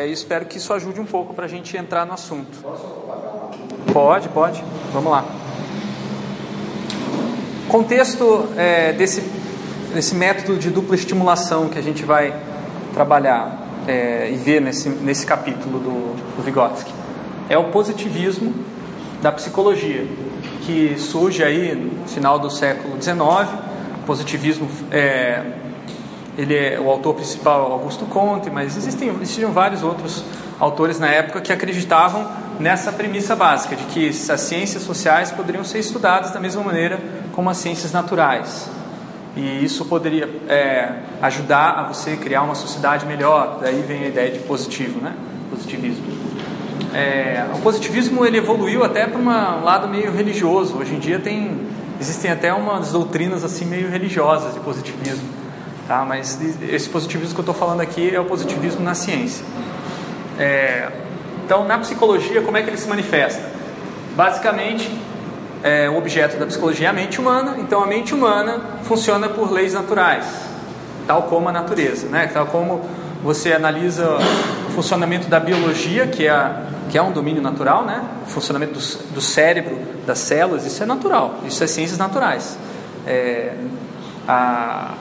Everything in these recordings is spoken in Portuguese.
É, espero que isso ajude um pouco para a gente entrar no assunto. Pode, pode. Vamos lá. Contexto é, desse, desse método de dupla estimulação que a gente vai trabalhar é, e ver nesse, nesse capítulo do, do Vygotsky é o positivismo da psicologia, que surge aí no final do século XIX. Positivismo é, ele é o autor principal Augusto Comte, mas existem, existiam vários outros autores na época que acreditavam nessa premissa básica de que as ciências sociais poderiam ser estudadas da mesma maneira como as ciências naturais. E isso poderia é, ajudar a você criar uma sociedade melhor. Daí vem a ideia de positivo, né? Positivismo. É, o positivismo ele evoluiu até para um lado meio religioso. Hoje em dia tem existem até umas doutrinas assim meio religiosas de positivismo, tá? Mas esse positivismo que eu estou falando aqui é o positivismo na ciência. É, então, na psicologia, como é que ele se manifesta? Basicamente, é, o objeto da psicologia é a mente humana, então a mente humana funciona por leis naturais, tal como a natureza, né? tal como você analisa o funcionamento da biologia, que é, a, que é um domínio natural, né? o funcionamento do, do, cérebro, das células, isso é natural, isso é ciências naturais. É, a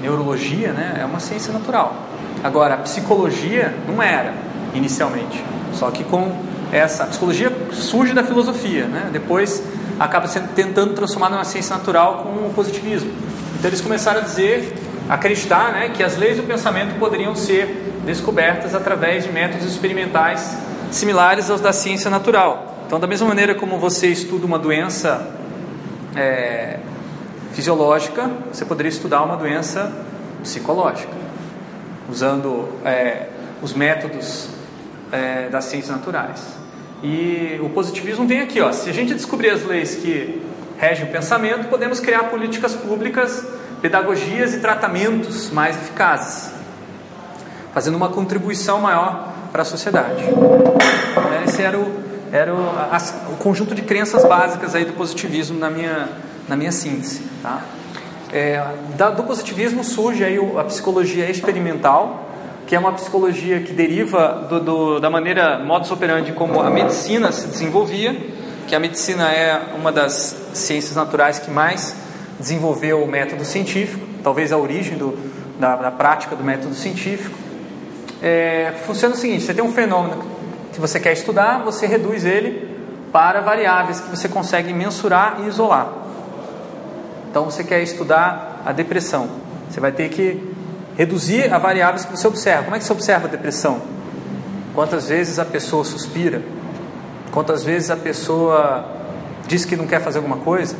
neurologia né, é uma ciência natural. Agora, a psicologia não era inicialmente, só que com essa a psicologia surge da filosofia, né? depois acaba sendo, tentando transformar numa ciência natural com o positivismo. Então eles começaram a dizer, acreditar né, que as leis do pensamento poderiam ser descobertas através de métodos experimentais similares aos da ciência natural. Então, da mesma maneira como você estuda uma doença é, fisiológica, você poderia estudar uma doença psicológica, usando é, os métodos é, das ciências naturais. E o positivismo vem aqui, ó. Se a gente descobrir as leis que regem o pensamento, podemos criar políticas públicas, pedagogias e tratamentos mais eficazes, fazendo uma contribuição maior para a sociedade. Esse era o, era o, a, o conjunto de crenças básicas aí do positivismo na minha, na minha síntese. Tá? É, da, do positivismo surge aí a psicologia experimental, que é uma psicologia que deriva do, do, da maneira modus operandi como a medicina se desenvolvia, que a medicina é uma das ciências naturais que mais desenvolveu o método científico, talvez a origem do, da, da prática do método científico. É, funciona o seguinte: você tem um fenômeno que você quer estudar, você reduz ele para variáveis que você consegue mensurar e isolar. Então, você quer estudar a depressão, você vai ter que reduzir a variáveis que você observa. Como é que você observa a depressão? Quantas vezes a pessoa suspira? Quantas vezes a pessoa diz que não quer fazer alguma coisa?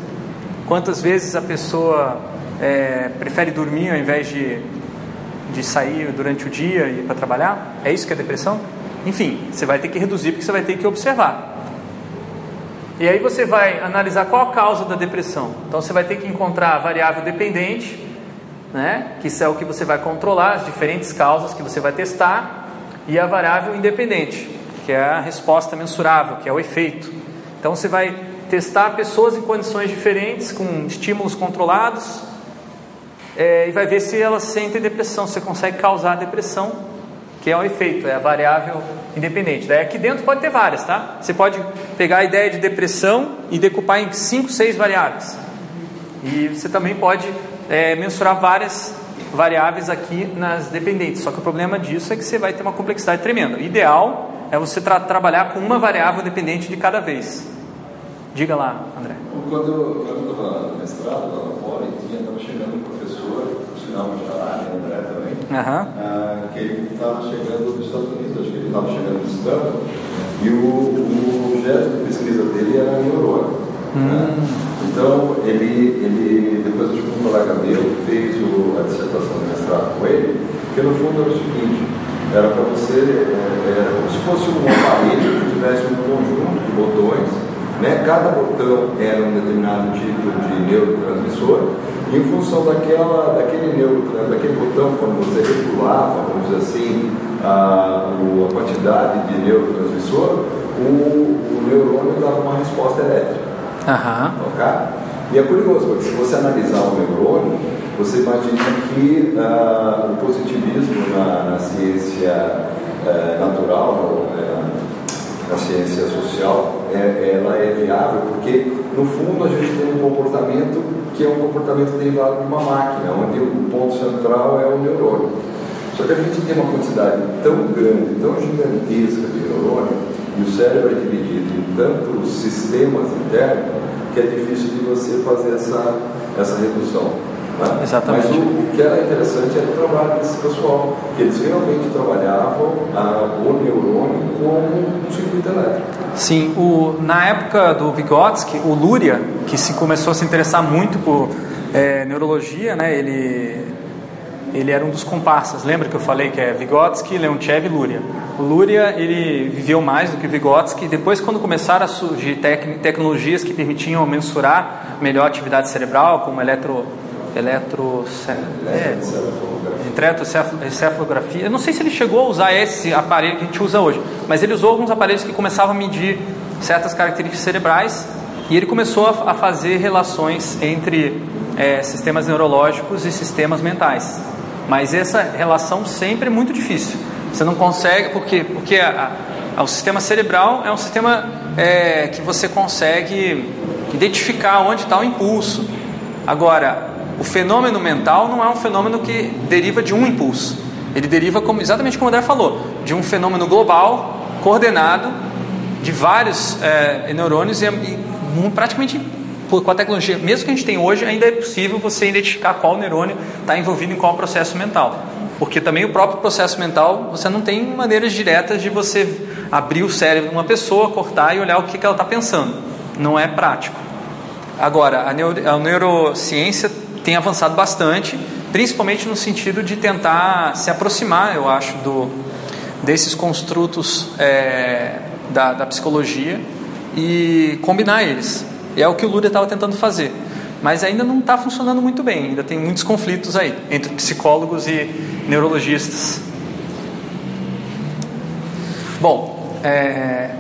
Quantas vezes a pessoa é, prefere dormir ao invés de, de sair durante o dia e ir para trabalhar? É isso que é depressão? Enfim, você vai ter que reduzir porque você vai ter que observar. E aí você vai analisar qual a causa da depressão. Então você vai ter que encontrar a variável dependente né? que isso é o que você vai controlar, as diferentes causas que você vai testar, e a variável independente, que é a resposta mensurável, que é o efeito. Então você vai testar pessoas em condições diferentes, com estímulos controlados, é, e vai ver se elas sentem depressão, se você consegue causar depressão, que é o efeito, é a variável independente. Daí aqui dentro pode ter várias, tá? Você pode pegar a ideia de depressão e decupar em 5, 6 variáveis. E você também pode é, mensurar várias variáveis aqui nas dependentes. Só que o problema disso é que você vai ter uma complexidade tremenda. O ideal é você tra trabalhar com uma variável dependente de cada vez. Diga lá, André. Quando, eu estava no mestrado, lá fora, estava chegando um professor, lá, André também, uhum. ah, que ele estava chegando dos Estados Unidos, acho que ele estava chegando de Stanford, e o, o objeto de pesquisa dele era neurônio. Hum. Né? Então, ele, ele, depois de um colega meu fez o, a dissertação de mestrado com ele, que no fundo era o seguinte, era para você, é, era como se fosse um aparelho que tivesse um conjunto de botões, né? cada botão era um determinado tipo de neurotransmissor, e em função daquela, daquele, neuro, daquele botão, quando você regulava, vamos dizer assim, a, a quantidade de neurotransmissor, o, o neurônio dava uma resposta elétrica. Uhum. Okay? E é curioso, porque se você analisar o neurônio, você imagina que uh, o positivismo na, na ciência uh, é viável, porque no fundo a gente tem um comportamento que é um comportamento derivado de uma máquina, onde o ponto central é o neurônio. Só que a gente tem uma quantidade tão grande, tão gigantesca de neurônio, e o cérebro é dividido em tantos sistemas internos, que é difícil de você fazer essa, essa redução. Né? Exatamente. Mas o, o, que era interessante era o trabalho desse pessoal, que eles realmente trabalhavam a, o neurônio como um circuito elétrico. Sim, o, na época do Vygotsky, o Luria, que se começou a se interessar muito por é, neurologia, né, ele, ele era um dos comparsas. Lembra que eu falei que é Vygotsky, Leontiev e Luria? O Luria ele viveu mais do que Vygotsky. Depois, quando começaram a surgir tec tecnologias que permitiam mensurar melhor a atividade cerebral, como eletro eletro, é, encefalografia. Eu não sei se ele chegou a usar esse aparelho que a gente usa hoje, mas ele usou alguns aparelhos que começavam a medir certas características cerebrais e ele começou a, fazer relações entre é, sistemas neurológicos e sistemas mentais. Mas essa relação sempre é muito difícil. Você não consegue, porque, porque a, a, o sistema cerebral é um sistema é, que você consegue identificar onde está o impulso. Agora, o fenômeno mental não é um fenômeno que deriva de um impulso. Ele deriva, como, exatamente como o André falou, de um fenômeno global, coordenado, de vários é, neurônios e, e praticamente com a tecnologia, mesmo que a gente tem hoje, ainda é possível você identificar qual neurônio está envolvido em qual processo mental. Porque também o próprio processo mental, você não tem maneiras diretas de você abrir o cérebro de uma pessoa, cortar e olhar o que, que ela está pensando. Não é prático. Agora, a, neuro, a neurociência tem avançado bastante, principalmente no sentido de tentar se aproximar, eu acho, do, desses construtos é, da, da, psicologia e combinar eles. E é o que o Lula estava tentando fazer. Mas ainda não está funcionando muito bem, ainda tem muitos conflitos aí entre psicólogos e neurologistas. Bom, é,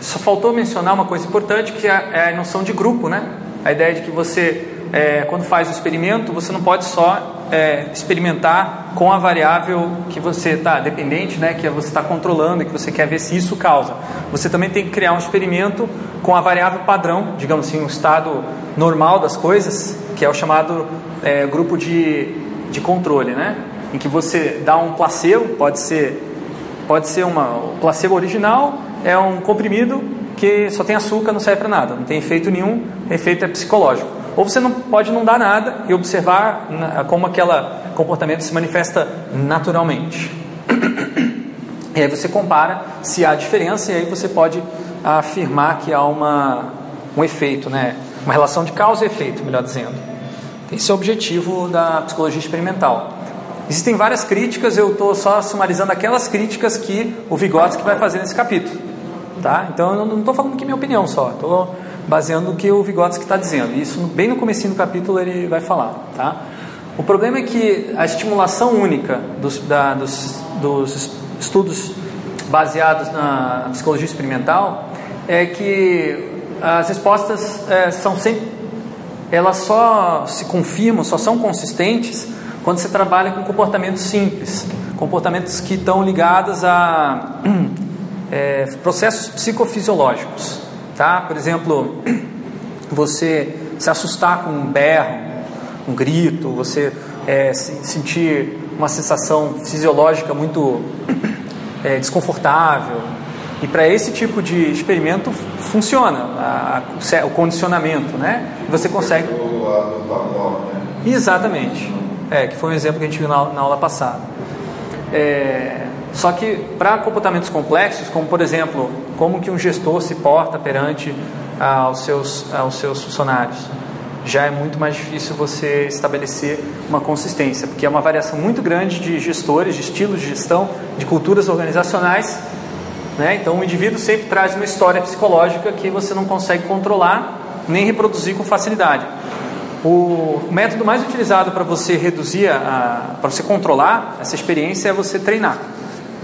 só faltou mencionar uma coisa importante que é, é a noção de grupo, né? A ideia de que você é, quando faz o experimento, você não pode só é, experimentar com a variável que você está dependente, né, que você está controlando e que você quer ver se isso causa. Você também tem que criar um experimento com a variável padrão, digamos assim, um estado normal das coisas, que é o chamado é, grupo de, de controle, né, em que você dá um placebo, pode ser pode ser uma o placebo original é um comprimido que só tem açúcar, não serve para nada, não tem efeito nenhum, efeito é psicológico. Ou você não pode não dar nada e observar como aquele comportamento se manifesta naturalmente. E aí você compara se há diferença e aí você pode afirmar que há uma, um efeito, né? uma relação de causa e efeito, melhor dizendo. Esse é o objetivo da psicologia experimental. Existem várias críticas, eu estou só sumarizando aquelas críticas que o Vygotsky vai fazer nesse capítulo. Tá? Então eu não estou falando aqui minha opinião só, estou baseando no que o Vygotsky está dizendo. Isso bem no começo do capítulo ele vai falar, tá? O problema é que a estimulação única dos, da, dos, dos estudos baseados na psicologia experimental é que as respostas é, são sempre elas só se confirmam, só são consistentes quando você trabalha com comportamentos simples, comportamentos que estão ligados a é, processos psicofisiológicos. Tá? Por exemplo, você se assustar com um berro, um grito, você é, sentir uma sensação fisiológica muito é, desconfortável. E para esse tipo de experimento funciona a, a, o condicionamento, né? Você consegue. Exatamente. É, que foi um exemplo que a gente viu na, na aula passada. É, só que para comportamentos complexos, como por exemplo, como que um gestor se porta perante ah, aos, seus, aos seus funcionários, já é muito mais difícil você estabelecer uma consistência, porque é uma variação muito grande de gestores, de estilos de gestão, de culturas organizacionais. Né? Então, o indivíduo sempre traz uma história psicológica que você não consegue controlar nem reproduzir com facilidade. O método mais utilizado para você reduzir, para você controlar essa experiência é você treinar.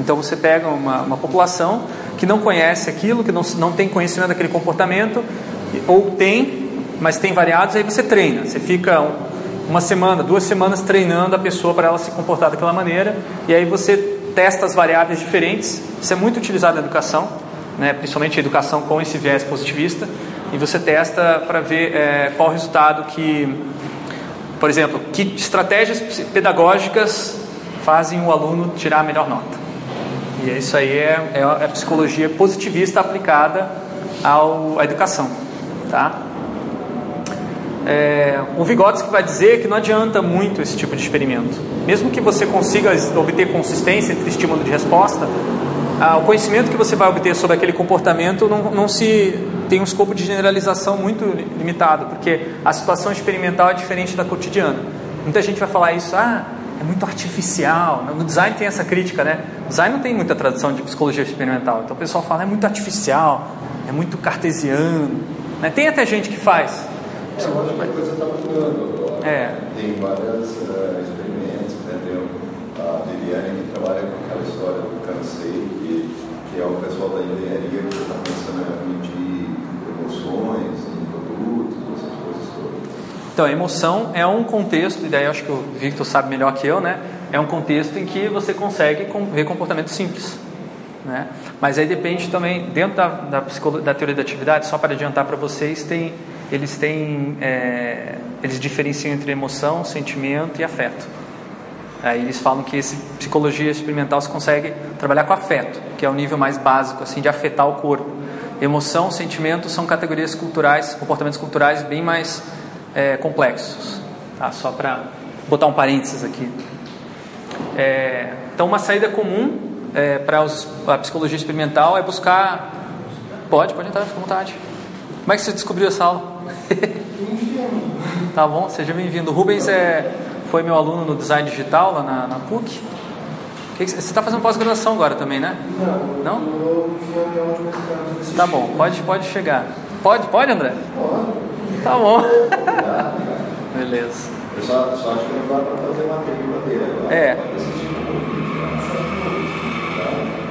Então você pega uma, uma população que não conhece aquilo, que não, não tem conhecimento daquele comportamento, ou tem, mas tem variados, aí você treina. Você fica uma semana, duas semanas treinando a pessoa para ela se comportar daquela maneira, e aí você testa as variáveis diferentes. Isso é muito utilizado na educação. né, principalmente a educação com esse viés positivista, e você testa para ver é, qual o resultado que, por exemplo, que estratégias pedagógicas fazem o aluno tirar a melhor nota. E isso aí é, é a psicologia positivista aplicada ao, à educação, tá? É, o Vygotsky vai dizer que não adianta muito esse tipo de experimento. Mesmo que você consiga obter consistência entre estímulo e resposta, ah, o conhecimento que você vai obter sobre aquele comportamento não, não se tem um escopo de generalização muito limitado, porque a situação experimental é diferente da cotidiana. Muita gente vai falar isso, ah, é muito artificial. No design tem essa crítica, né? O design não tem muita tradução de psicologia experimental. Então o pessoal fala, é muito artificial, é muito cartesiano. Né? Tem até gente que faz. É, eu acho que a coisa está mudando agora. É. Tem vários uh, experimentos, né? Tem a Viviane que trabalha com aquela história do Kansei, que, que é o pessoal da engenharia que está pensando em emitir emoções em produtos, essas coisas todas. Então, a emoção é um contexto, e daí acho que o Victor sabe melhor que eu, né? É um contexto em que você consegue ver comportamento simples. Né? Mas aí depende também, dentro da, da, da teoria da atividade, só para adiantar para vocês, tem eles têm, é, eles diferenciam entre emoção, sentimento e afeto. Aí eles falam que esse psicologia experimental se consegue trabalhar com afeto, que é o nível mais básico, assim, de afetar o corpo. Emoção, sentimento são categorias culturais, comportamentos culturais bem mais é, complexos. Tá? Só para botar um parênteses aqui. É, então, uma saída comum é, para a psicologia experimental é buscar. Pode, pode entrar, fica à vontade. Como é que você descobriu essa aula? tá bom, seja bem-vindo. O Rubens é, foi meu aluno no design digital lá na, na PUC. Que que, você está fazendo pós-graduação agora também, né? Não. Não? Tá bom, pode, pode chegar. Pode, pode, André? Pode. Tá bom. Beleza. Eu só, só acho que não dá para fazer matrícula dele agora. É. No vídeo,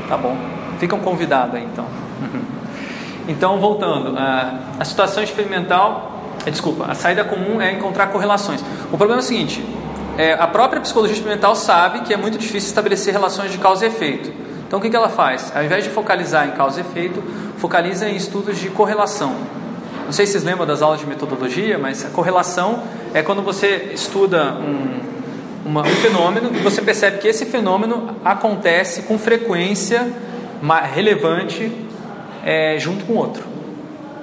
Tá bom. Ficam convidados aí então. Então, voltando, a, situação experimental, é, desculpa, a saída comum é encontrar correlações. O problema é o seguinte: é, a própria psicologia experimental sabe que é muito difícil estabelecer relações de causa e efeito. Então, o que, que ela faz? Ao invés de focalizar em causa e efeito, focaliza em estudos de correlação. Não sei se vocês lembram das aulas de metodologia, mas a correlação é quando você estuda um, uma, um fenômeno e você percebe que esse fenômeno acontece com frequência relevante é, junto com outro,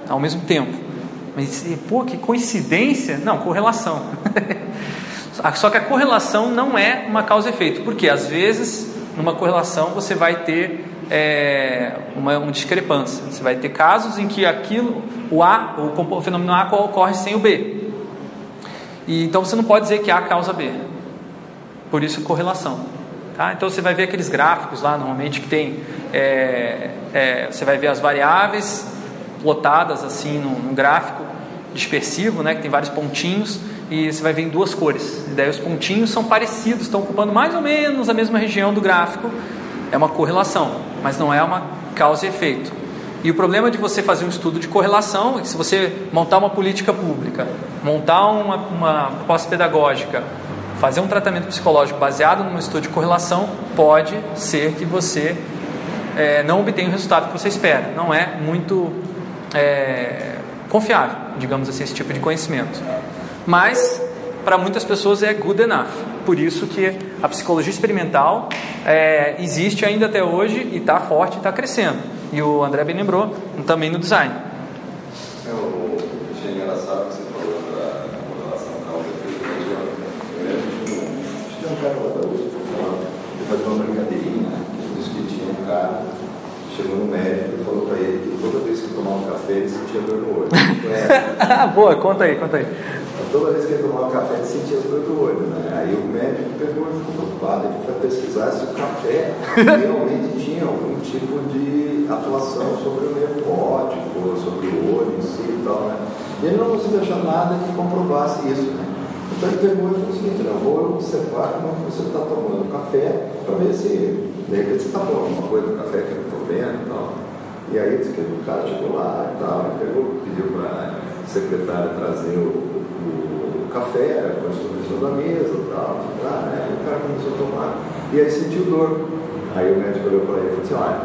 ao mesmo tempo. Mas, pô, que coincidência! Não, correlação. Só que a correlação não é uma causa efeito, porque às vezes numa correlação você vai ter é, uma, uma, discrepância. Você vai ter casos em que aquilo, o A, o, fenômeno A ocorre sem o B. E, então você não pode dizer que A causa B. Por isso correlação. Tá? Então você vai ver aqueles gráficos lá normalmente que tem, é, é, você vai ver as variáveis plotadas assim num, num, gráfico dispersivo, né, que tem vários pontinhos e você vai ver em duas cores. E daí os pontinhos são parecidos, estão ocupando mais ou menos a mesma região do gráfico. É uma correlação, mas não é uma causa e efeito. E o problema de você fazer um estudo de correlação é que se você montar uma política pública, montar uma, uma proposta pedagógica, fazer um tratamento psicológico baseado num estudo de correlação pode ser que você é, não obtenha o resultado que você espera. Não é muito é, confiável, digamos assim, esse tipo de conhecimento. Mas para muitas pessoas é good enough. Por isso que a psicologia experimental é, existe ainda até hoje e está forte e está crescendo. E o André bem lembrou, também no design. Eu achei engraçado que você cara lá da USP, ele fazia uma brincadeirinha, disse que tinha um cara, chegou no médico e falou para ele que que tomava um café ele sentia dor no olho. Boa, conta aí, conta aí. Toda vez que ele tomava café ele sentia dor no olho, né? Aí o médico pegou e ficou preocupado, ele foi pesquisar se o café realmente tinha algum tipo de atuação sobre o nervo óptico, sobre o olho em si e tal, né? E ele não conseguiu achar nada que comprovasse isso, né? Então ele pegou e falou o seguinte, eu vou observar como é você está tomando café para ver se de repente você está tomando alguma coisa do café que eu não estou vendo e tal. E aí disse que o cara chegou lá e tal, pegou, pediu para a secretária trazer o, o, o café, pôs sobre da mesa e tal, tá, né? O cara começou a tomar, e aí sentiu dor. Aí o médico olhou para ele e falou assim, olha,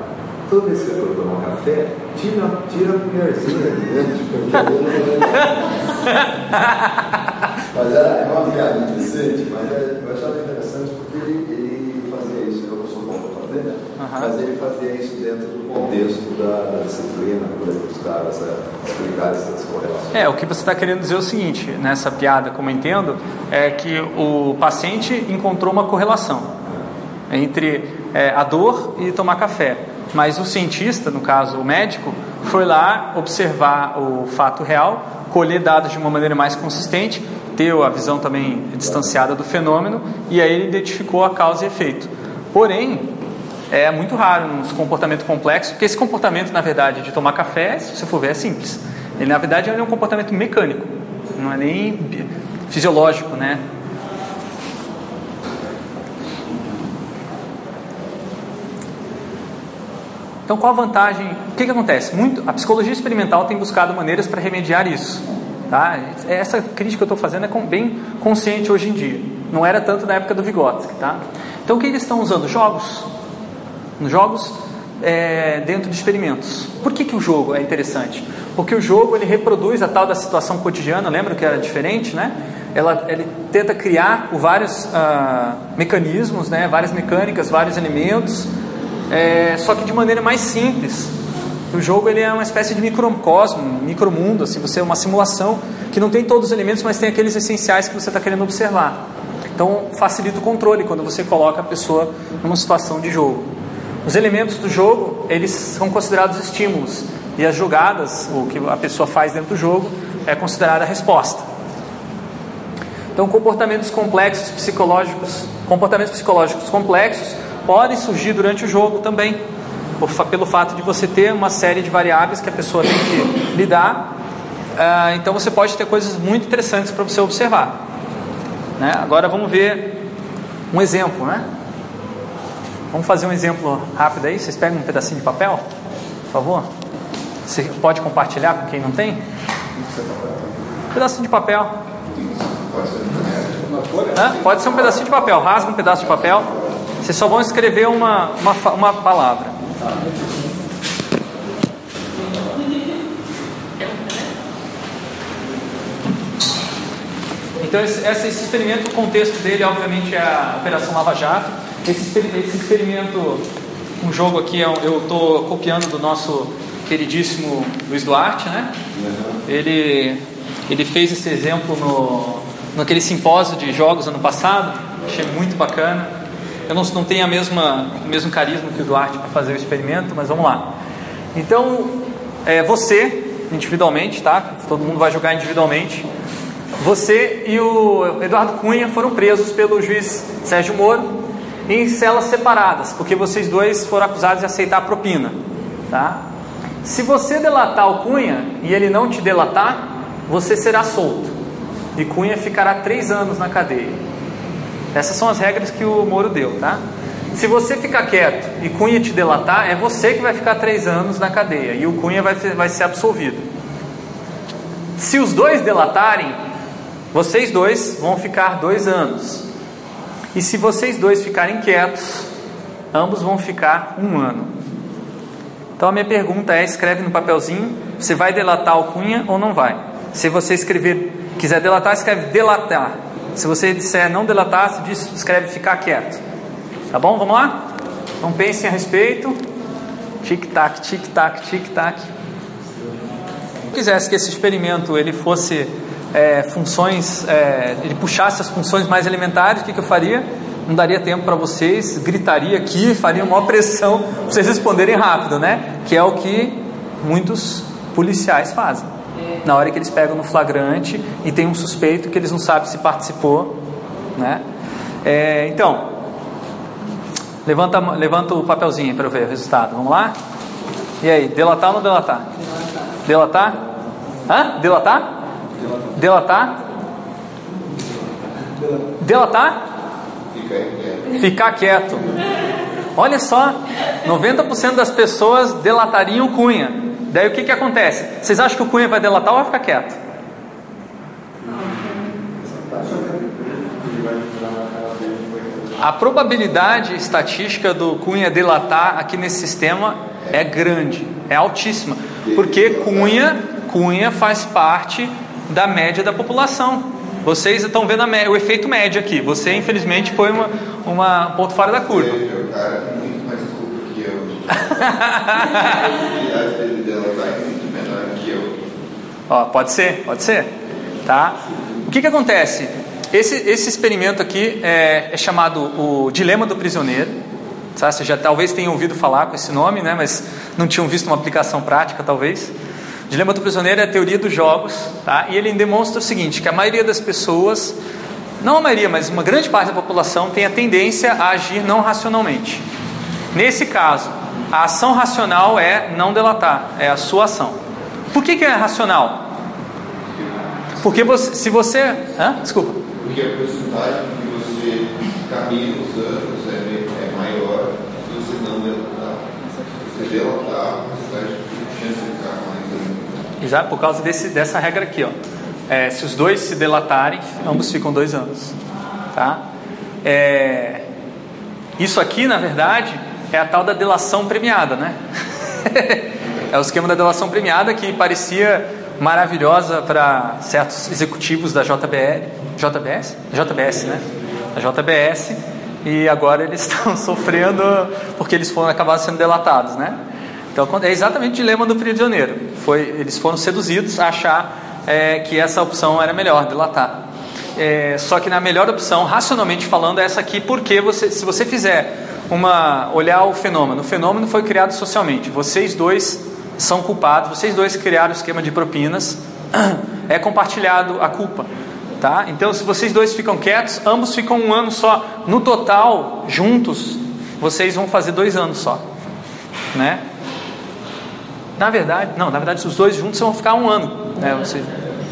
toda vez que você for tomar café, tira, tira a colherzinha de dentro, aí Mas é, é uma piada interessante, mas é, eu achava interessante porque ele, ele fazia isso, eu sou bom para fazer, né? Uhum. mas ele fazia isso dentro do contexto da, da disciplina, para buscar essa, explicar essas correlações. É, o que você está querendo dizer é o seguinte, nessa piada, como eu entendo, é que o paciente encontrou uma correlação entre é, a dor e tomar café. Mas o cientista, no caso o médico, foi lá observar o fato real, colher dados de uma maneira mais consistente, ter a visão também distanciada do fenômeno e aí ele identificou a causa e efeito. Porém, é muito raro nos comportamento complexo, porque esse comportamento, na verdade, de tomar café, se você for ver, é simples. Ele, na verdade, é um comportamento mecânico, não é nem fisiológico, né? Então, qual a vantagem? O que, que acontece? Muito, a psicologia experimental tem buscado maneiras para remediar isso. Tá? Essa crítica que eu estou fazendo é bem consciente hoje em dia. Não era tanto na época do Vygotsky. Tá? Então, o que eles estão usando? Jogos. Jogos é, dentro de experimentos. Por que, que o jogo é interessante? Porque o jogo ele reproduz a tal da situação cotidiana, lembra que era diferente, né? Ela, ele tenta criar vários ah, mecanismos, né? várias mecânicas, vários elementos é, só que de maneira mais simples. O jogo ele é uma espécie de microcosmo, micromundo, assim, você é uma simulação que não tem todos os elementos, mas tem aqueles essenciais que você está querendo observar. Então facilita o controle quando você coloca a pessoa numa situação de jogo. Os elementos do jogo eles são considerados estímulos e as jogadas, o que a pessoa faz dentro do jogo, é considerada a resposta. Então comportamentos complexos psicológicos, comportamentos psicológicos complexos podem surgir durante o jogo também, pelo fato de você ter uma série de variáveis que a pessoa tem que lidar. Uh, então você pode ter coisas muito interessantes para você observar. Né? Agora vamos ver um exemplo, né? Vamos fazer um exemplo rápido aí. Vocês pegam um pedacinho de papel, por favor. Você pode compartilhar com quem não tem? Um pedacinho de papel. Pode ser um pedacinho de papel. Rasga um pedaço de papel. Vocês só vão escrever uma, uma, uma palavra. Então, esse, esse, experimento, o contexto dele, obviamente, é a Operação Lava Jato. Esse, esse experimento, um jogo aqui, é eu estou copiando do nosso queridíssimo Luiz Duarte, né? Ele, ele fez esse exemplo no, naquele simpósio de jogos ano passado, achei muito bacana. Eu não, não tenho a mesma, o mesmo carisma que o Duarte para fazer o experimento, mas vamos lá. Então, é, você, individualmente, tá? Todo mundo vai jogar individualmente. Você e o Eduardo Cunha foram presos pelo juiz Sérgio Moro em celas separadas, porque vocês dois foram acusados de aceitar propina, tá? Se você delatar o Cunha e ele não te delatar, você será solto e Cunha ficará três anos na cadeia. Essas são as regras que o Moro deu, tá? Se você ficar quieto e Cunha te delatar, é você que vai ficar três anos na cadeia e o Cunha vai, vai ser absolvido. Se os dois delatarem, vocês dois vão ficar dois anos. E se vocês dois ficarem quietos, ambos vão ficar um ano. Então a minha pergunta é: escreve no papelzinho, você vai delatar o Cunha ou não vai? Se você escrever, quiser delatar, escreve delatar. Se você disser não delatar, se diz, escreve ficar quieto. Tá bom? Vamos lá? Então pensem a respeito. Tic-tac, tic-tac, tic-tac. Se quisesse que esse experimento ele fosse é, funções, é, ele puxasse as funções mais elementares, o que, que eu faria? Não daria tempo para vocês, gritaria aqui, faria uma pressão para vocês responderem rápido, né? Que é o que muitos policiais fazem na hora que eles pegam no flagrante e tem um suspeito que eles não sabem se participou, né? É, então, levanta, levanta o papelzinho para eu ver o resultado. Vamos lá? E aí, delatar ou não delatar? Delatar? Hã? Delatar? Delatar? Delatar? Ficar quieto. Olha só, 90% das pessoas delatariam Cunha. Daí o que, que acontece? Vocês acham que o Cunha vai delatar ou vai ficar quieto? A probabilidade estatística do Cunha delatar aqui nesse sistema É grande, é altíssima. Porque Cunha, Cunha faz parte da média da população. Vocês estão vendo média, o efeito médio aqui. Você, infelizmente, foi uma, uma ponto fora da curva. Tá. Ó, pode ser, pode ser. Tá? O que, que acontece? Esse, esse experimento aqui é, é chamado o dilema do prisioneiro. Tá? Você já talvez tenha ouvido falar com esse nome, né? mas não tinham visto uma aplicação prática, talvez. Dilema do prisioneiro é a teoria dos jogos, tá? e ele demonstra o seguinte: que a maioria das pessoas, não a maioria, mas uma grande parte da população tem a tendência a agir não racionalmente. Nesse caso, a ação racional é não delatar, é a sua ação. Por que, que é racional? Porque você, se você. Hã? Desculpa. Porque a porcentagem que você caminha nos anos é, é maior se você não delatar. Você delatar, a porcentagem de chance de ficar Exato, por causa desse, dessa regra aqui, ó. É, se os dois se delatarem, ambos ficam dois anos, tá? É, isso aqui, na verdade, é a tal da delação premiada, né? é o esquema da delação premiada que parecia maravilhosa para certos executivos da JBL, JBS, JBS, né? Da JBS e agora eles estão sofrendo porque eles foram acabar sendo delatados, né? Então é exatamente o dilema do prisioneiro. Foi, eles foram seduzidos a achar é, que essa opção era melhor, delatar. É, só que na melhor opção, racionalmente falando, é essa aqui, porque você, se você fizer uma olhar o fenômeno, o fenômeno foi criado socialmente. Vocês dois são culpados, vocês dois criaram o esquema de propinas, é compartilhado a culpa. Tá? Então, se vocês dois ficam quietos, ambos ficam um ano só. No total, juntos, vocês vão fazer dois anos só. Né? Na verdade, não, na verdade, os dois juntos vão ficar um ano. Né?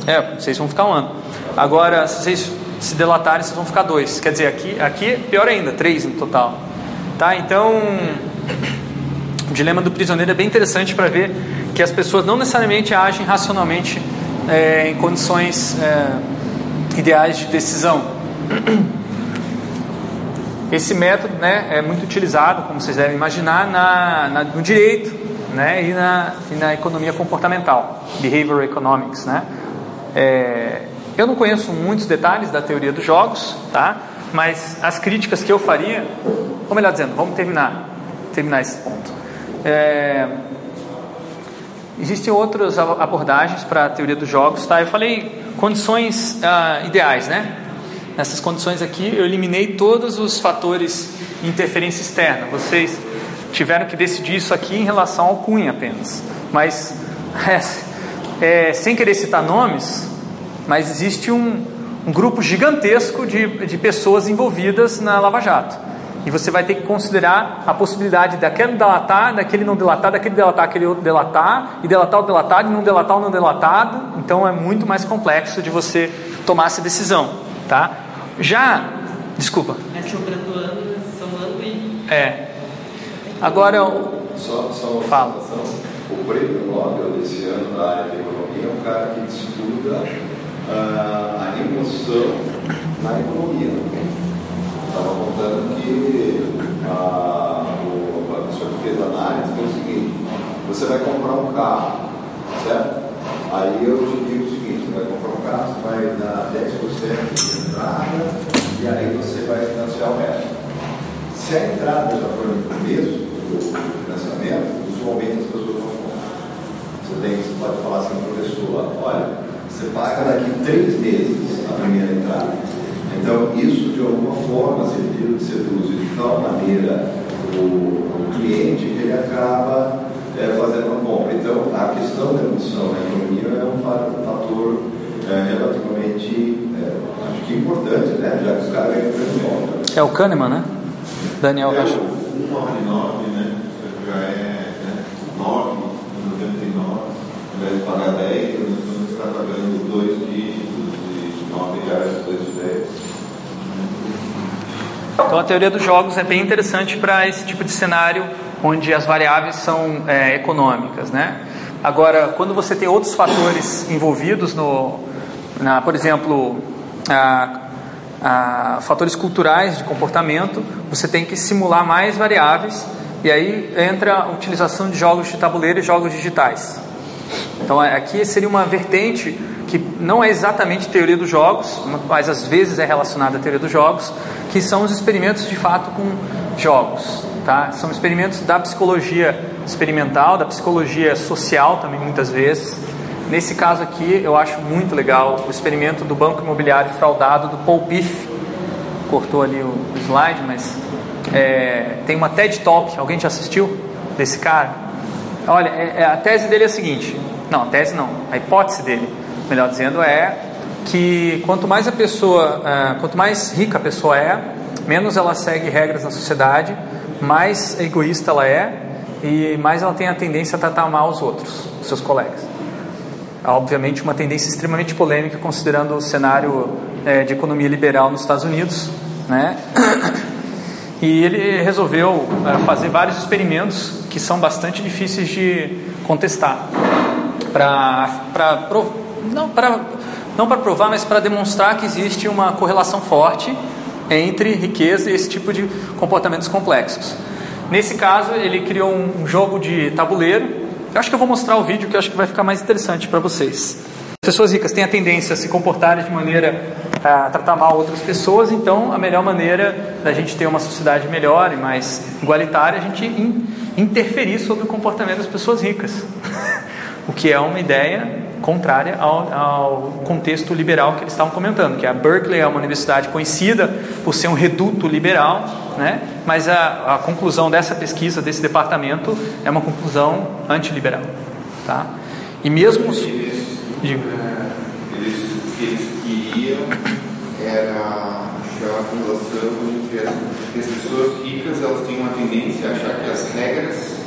É, vocês vão ficar um ano. Agora, se vocês se delatarem, vocês vão ficar dois. Quer dizer, aqui, aqui pior ainda, três no total. Tá? Então, o dilema do prisioneiro é bem interessante para ver que as pessoas não necessariamente agem racionalmente é, em condições é, ideais de decisão. Esse método né, é muito utilizado, como vocês devem imaginar, na, na no direito né, e, na, e na economia comportamental, behavior economics. Né? É, eu não conheço muitos detalhes da teoria dos jogos, tá? mas as críticas que eu faria, ou melhor dizendo, vamos terminar, terminar esse ponto. É, existem outras abordagens para a teoria dos jogos, tá? Eu falei condições ah, ideais, né? Nessas condições aqui, eu eliminei todos os fatores de interferência externa. Vocês tiveram que decidir isso aqui em relação ao Cunha apenas. Mas, é, é, sem querer citar nomes, mas existe um, um grupo gigantesco de, de pessoas envolvidas na Lava Jato. E você vai ter que considerar a possibilidade daquele delatar, daquele não delatar, daquele delatar, aquele outro delatar, e delatar o delatado, e não delatar o não delatado. Então é muito mais complexo de você tomar essa decisão, tá? Já, desculpa. É sobrando ano, e... É. Agora, só, só uma Fala. O prêmio Nobel desse ano da área de economia é um cara que estuda ah, a emoção na economia. Estava contando que a, o, a pessoa que fez a análise foi o seguinte: você vai comprar um carro, certo? Aí eu te digo o seguinte: você vai comprar um carro, você vai dar 10% de entrada e aí você vai financiar o resto. Se a entrada já for no começo do financiamento, usualmente as pessoas vão comprar. Você, tem, você pode falar assim pessoa: olha, você paga daqui três meses a primeira entrada. Então, isso de alguma forma seduz, de tal maneira o, o cliente que ele acaba é, fazendo uma compra. Então, a questão da emoção na economia é um fator é, relativamente, é, acho que importante, né? já que os caras ganham prêmio Nobel. é o Kahneman, né? Daniel É, Racha. o 199, né? Já é né? 9, 99, ao invés de pagar 10, nós vamos estar pagando dois dígitos de 9 reais, 2 de 10. Então a teoria dos jogos é bem interessante para esse tipo de cenário onde as variáveis são é, econômicas, né? Agora, quando você tem outros fatores envolvidos no, na, por exemplo, a, a, fatores culturais de comportamento, você tem que simular mais variáveis E aí entra a utilização de jogos de tabuleiro e jogos digitais. Então aqui seria uma vertente que não é exatamente teoria dos jogos, mas às vezes é relacionada à teoria dos jogos, que são os experimentos de fato com jogos. Tá? São experimentos da psicologia experimental, da psicologia social também muitas vezes. Nesse caso aqui, eu acho muito legal o experimento do banco imobiliário fraudado do Paul Piff. Cortou ali o slide, mas é, tem uma TED Talk. Alguém já assistiu desse cara? Olha, é, é, a tese dele é a seguinte: não, a tese não, a hipótese dele, melhor dizendo, é que quanto mais a pessoa, uh, quanto mais rica a pessoa é, menos ela segue regras na sociedade, mais egoísta ela é e mais ela tem a tendência a tratar mal os outros, os seus colegas. Obviamente, uma tendência extremamente polêmica considerando o cenário é, de economia liberal nos Estados Unidos, né? E ele resolveu é, fazer vários experimentos que são bastante difíceis de contestar para não para não para provar, mas para demonstrar que existe uma correlação forte entre riqueza e esse tipo de comportamentos complexos. Nesse caso, ele criou um jogo de tabuleiro. Eu acho que eu vou mostrar o vídeo que eu acho que vai ficar mais interessante para vocês. Pessoas ricas têm a tendência a se comportarem de maneira a tratar mal outras pessoas, então a melhor maneira da gente ter uma sociedade melhor e mais igualitária é a gente interferir sobre o comportamento das pessoas ricas. o que é uma ideia contrária ao, ao, contexto liberal que eles estavam comentando, que a Berkeley é uma universidade conhecida por ser um reduto liberal, né? mas a, a conclusão dessa pesquisa, desse departamento, é uma conclusão antiliberal. Tá? E mesmo... Eles, digo, é, eles, o que eles queriam era achar a conclusão de que as pessoas ricas elas têm uma tendência a achar que as regras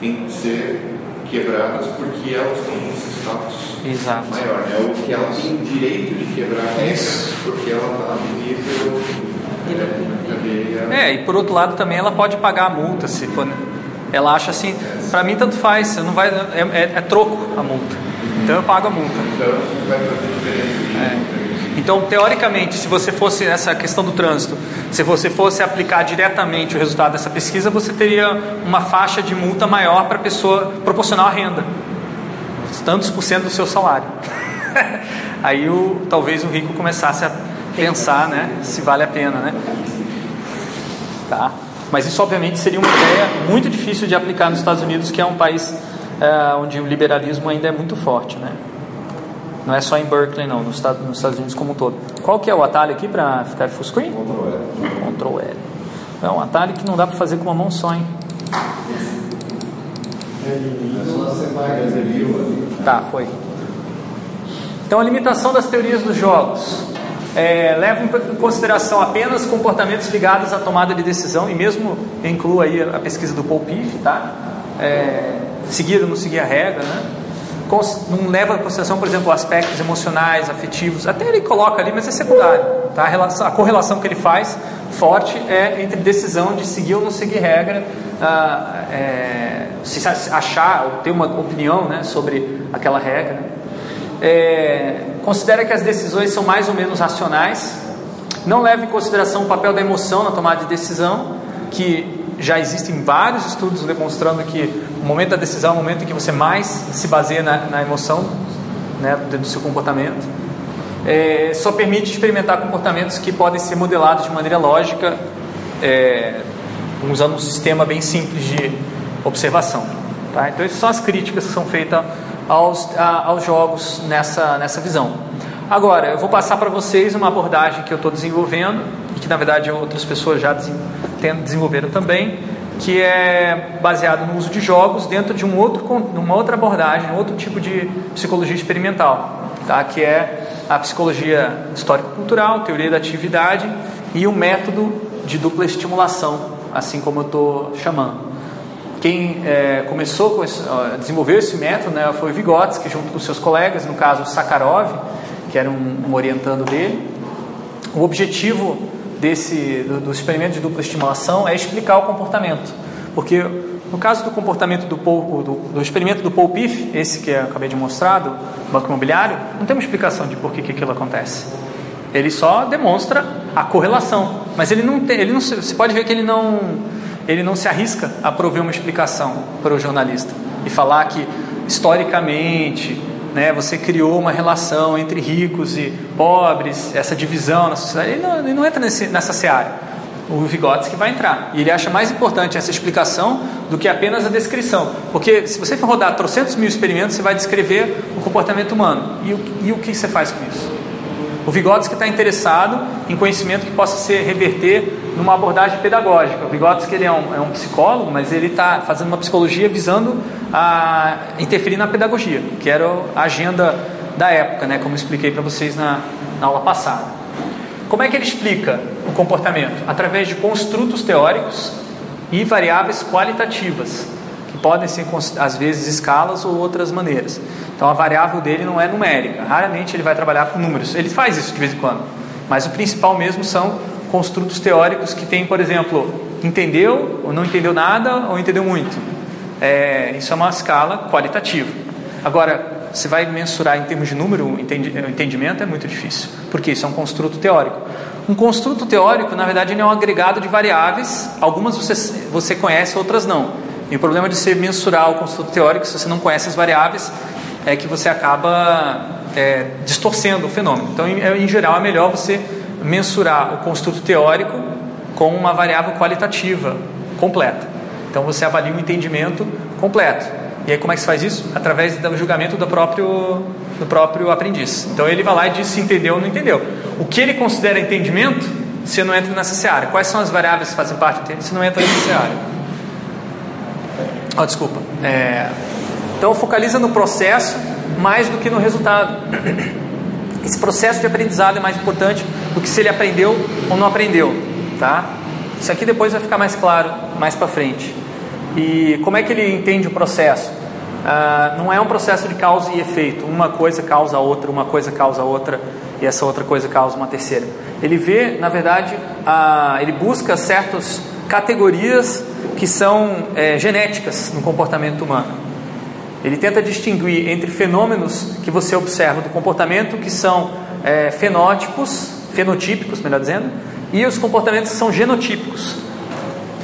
têm que ser quebradas porque elas têm esse status Exato. maior, né? Ou que ela tem o direito de quebrar regras porque ela está no nível é, e por outro lado também ela pode pagar a multa se for. Né? Ela acha assim, para mim tanto faz, não vai, é, é, é, troco a multa. Então eu pago a multa. Então vai fazer diferença. É. Então, teoricamente, se você fosse essa questão do trânsito, se você fosse aplicar diretamente o resultado dessa pesquisa, você teria uma faixa de multa maior para a pessoa proporcional à renda, tantos por cento do seu salário. Aí o, talvez o rico começasse a pensar, né, se vale a pena, né? Tá. Mas isso obviamente seria uma ideia muito difícil de aplicar nos Estados Unidos, que é um país é, onde o liberalismo ainda é muito forte, né? Não é só em Berkeley, não, nos Estados, nos Estados Unidos como um todo. Qual que é o atalho aqui para ficar full screen? Ctrl L. É um atalho que não dá para fazer com uma mão só, hein? Tá, foi. Então a limitação das teorias dos jogos é, leva em consideração apenas comportamentos ligados à tomada de decisão e mesmo inclui aí a pesquisa do Paul Piff, tá? É, seguir ou não seguir a regra, né? Não leva em consideração, por exemplo, aspectos emocionais, afetivos, até ele coloca ali, mas é secundário. Tá? A, relação, a correlação que ele faz forte é entre decisão de seguir ou não seguir regra, ah, é, se achar ou ter uma opinião né, sobre aquela regra. É, considera que as decisões são mais ou menos racionais, não leva em consideração o papel da emoção na tomada de decisão, que já existem vários estudos demonstrando que o momento da decisão é o momento em que você mais se baseia na, na emoção né, do seu comportamento. É, só permite experimentar comportamentos que podem ser modelados de maneira lógica, é, usando um sistema bem simples de observação. Tá? Então, essas são as críticas que são feitas aos, a, aos jogos nessa, nessa visão. Agora, eu vou passar para vocês uma abordagem que eu estou desenvolvendo e que, na verdade, outras pessoas já desenvolveram também, que é baseado no uso de jogos dentro de um outro, uma outra abordagem, outro tipo de psicologia experimental, tá? que é a psicologia histórico-cultural, teoria da atividade e o método de dupla estimulação, assim como eu estou chamando. Quem é, começou a desenvolver esse método né, foi Vygotsky, junto com seus colegas, no caso Sakharov, que era um, um orientando dele. O objetivo desse do, do, experimento de dupla estimulação é explicar o comportamento, porque no caso do comportamento do, Paul, do, do experimento do Paul Piff, esse que eu acabei de mostrar, do banco imobiliário, não tem uma explicação de por que, que aquilo acontece. Ele só demonstra a correlação, mas ele não tem, ele não, você pode ver que ele não ele não se arrisca a prover uma explicação para o jornalista e falar que historicamente né, você criou uma relação entre ricos e pobres, essa divisão na sociedade. Ele não, ele não entra nesse, nessa seara. O Vygotsky vai entrar. E ele acha mais importante essa explicação do que apenas a descrição. Porque se você for rodar trocentos mil experimentos, você vai descrever o comportamento humano. E o, e o que você faz com isso? O Vygotsky está interessado em conhecimento que possa ser reverter numa abordagem pedagógica. O Vygotsky ele é, um, é um psicólogo, mas ele está fazendo uma psicologia visando a interferir na pedagogia, que era a agenda da época, né, como expliquei para vocês na, na aula passada. Como é que ele explica o comportamento? Através de construtos teóricos e variáveis qualitativas, que podem ser às vezes escalas ou outras maneiras. Então a variável dele não é numérica, raramente ele vai trabalhar com números. Ele faz isso de vez em quando, mas o principal mesmo são construtos teóricos que tem, por exemplo, entendeu ou não entendeu nada ou entendeu muito. É, isso é uma escala qualitativa. Agora, você vai mensurar em termos de número o entendimento é muito difícil, porque isso é um construto teórico. Um construto teórico, na verdade, é um agregado de variáveis, algumas você, você conhece, outras não. E o problema de você mensurar o construto teórico, se você não conhece as variáveis, é que você acaba é, distorcendo o fenômeno. Então, em, em, geral, é melhor você mensurar o construto teórico com uma variável qualitativa completa. Então, você avalia o entendimento completo. E aí, como é que se faz isso? Através do julgamento do próprio, do próprio aprendiz. Então, ele vai lá e diz se entendeu ou não entendeu. O que ele considera entendimento, você não entra nessa seara. Quais são as variáveis que fazem parte do entendimento? Você não entra nessa seara. Oh, desculpa. É, então focaliza no processo mais do que no resultado. Esse processo de aprendizado é mais importante do que se ele aprendeu ou não aprendeu, tá? Isso aqui depois vai ficar mais claro mais para frente. E como é que ele entende o processo? Ah, não é um processo de causa e efeito. Uma coisa causa a outra, uma coisa causa a outra e essa outra coisa causa uma terceira. Ele vê, na verdade, ele busca certas categorias que são é, genéticas no comportamento humano. Ele tenta distinguir entre fenômenos que você observa do comportamento, que são é, fenótipos, fenotípicos, melhor dizendo, e os comportamentos que são genotípicos.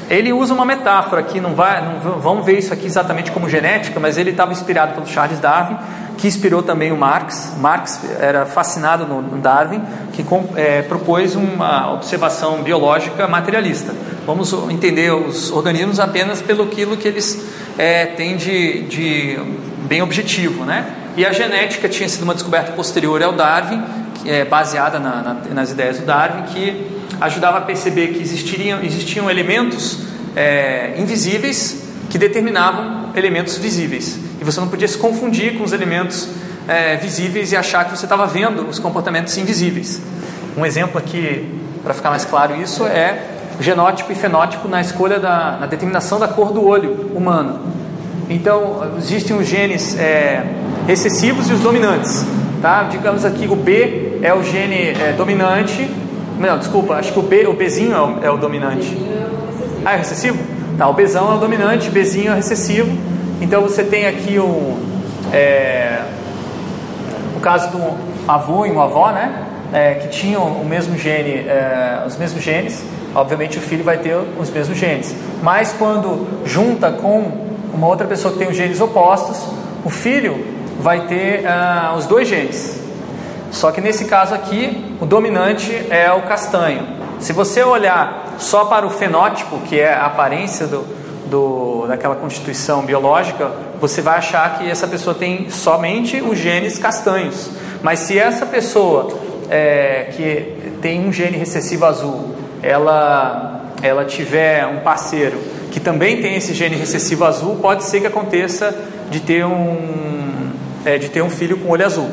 Ele usa uma metáfora aqui, não vai, não vamos ver isso aqui exatamente como genética, mas ele estava inspirado pelo Charles Darwin, que inspirou também o Marx. Marx era fascinado no Darwin, que é, propôs uma observação biológica materialista. Vamos entender os organismos apenas pelo que eles é, têm de, de bem objetivo, né? E a genética tinha sido uma descoberta posterior ao Darwin, que é baseada na, na, nas ideias do Darwin, que ajudava a perceber que existiriam, existiam elementos é, invisíveis que determinavam elementos visíveis. E você não podia se confundir com os elementos é, visíveis e achar que você estava vendo os comportamentos invisíveis. Um exemplo aqui, para ficar mais claro isso, é genótipo e fenótipo na escolha da na determinação da cor do olho humano. Então, existem os genes é, recessivos e os dominantes. Tá? Digamos aqui, o B é o gene é, dominante. Não, desculpa, acho que o B, o Bzinho é o, é o dominante. Ah, é recessivo? Tá, o Bzão é o dominante, Bzinho é o recessivo. Então você tem aqui o, é, o caso do avô e uma avó, né? É, que tinham o mesmo gene, é, os mesmos genes. Obviamente o filho vai ter os mesmos genes. Mas quando junta com uma outra pessoa que tem os genes opostos, o filho vai ter uh, os dois genes. Só que nesse caso aqui, o dominante é o castanho. Se você olhar só para o fenótipo, que é a aparência do, do, daquela constituição biológica, você vai achar que essa pessoa tem somente os genes castanhos. Mas se essa pessoa é, que tem um gene recessivo azul, ela, ela tiver um parceiro que também tem esse gene recessivo azul, pode ser que aconteça de ter um, é, de ter um filho com olho azul.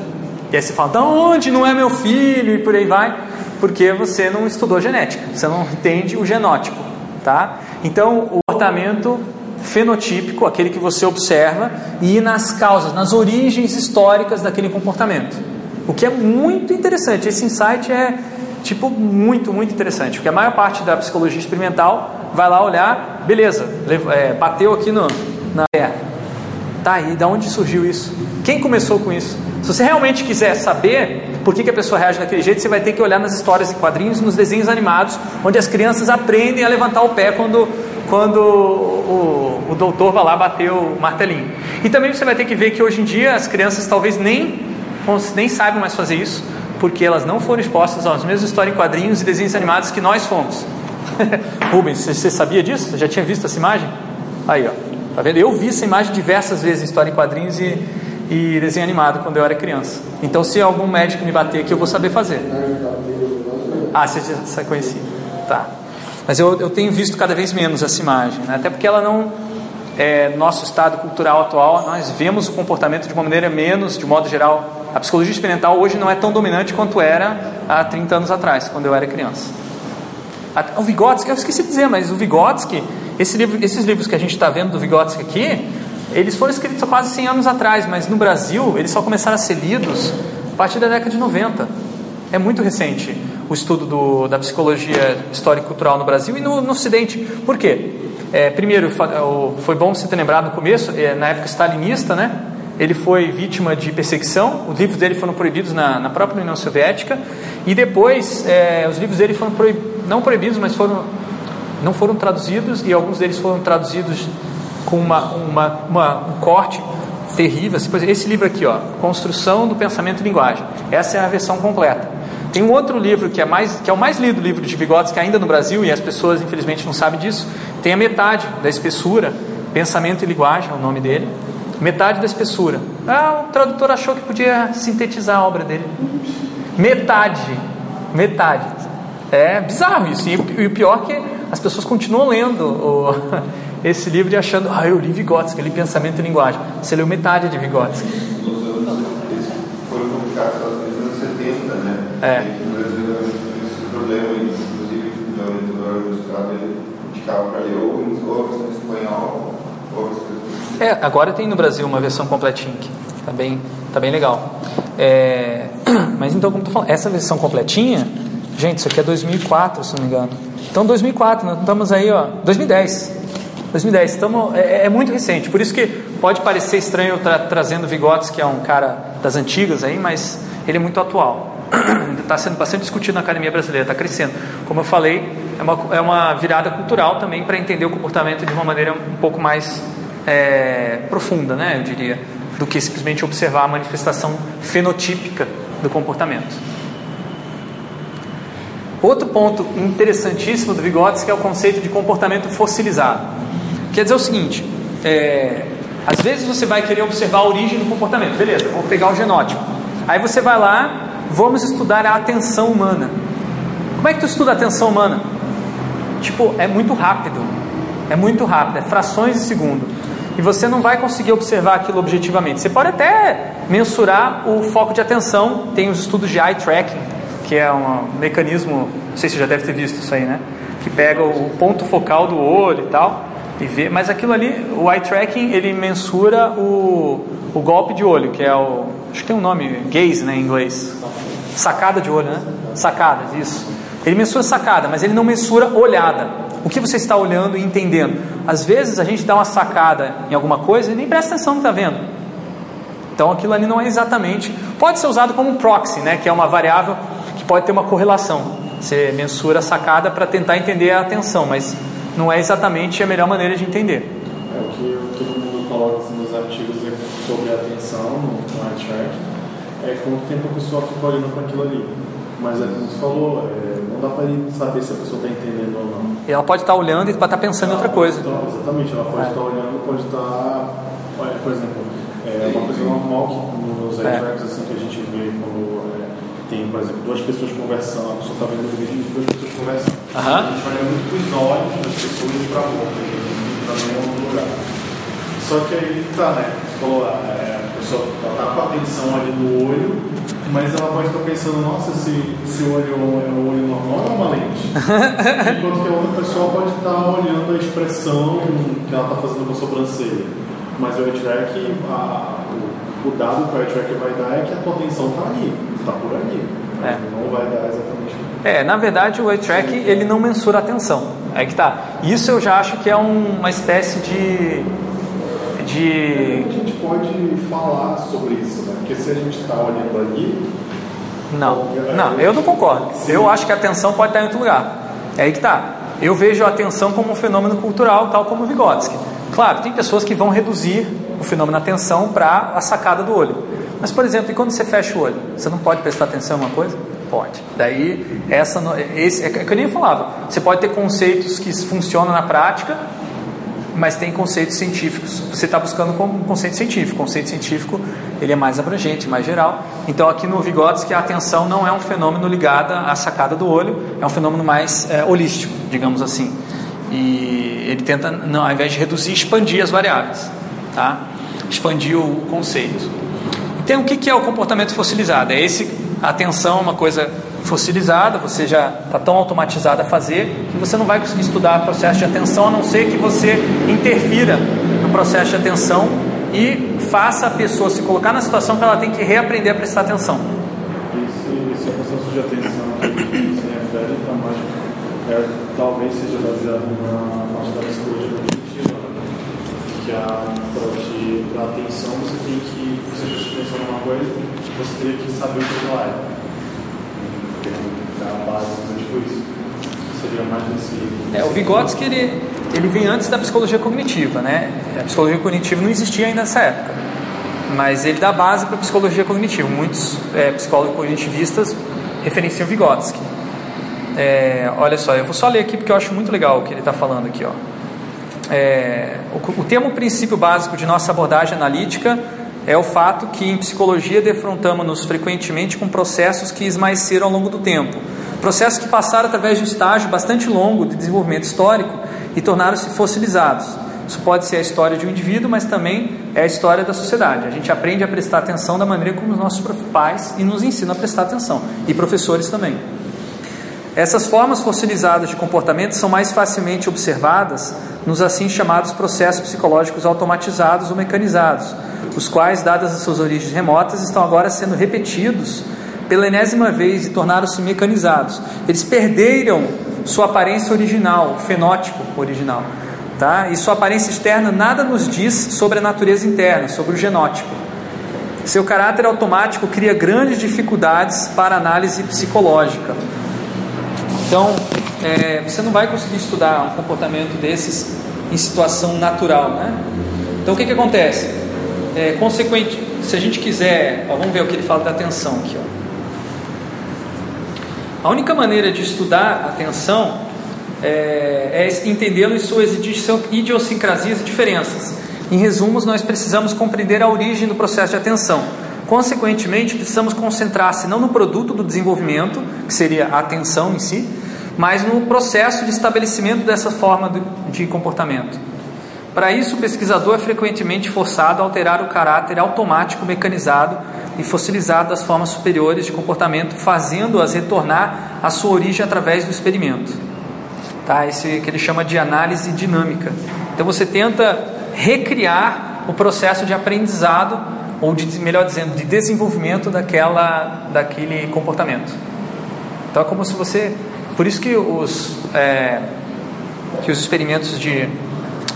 E aí você fala, da onde não é meu filho? E por aí vai, porque você não estudou genética, você não entende o genótipo, tá? Então, o comportamento fenotípico, aquele que você observa, e nas causas, nas origens históricas daquele comportamento. O que é muito interessante, esse insight é tipo muito, muito interessante, porque a maior parte da psicologia experimental vai lá olhar, beleza, é, bateu aqui no, na terra. Tá, e da onde surgiu isso? Quem começou com isso? Se você realmente quiser saber por que, que a pessoa reage daquele jeito, você vai ter que olhar nas histórias em quadrinhos, nos desenhos animados, onde as crianças aprendem a levantar o pé quando quando o, o doutor vai lá bater o martelinho. E também você vai ter que ver que hoje em dia as crianças talvez nem, nem saibam mais fazer isso, porque elas não foram expostas às mesmas histórias em quadrinhos e desenhos animados que nós fomos. Rubens, você sabia disso? Já tinha visto essa imagem? Aí, ó. Tá vendo? Eu vi essa imagem diversas vezes em história em quadrinhos e, e desenho animado quando eu era criança. Então, se algum médico me bater aqui, eu vou saber fazer. Ah, você já conhecia. Tá. Mas eu, eu tenho visto cada vez menos essa imagem, né? até porque ela não. É, nosso estado cultural atual, nós vemos o comportamento de uma maneira menos, de modo geral. A psicologia experimental hoje não é tão dominante quanto era há 30 anos atrás, quando eu era criança. O Vygotsky, eu esqueci de dizer, mas o Vygotsky, esse livro, esses livros que a gente está vendo do Vygotsky aqui, eles foram escritos há quase 100 anos atrás, mas no Brasil eles só começaram a ser lidos a partir da década de 90. É muito recente o estudo do, da psicologia histórica e cultural no Brasil e no, no Ocidente. Por quê? É, primeiro, foi bom você ter lembrado no começo, é, na época stalinista, né? Ele foi vítima de perseguição, os livros dele foram proibidos na, na própria União Soviética, e depois é, os livros dele foram proib, não proibidos, mas foram, não foram traduzidos, e alguns deles foram traduzidos com uma, uma, uma um corte terrível. Assim, esse livro aqui, ó, Construção do Pensamento e Linguagem, essa é a versão completa. Tem um outro livro que é, mais, que é o mais lido livro de Vygotsky ainda no Brasil, e as pessoas infelizmente não sabem disso. Tem a metade da espessura, Pensamento e Linguagem é o nome dele. Metade da espessura. Ah, o tradutor achou que podia sintetizar a obra dele. Metade. Metade. É bizarro isso. E, o pior é que as pessoas continuam lendo o, esse livro e achando, ah, eu li Vygotsky, eu li Pensamento e Linguagem. Você leu metade de Vygotsky. Foram publicados nos anos 70, né? É. No Brasil, esse problema, inclusive, no editor do Estado, ele indicava para ler ou em espanhol, ou é, agora tem no Brasil uma versão completinha que tá bem, tá bem legal. É, mas então, como tu falando, essa versão completinha, gente, isso aqui é 2004, se não me engano. Então, 2004, nós estamos aí, ó, 2010. 2010, estamos, é, é muito recente, por isso que pode parecer estranho tra trazendo Vigotes, que é um cara das antigas aí, mas ele é muito atual. Está sendo bastante discutido na academia brasileira, está crescendo. Como eu falei, é uma, é uma virada cultural também para entender o comportamento de uma maneira um pouco mais é, profunda, né, eu diria, do que simplesmente observar a manifestação fenotípica do comportamento. Outro ponto interessantíssimo do Vygotsky é o conceito de comportamento fossilizado. Quer dizer o seguinte: é, às vezes você vai querer observar a origem do comportamento, beleza, vou pegar o genótipo. Aí você vai lá, vamos estudar a atenção humana. Como é que tu estuda a atenção humana? Tipo, é muito rápido. É muito rápido, é frações de segundo e você não vai conseguir observar aquilo objetivamente. Você pode até mensurar o foco de atenção, tem os estudos de eye tracking, que é um mecanismo, não sei se você já deve ter visto isso aí, né? Que pega o ponto focal do olho e tal, e vê, mas aquilo ali, o eye tracking, ele mensura o, o golpe de olho, que é o, acho que tem um nome, gaze, né, em inglês. Sacada de olho, né? Sacada, isso. Ele mensura sacada, mas ele não mensura olhada. O que você está olhando e entendendo? Às vezes a gente dá uma sacada em alguma coisa e nem presta atenção no que está vendo. Então aquilo ali não é exatamente. Pode ser usado como um proxy, né? que é uma variável que pode ter uma correlação. Você mensura a sacada para tentar entender a atenção, mas não é exatamente a melhor maneira de entender. É o que todo mundo coloca assim, nos artigos sobre a atenção, no, no é quanto tempo a pessoa fica olhando para aquilo ali. Mas é como você falou, é, não dá para saber se a pessoa está entendendo ou não. Ela pode estar tá olhando e pode estar tá pensando em outra coisa. Então, exatamente, ela pode é. estar olhando, pode estar. Olha, por exemplo, é uma coisa normal que nos iTracks é. assim, que a gente vê quando é, tem, por exemplo, duas pessoas conversando, a pessoa está vendo o vídeo e duas pessoas conversando. A gente olha muito para os olhos das pessoas e para a boca, para nenhum lugar. Só que aí tá, né? Falou, é, a pessoa está com a atenção ali no olho mas ela pode estar pensando, nossa, esse, esse olho é um olho normal ou é uma lente? Enquanto que a outra pessoa pode estar olhando a expressão que ela está fazendo com a sobrancelha. Mas o eye track, a, o, o, dado que o eye track vai dar é que a tua atenção está ali, está por ali. É. Não vai dar exatamente. É, na verdade o eye track ele não mensura a atenção. É que tá. Isso eu já acho que é um, uma espécie de de. A gente pode falar sobre isso? Porque se a gente está olhando ali. Não, não, eu não concordo. Eu acho que a atenção pode estar em outro lugar. É aí que está. Eu vejo a atenção como um fenômeno cultural, tal como Vygotsky. Claro, tem pessoas que vão reduzir o fenômeno atenção para a sacada do olho. Mas, por exemplo, e quando você fecha o olho? Você não pode prestar atenção em uma coisa? Pode. Daí, essa, esse, é que eu nem falava. Você pode ter conceitos que funcionam na prática, mas tem conceitos científicos. Você está buscando um conceito científico. Conceito científico ele é mais abrangente, mais geral. Então, aqui no Vygotsky, a atenção não é um fenômeno ligado à sacada do olho, é um fenômeno mais é, holístico, digamos assim. E ele tenta, não, ao invés de reduzir, expandir as variáveis, tá? expandir o conceito. Então, o que é o comportamento fossilizado? É esse, a atenção é uma coisa fossilizada, você já está tão automatizado a fazer que você não vai conseguir estudar o processo de atenção a não ser que você interfira no processo de atenção e faça a pessoa se colocar na situação que ela tem que reaprender a prestar atenção. Esse, esse processo de atenção que se refere também é, talvez seja baseado na parte da psicologia cognitiva, que a parte da atenção você tem que, você presta atenção numa coisa, você teria que saber o que ela é a base tipo isso. Seria mais nesse. É, o Vygotsky ele, ele vem antes da psicologia cognitiva, né? A psicologia cognitiva não existia ainda nessa época, mas ele dá base para a psicologia cognitiva. Muitos é, psicólogos cognitivistas referenciam Vygotsky. É, olha só, eu vou só ler aqui porque eu acho muito legal o que ele está falando aqui. Ó. É, o, o termo princípio básico de nossa abordagem analítica é o fato que em psicologia defrontamos-nos frequentemente com processos que esmaeceram ao longo do tempo, processos que passaram através de um estágio bastante longo de desenvolvimento histórico e tornaram-se fossilizados. Isso pode ser a história de um indivíduo, mas também é a história da sociedade. A gente aprende a prestar atenção da maneira como os nossos pais e nos ensinam a prestar atenção, e professores também. Essas formas fossilizadas de comportamento são mais facilmente observadas nos assim chamados processos psicológicos automatizados ou mecanizados, os quais, dadas as suas origens remotas, estão agora sendo repetidos pela enésima vez e tornaram-se mecanizados. Eles perderam sua aparência original, fenótipo original. Tá? E sua aparência externa nada nos diz sobre a natureza interna, sobre o genótipo. Seu caráter automático cria grandes dificuldades para análise psicológica. Então, é, você não vai conseguir estudar um comportamento desses em situação natural, né? Então, o que, que acontece? é, consequente, se a gente quiser, ó, vamos ver o que ele fala da atenção aqui. Ó. A única maneira de estudar a atenção é, é entendê-lo em suas idiosincrasias e diferenças. Em resumos, nós precisamos compreender a origem do processo de atenção. Consequentemente, precisamos concentrar-se não no produto do desenvolvimento, que seria a atenção em si, mas no processo de estabelecimento dessa forma de comportamento. Para isso, o pesquisador é frequentemente forçado a alterar o caráter automático, mecanizado e fossilizado das formas superiores de comportamento, fazendo-as retornar à sua origem através do experimento. Tá? Esse que ele chama de análise dinâmica. Então você tenta recriar o processo de aprendizado ou de melhor dizendo de desenvolvimento daquela daquele comportamento. Então é como se você, por isso que os é, que os experimentos de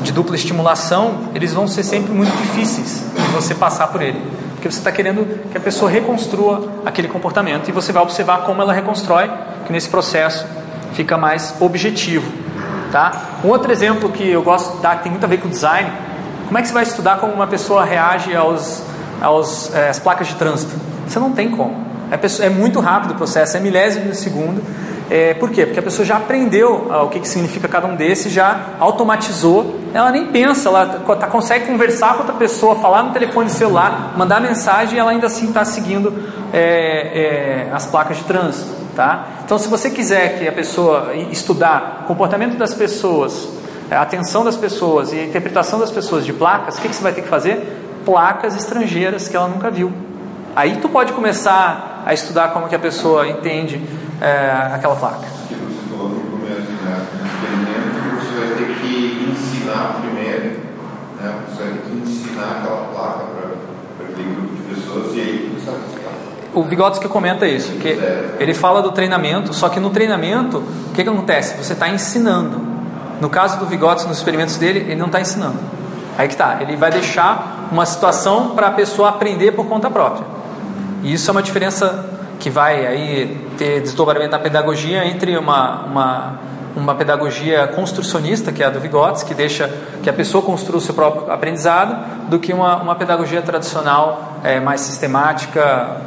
de dupla estimulação, eles vão ser sempre muito difíceis de você passar por ele. Porque você está querendo que a pessoa reconstrua aquele comportamento e você vai observar como ela reconstrói, que nesse processo fica mais objetivo. Tá? Um outro exemplo que eu gosto de dar, que tem muito a ver com design, como é que você vai estudar como uma pessoa reage aos, aos, é, às placas de trânsito? Você não tem como. É, é muito rápido o processo, é milésimo de segundo. É, por quê? Porque a pessoa já aprendeu ah, o que, que significa cada um desses, já automatizou, ela nem pensa, ela tá, consegue conversar com outra pessoa, falar no telefone celular, mandar mensagem e ela ainda assim está seguindo é, é, as placas de trânsito. Tá? Então, se você quiser que a pessoa estudar comportamento das pessoas, a atenção das pessoas e a interpretação das pessoas de placas, o que, que você vai ter que fazer? Placas estrangeiras que ela nunca viu. Aí tu pode começar a estudar como que a pessoa entende é, aquela placa. Você falou no começo, né? experimento você vai ter que ensinar primeiro, né? Você vai ter que ensinar aquela placa para aquele grupo de pessoas e aí começar a o Vygotsky comenta isso, que ele fala do treinamento, só que no treinamento, o que, que acontece? Você está ensinando. No caso do Vygotsky, nos experimentos dele, ele não está ensinando. Aí que está, ele vai deixar uma situação para a pessoa aprender por conta própria. E isso é uma diferença que vai aí ter desdobramento da pedagogia entre uma, uma uma pedagogia construcionista, que é a do Vygotsky, que deixa que a pessoa construa o seu próprio aprendizado, do que uma, uma pedagogia tradicional é, mais sistemática,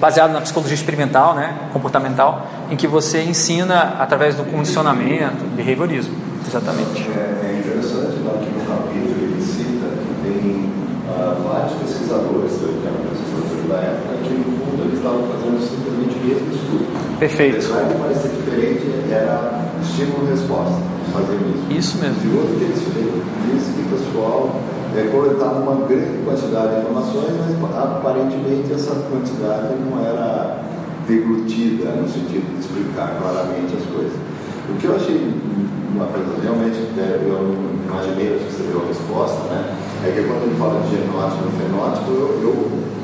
baseada na psicologia experimental, né, comportamental, em que você ensina através do condicionamento, behaviorismo, exatamente. É, é interessante que no capítulo ele cita que tem uh, vários pesquisadores, pesquisadores da época, que no fundo eles estavam fazendo simplesmente o mesmo estudo. Perfeito. Apesar de parecer diferente, era estímulo-resposta. Fazer isso. Isso mesmo. E outro que eles disse que o pessoal é, coletava uma grande quantidade de informações, mas aparentemente essa quantidade não era deglutida no sentido de explicar claramente as coisas. O que eu achei uma coisa realmente, é, eu imaginei que você deu a resposta, né? É que quando ele fala de genótipo e fenótipo, eu, eu,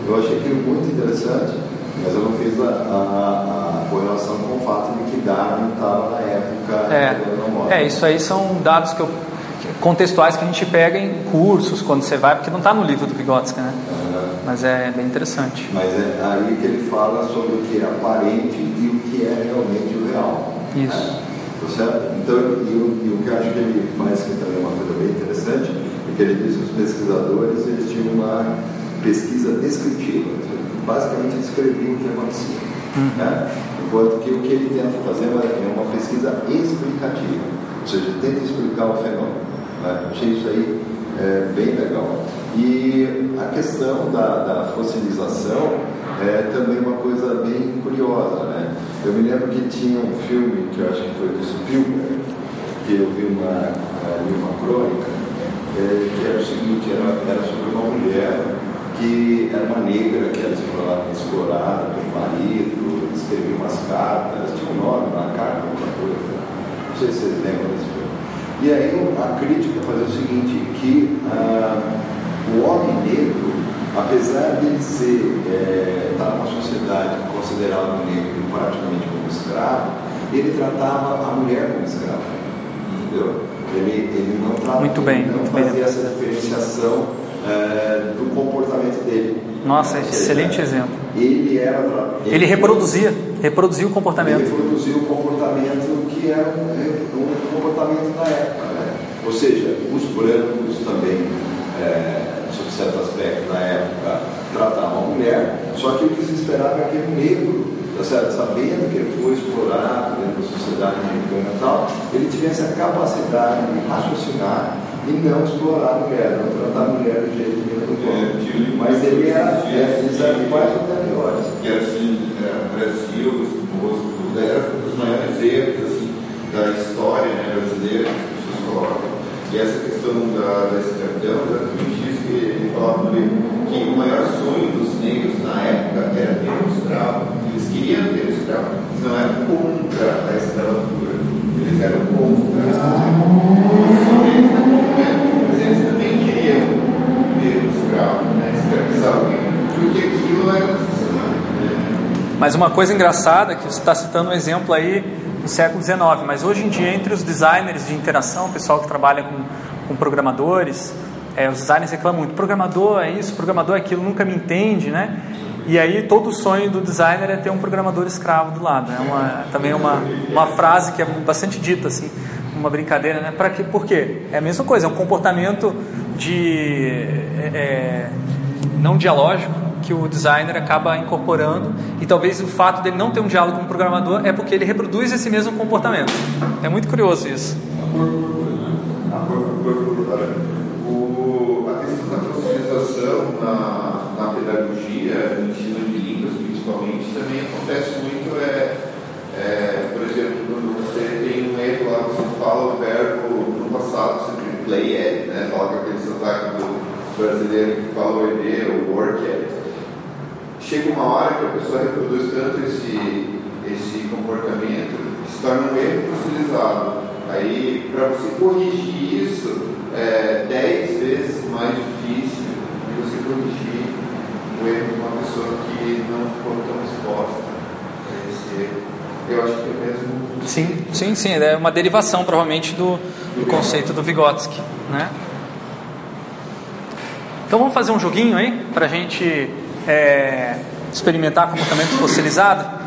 eu achei aquilo muito interessante, mas eu não fiz a, a, a correlação com o fato de que Darwin estava na época é, é, isso aí são dados que eu, contextuais que a gente pega em cursos quando você vai, porque não está no livro do Vygotsky, né? Uhum. Mas é bem interessante. Mas é aí que ele fala sobre o que é aparente e o que é realmente o real. Isso. Certo? Então, e, e, o que eu acho que ele faz que também é uma coisa bem interessante, é que ele diz que os pesquisadores eles tinham uma pesquisa descritiva, basicamente descreviam o que acontecia. Uhum. Né? Enquanto que o que ele tenta fazer é uma pesquisa explicativa, ou seja, tenta explicar o fenômeno. Né? Achei isso aí é, bem legal. E a questão da, da fossilização é também uma coisa bem curiosa. Né? Eu me lembro que tinha um filme que eu acho que foi do Spielberg, que eu vi uma, vi uma crônica, é, que era o seguinte, era, era sobre uma mulher que era uma negra que era explorada, explorada pelo marido, escrevia umas cartas, tinha um nome na carta, alguma coisa. Não sei se vocês lembram desse filme. E aí a crítica fazia o seguinte, que ah, o homem negro, apesar de ele ser, é, estar numa sociedade considerada negro praticamente como escravo, ele tratava a mulher como escrava. Entendeu? Ele, ele não, tratava, muito bem, não muito fazia bem. essa diferenciação é, do comportamento dele. Nossa, excelente exemplo. Ele era. Ele, ele reproduzia, reproduzia o comportamento. Ele reproduzia o comportamento que era um, um comportamento da época. Né? Ou seja, os brancos também, é, sob certo aspecto, na época, tratavam a mulher, só que o que se esperava é que o negro, tá certo? sabendo que ele foi explorado dentro da sociedade americana e tal, ele tivesse a capacidade de raciocinar e não explorar a mulher, não tratar a mulher do jeito que ele é, Mas ele era, é, eles eram quase anteriores. Que assim, é, Brasil, os, era um dos maiores erros assim, da história né, brasileira, que as pessoas colocam. E essa questão da, da escravidão, exatamente isso que ele falava no livro, que o maior sonho dos negros na época era ter um escravo. Eles queriam ter um escravo, eles não eram contra a escravatura, eles eram contra a escravatura eles também queriam ter um escravo, né? escravizar alguém, porque aquilo era necessário. Né? Mas uma coisa engraçada, que você está citando um exemplo aí do século XIX, mas hoje em dia, entre os designers de interação, o pessoal que trabalha com, com programadores, é, os designers reclamam muito: programador é isso, programador é aquilo, nunca me entende, né? E aí todo o sonho do designer é ter um programador escravo do lado. É uma, também é uma, uma frase que é bastante dita assim uma brincadeira, né? Para que, por quê? É a mesma coisa, é um comportamento de é, é, não dialógico que o designer acaba incorporando e talvez o fato dele não ter um diálogo com o programador é porque ele reproduz esse mesmo comportamento. É muito curioso isso. O, a questão da fossilização na, na pedagogia, no ensino de línguas principalmente, também acontece muito, é, é, por exemplo, quando você tem um erro lá, você fala o verbo no passado, sempre play it, né? Fala com aquele sotaque do brasileiro que fala o ED, ou work it. Chega uma hora que a pessoa reproduz tanto esse, esse comportamento que se torna um erro fossilizado. Aí, para você corrigir isso, é dez vezes mais difícil de você corrigir o erro de uma pessoa que não ficou tão exposta a esse erro. Eu acho que é mesmo. Sim, sim, sim. É uma derivação, provavelmente, do, do conceito do Vygotsky. Né? Então vamos fazer um joguinho aí para a gente é, experimentar comportamento fossilizado.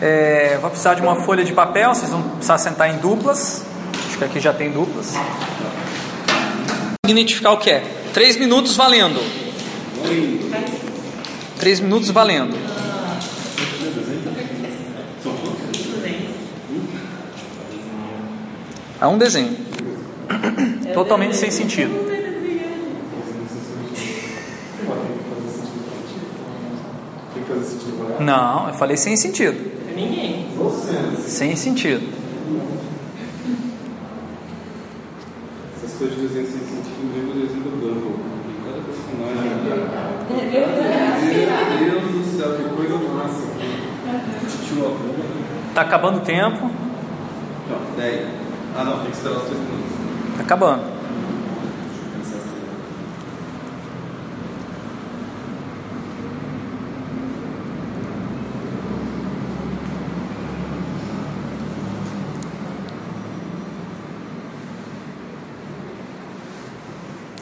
É, vou precisar de uma folha de papel, vocês vão precisar sentar em duplas. Acho que aqui já tem duplas. Identificar o que é? Três minutos valendo. Três minutos valendo. É um desenho. Totalmente sem sentido. Tem que fazer sentido pra ela. Não, eu falei sem sentido. Ninguém. Sem sentido. Essas coisas de desenho sem sentido, lembra o desenho do. Cada personagem. Meu Deus do céu, que coisa massa. Tio. Tá acabando o tempo. Não, 10. Ah, não, tem que esperar os 3 minutos. Tá acabando.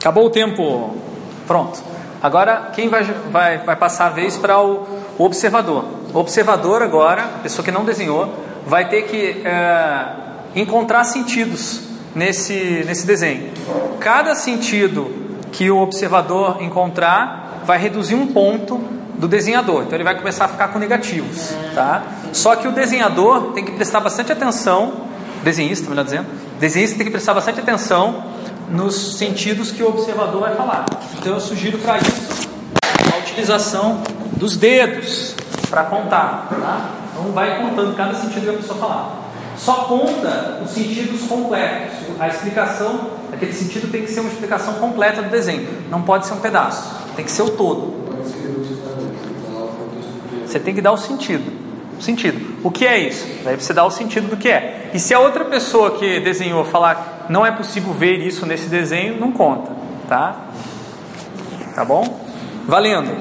Acabou o tempo. Pronto. Agora, quem vai, vai, vai passar a vez para o, o observador? O observador, agora, a pessoa que não desenhou, vai ter que é, encontrar sentidos nesse, nesse desenho. Cada sentido que o observador encontrar vai reduzir um ponto do desenhador. Então, ele vai começar a ficar com negativos. Tá? Só que o desenhador tem que prestar bastante atenção, desenhista, melhor dizendo, desenhista tem que prestar bastante atenção nos sentidos que o observador vai falar. Então eu sugiro para isso a utilização dos dedos para contar. Tá? Então vai contando cada sentido que a pessoa falar. Só conta os sentidos completos. A explicação, aquele sentido tem que ser uma explicação completa do desenho. Não pode ser um pedaço. Tem que ser o todo. Você tem que dar o sentido. O sentido. O que é isso? Daí você dá o sentido do que é. E se a outra pessoa que desenhou falar não é possível ver isso nesse desenho, não conta, tá? Tá bom? Valendo.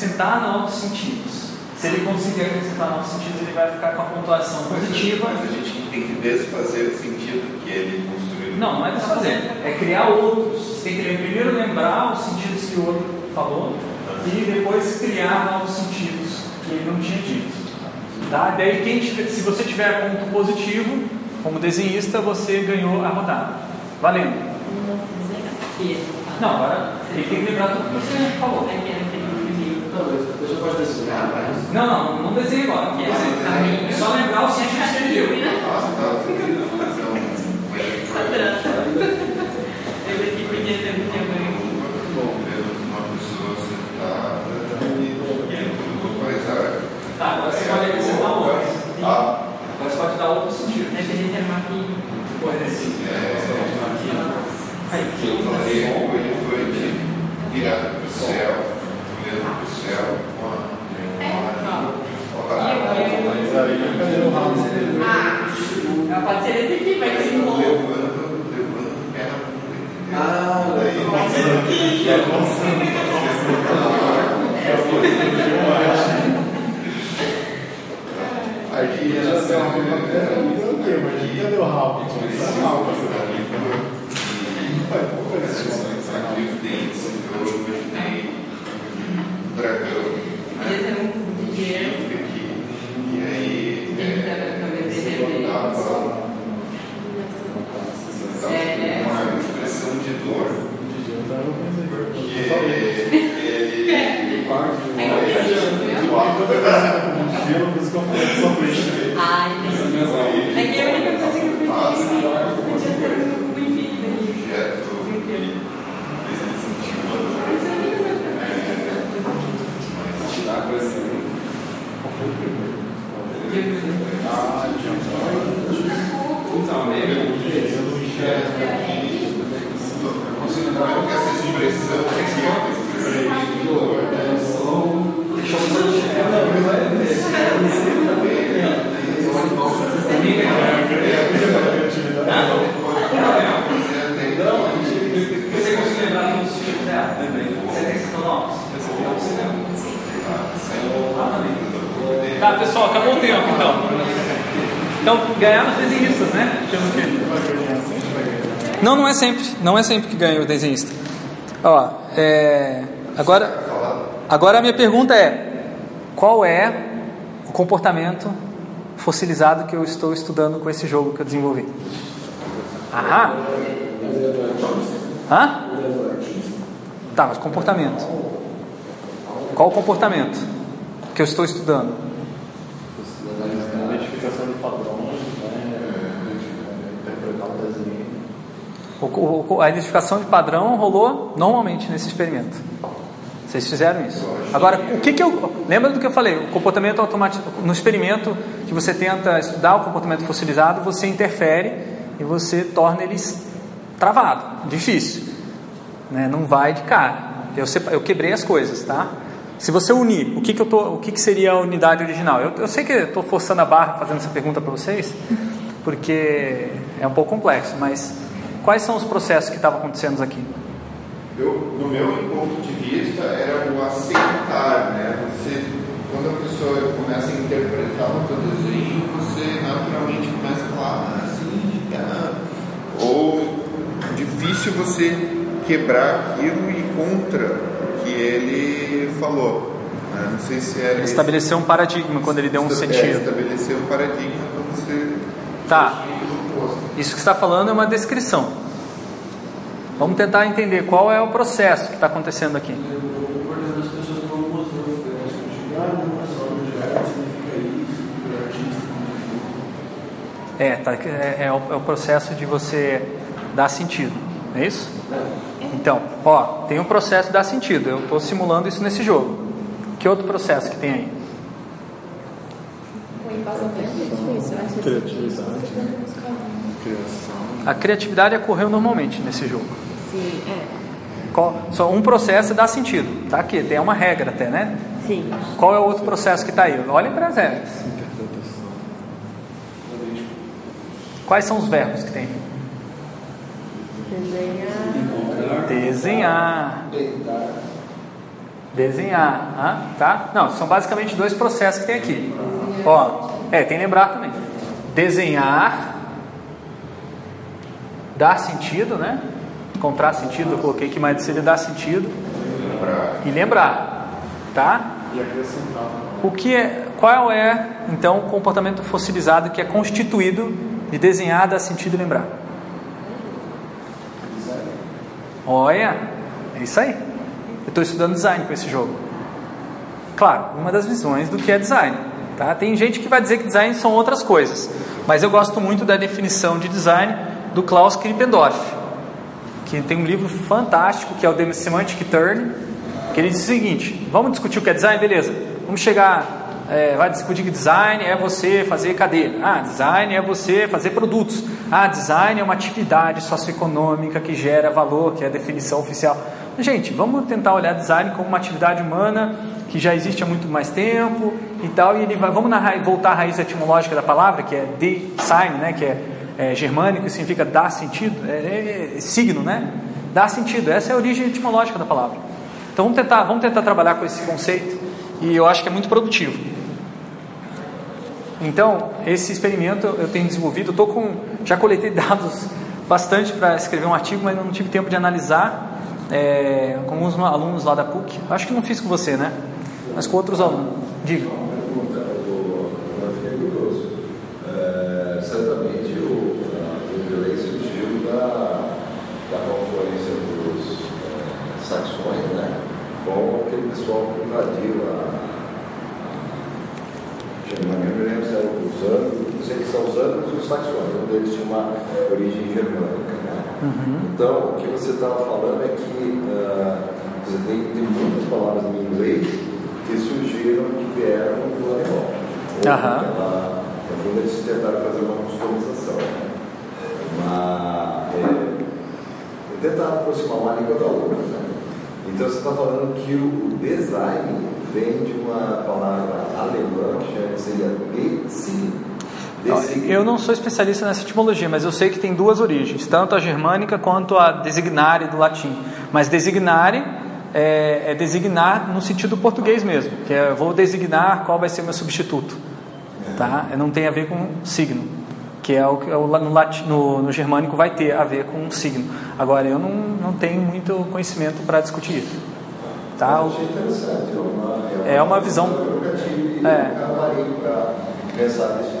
Acrescentar novos sentidos. Se ele conseguir acrescentar novos sentidos, ele vai ficar com a pontuação positiva. Mas a gente tem que desfazer o sentido que ele construiu. Não, não é desfazer, é criar outros. Você tem que primeiro lembrar os sentidos que o outro falou e depois criar novos sentidos que ele não tinha dito. Tá? Daí, quem tiver- se você tiver ponto positivo, como desenhista, você ganhou a rodada. Valendo. Não, agora ele tem que lembrar tudo que você falou. A pessoa pode desenhar, mas. Não, não, não desenhe agora. Não desenhe. É só lembrar o sentido que você deu. Nossa, tá fazendo então, Ele aqui podia ter minha mãe. uma pessoa sentada e. Tá, agora você pode acrescentar outros. Ah, Agora você pode dar outro sentido. Ter uma filha. Aí, eu falei, o elefante virado para o céu, olhando para o céu, com a Mas aí, cadê o rabo dele? Ah, pode ser esse aqui, vai ser um levando, levando o pé na bunda. Ah, Daí, Pode ser esse aqui. Aí Já ela sei uma coisa o quê? Mas cadê o rabo? Esse rabo, Vai, vou fazer isso. Aqui os dentes, então eu imaginei um dragão, Podia né? ter um dinheiro. Aqui. E aí, Dentro da é, cabeça dele. dava É. uma expressão de dor, porque ele Ai, é que a única coisa que eu pensei podia ter um bem-vindo ali. objeto fez ele sentir uma dor. tirar coisa assim. Então, meio. Eu consigo lembrar que essa expressão aqui é uma expressão de dor. Você conseguiu lembrar do sentido dela? Você tem que falar, ó, você tem que você lembra. Tá, pessoal, acabou o tempo então. Então, ganharam os desenhistas, né? Temos que- Não, não é sempre. Que ganha o desenhista. Ó, é, agora, agora a minha pergunta é: qual é o comportamento fossilizado que eu estou estudando com esse jogo que eu desenvolvi? Aham. Hã? Tá, mas comportamento. Qual o comportamento que eu estou estudando? Identificação de padrões, né? Interpretar o desenho. O- o- a identificação de padrão rolou normalmente nesse experimento. Vocês fizeram isso. Agora, o que, que eu. Lembra do que eu falei? O comportamento automático. No experimento que você tenta estudar o comportamento fossilizado, você interfere e você torna ele travado, difícil. Né? Não vai de cara. Eu, eu quebrei as coisas, tá? Se você unir, o que, que, eu tô, o que, que seria a unidade original? Eu, eu sei que estou forçando a barra fazendo essa pergunta para vocês, porque é um pouco complexo, mas quais são os processos que estavam acontecendo aqui? Eu, no meu ponto de vista, era o aceitar, né? Você, quando a pessoa começa a interpretar o teu desenho, você naturalmente começa a falar assim, ah. ou difícil você quebrar aquilo e contra o que ele falou. né? Não sei se era Ele estabeleceu um paradigma quando ele deu um É, sentido. estabelecer um paradigma para você Tá. Isso que você está falando é uma descrição. Vamos tentar entender qual é o processo que está acontecendo aqui. Né? É artista. É, tá, é, é o, é o processo de você dar sentido, não é isso? Então, ó, tem um processo de dar sentido. Eu estou simulando isso nesse jogo. Que outro processo que tem aí? O embasamento é difícil, né? Criatividade. Criação. A criatividade ocorreu normalmente nesse jogo. Sim, é. Qual- só um processo dá sentido. Tá aqui, tem uma regra até, né? Sim. Qual é o outro processo que está aí? Olhem para as regras. Quais são os verbos que tem? Desenhar. Desenhar. Desenhar, ah, tá? Não, são basicamente dois processos que tem aqui. Ó, é, tem que lembrar também. Desenhar, dar sentido, né? Encontrar sentido, eu coloquei que mais seria dar sentido e lembrar, tá? E acrescentar. O que é, qual é então o comportamento fossilizado que é constituído de desenhar, dar sentido e lembrar? Olha, é isso aí. Eu estou estudando design com esse jogo. claro, uma das visões do que é design. Tá? Tem gente que vai dizer que design são outras coisas, mas eu gosto muito da definição de design do Klaus Krippendorf, que tem um livro fantástico que é o The Semantic Turn, que ele diz o seguinte: vamos discutir o que é design, beleza? Vamos chegar é, vai discutir que design é você fazer cadeira. Ah, design é você fazer produtos. Ah, design é uma atividade socioeconômica que gera valor, que é a definição oficial. Gente, vamos tentar olhar design como uma atividade humana que já existe há muito mais tempo e tal. E ele vai, vamos na, voltar à raiz etimológica da palavra, que é design, né, que é, é germânico e significa dar sentido, é, é, é signo, né? Dar sentido. Essa é a origem etimológica da palavra. Então vamos tentar, vamos tentar trabalhar com esse conceito e eu acho que é muito produtivo. Então, esse experimento eu tenho desenvolvido, eu com, já coletei dados bastante para escrever um artigo, mas não tive tempo de analisar é, com alguns alunos lá da PUC. Acho que não fiz com você, né? Mas com outros alunos. Diga. Uma pergunta, eu fiquei curioso. É, certamente o, o delay surgiu da, da confluência dos é, saxões, né? Com aquele pessoal que invadiu a Germânia, eu me lembro se eram os anos, não sei que são saxões, um deles tinha uma origem germânica. Né? Uhum. Então, o que você estava falando é que uh, tem, tem muitas palavras em inglês que surgiram, que vieram do alemão. Uhum. Ela, no fundo, eles tentaram fazer uma customização. Né? Uma, é, tentar aproximar uma língua da outra. Né? Então, você está falando que o design vem de uma palavra alemã que seria design. Eu não sou especialista nessa etimologia, mas eu sei que tem duas origens, tanto a germânica quanto a designare do latim. Mas designare é, é designar no sentido português mesmo, que é eu vou designar qual vai ser o meu substituto. Tá? Não tem a ver com signo, que é o que no, latim, no, no germânico vai ter a ver com signo. Agora, eu não, não tenho muito conhecimento para discutir isso. Tá? É, é uma visão. É. pensar nesse tipo de coisa.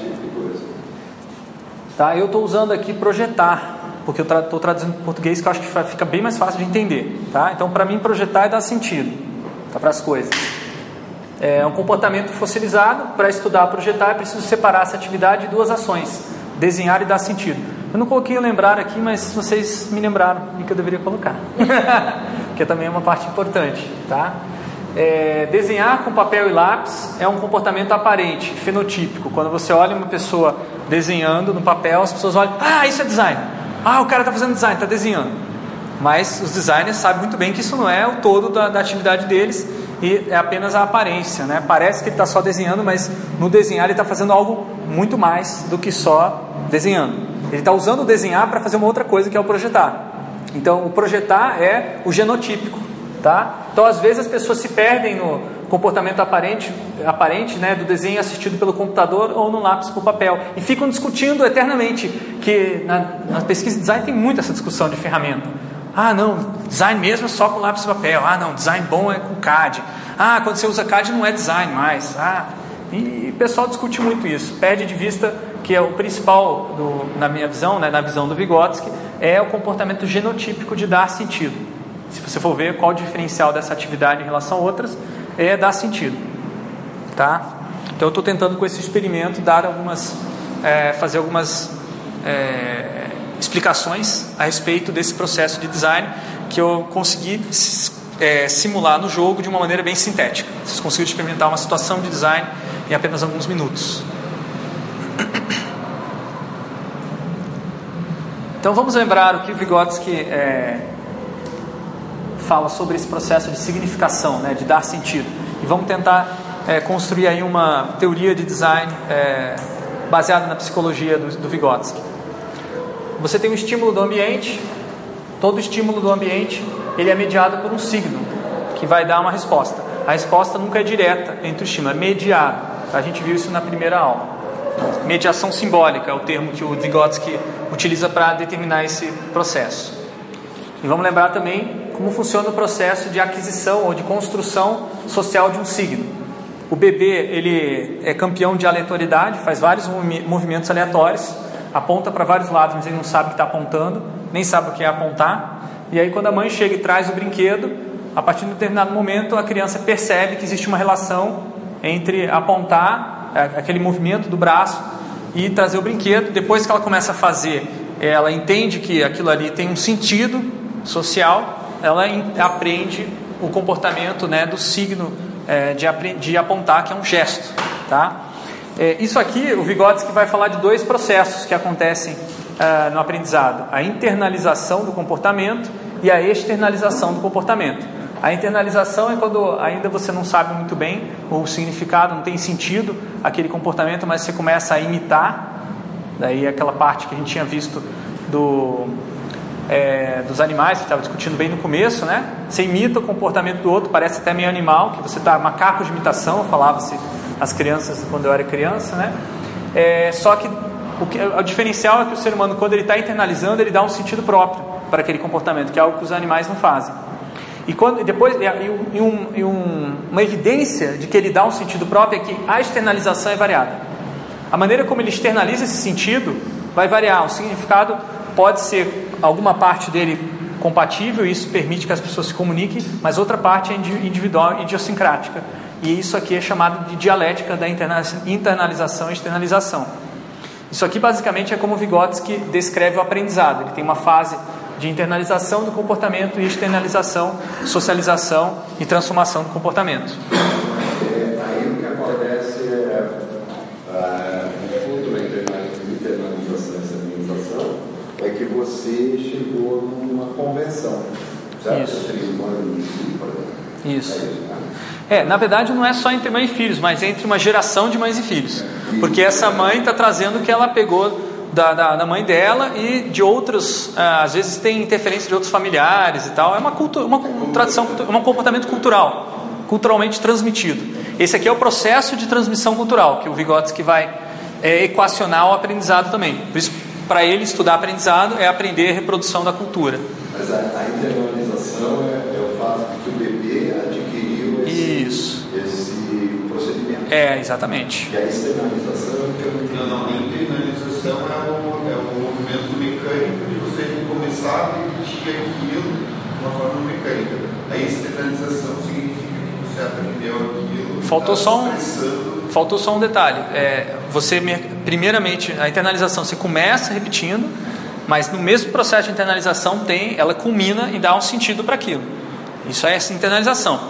Tá, eu estou usando aqui projetar, porque eu estou tra traduzindo para português que eu acho que fica bem mais fácil de entender. Tá? Então, para mim, projetar é dar sentido tá, para as coisas. É um comportamento fossilizado. Para estudar projetar, é preciso separar essa atividade de duas ações: desenhar e dar sentido. Eu não coloquei o lembrar aqui, mas vocês me lembraram e que eu deveria colocar. que também é uma parte importante, tá? É, desenhar com papel e lápis é um comportamento aparente, fenotípico. Quando você olha uma pessoa desenhando no papel, as pessoas olham, ah, isso é design. Ah, o cara está fazendo design, está desenhando. Mas os designers sabem muito bem que isso não é o todo da, da atividade deles e é apenas a aparência, né? Parece que ele está só desenhando, mas no desenhar ele está fazendo algo muito mais do que só desenhando. Ele está usando o desenhar para fazer uma outra coisa que é o projetar. Então, o projetar é o genotípico, tá? Então, às vezes as pessoas se perdem no comportamento aparente, aparente, né, do desenho assistido pelo computador ou no lápis por papel e ficam discutindo eternamente que na, na pesquisa de design tem muito essa discussão de ferramenta. Ah, não, design mesmo é só com lápis e papel. Ah, não, design bom é com CAD. Ah, quando você usa CAD não é design mais. Ah, e o pessoal discute muito isso, perde de vista que é o principal, do, na minha visão, né, na visão do Vygotsky, é o comportamento genotípico de dar sentido. Se você for ver qual o diferencial dessa atividade em relação a outras, é dar sentido. Tá? Então eu estou tentando com esse experimento dar algumas, é, fazer algumas é, explicações a respeito desse processo de design que eu consegui é, simular no jogo de uma maneira bem sintética. Vocês conseguiram experimentar uma situação de design em apenas alguns minutos. Então vamos lembrar o que Vygotsky é, fala sobre esse processo de significação, né, de dar sentido. E vamos tentar é, construir aí uma teoria de design é, baseada na psicologia do, do Vygotsky. Você tem um estímulo do ambiente, todo estímulo do ambiente ele é mediado por um signo que vai dar uma resposta. A resposta nunca é direta entre o estímulo, é mediado. A gente viu isso na primeira aula. Mediação simbólica é o termo que o Vygotsky utiliza para determinar esse processo. E vamos lembrar também como funciona o processo de aquisição ou de construção social de um signo. O bebê ele é campeão de aleatoriedade, faz vários movimentos aleatórios, aponta para vários lados, mas ele não sabe o que está apontando, nem sabe o que é apontar. E aí quando a mãe chega e traz o brinquedo, a partir de um determinado momento, a criança percebe que existe uma relação entre apontar é, aquele movimento do braço e trazer o brinquedo. Depois que ela começa a fazer, ela entende que aquilo ali tem um sentido social, ela aprende o comportamento né, do signo é, de, de apontar, que é um gesto. Tá? É, isso aqui, o Vygotsky vai falar de dois processos que acontecem ah, no aprendizado: a internalização do comportamento e a externalização do comportamento. A internalização é quando ainda você não sabe muito bem o significado, não tem sentido aquele comportamento, mas você começa a imitar. Daí aquela parte que a gente tinha visto do, é, dos animais, que estava discutindo bem no começo, né? Você imita o comportamento do outro, parece até meio animal, que você está macaco de imitação, falava-se as crianças quando eu era criança, né? É, só que o, que o diferencial é que o ser humano, quando ele está internalizando, ele dá um sentido próprio para aquele comportamento, que é algo que os animais não fazem. E quando, depois, e, um- e um- uma evidência de que ele dá um sentido próprio é que a externalização é variada. A maneira como ele externaliza esse sentido vai variar. O significado pode ser alguma parte dele compatível, e isso permite que as pessoas se comuniquem, mas outra parte é indi- individual, idiosincrática. E isso aqui é chamado de dialética da interna- internalização e externalização. Isso aqui basicamente é como Vygotsky descreve o aprendizado. Ele tem uma fase de internalização do comportamento e externalização, socialização e transformação do comportamento. É, aí o que acontece é, ah, no fundo, na internalização internalização e externalização, é que você chegou numa convenção, Isso. Isso. É né? É, na verdade não é só entre mãe e filhos, mas entre uma geração de mães e filhos. Porque essa mãe está trazendo o que ela pegou da, da, da mãe dela e de outros, ah, às vezes tem interferência de outros familiares e tal. É uma, cultu uma tradição, cultu- um comportamento cultural, culturalmente transmitido. Esse aqui é o processo de transmissão cultural, que o Vygotsky vai é, equacionar o aprendizado também. Por isso, para ele, estudar aprendizado é aprender a reprodução da cultura. Mas a, a internalização é, é o fato de que o bebê adquiriu esse, Isso. esse procedimento. É, exatamente. E a externalização é o que eu não Não, a internalização é o, é o movimento mecânico de você começar a repetir aquilo de uma forma mecânica. A externalização significa que você aprendeu aquilo. Faltou tá só um- Faltou só um detalhe. É, você, primeiramente, a internalização você começa repetindo, mas no mesmo processo de internalização tem, ela culmina e dá um sentido para aquilo. Isso é essa internalização.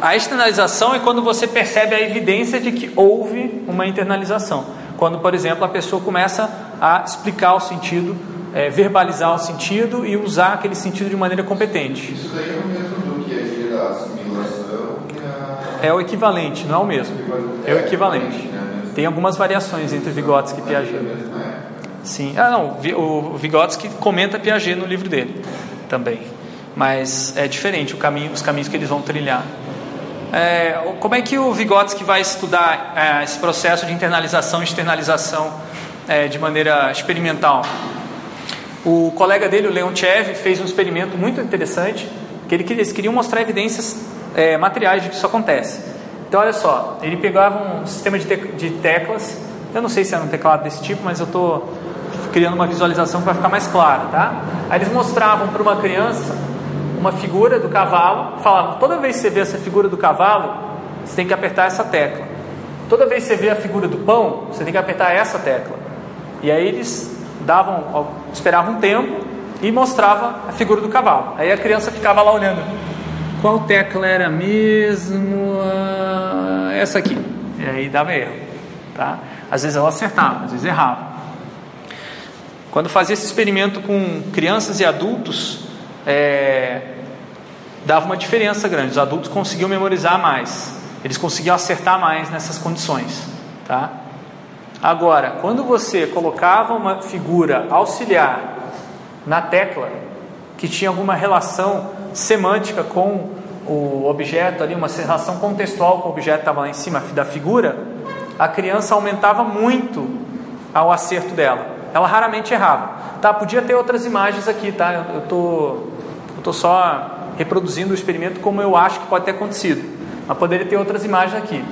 A externalização é quando você percebe a evidência de que houve uma internalização. Quando, por exemplo, a pessoa começa a explicar o sentido, é, verbalizar o sentido e usar aquele sentido de maneira competente. Isso daí é o mesmo do que é a assimilação e a. É o equivalente, não é o mesmo. É o equivalente. Tem algumas variações entre Vygotsky e Piaget. Sim. Ah, não. O Vygotsky comenta Piaget no livro dele também. Mas é diferente o caminho, os caminhos que eles vão trilhar. É, como é que o Vygotsky vai estudar é, esse processo de internalização e externalização é, de maneira experimental? O colega dele, o Leontiev, fez um experimento muito interessante, que ele, eles queriam mostrar evidências é, materiais de que isso acontece. Então, olha só, ele pegava um sistema de, tec- de teclas, eu não sei se era um teclado desse tipo, mas eu estou criando uma visualização para ficar mais claro, tá? Aí eles mostravam para uma criança uma figura do cavalo, falavam, toda vez que você vê essa figura do cavalo, você tem que apertar essa tecla. Toda vez que você vê a figura do pão, você tem que apertar essa tecla. E aí eles davam, esperavam um tempo e mostrava a figura do cavalo. Aí a criança ficava lá olhando. Qual tecla era mesmo? Ah, essa aqui. E aí dava erro, tá? Às vezes ela acertava, às vezes errava. Quando fazia esse experimento com crianças e adultos, é, dava uma diferença grande. Os adultos conseguiam memorizar mais, eles conseguiam acertar mais nessas condições, tá? Agora, quando você colocava uma figura auxiliar na tecla que tinha alguma relação semântica com o objeto ali, uma relação contextual com o objeto que estava lá em cima da figura, a criança aumentava muito ao acerto dela. Ela raramente errava. Tá, podia ter outras imagens aqui, tá? Eu, tô, eu tô só reproduzindo o experimento como eu acho que pode ter acontecido. Mas poderia ter outras imagens aqui.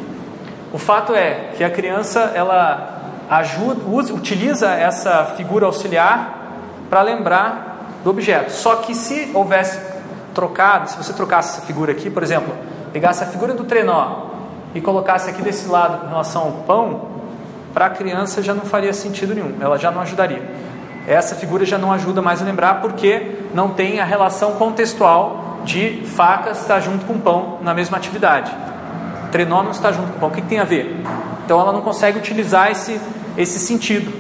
O fato é que a criança ela ajuda, usa, utiliza essa figura auxiliar para lembrar do objeto. Só que se houvesse trocado, se você trocasse essa figura aqui, por exemplo, pegasse a figura do trenó e colocasse aqui desse lado com relação ao pão, para a criança já não faria sentido nenhum, ela já não ajudaria. Essa figura já não ajuda mais a lembrar porque não tem a relação contextual de facas estar junto com pão na mesma atividade. Trenó não está junto com pão. O que, que tem a ver? Então ela não consegue utilizar esse, esse sentido,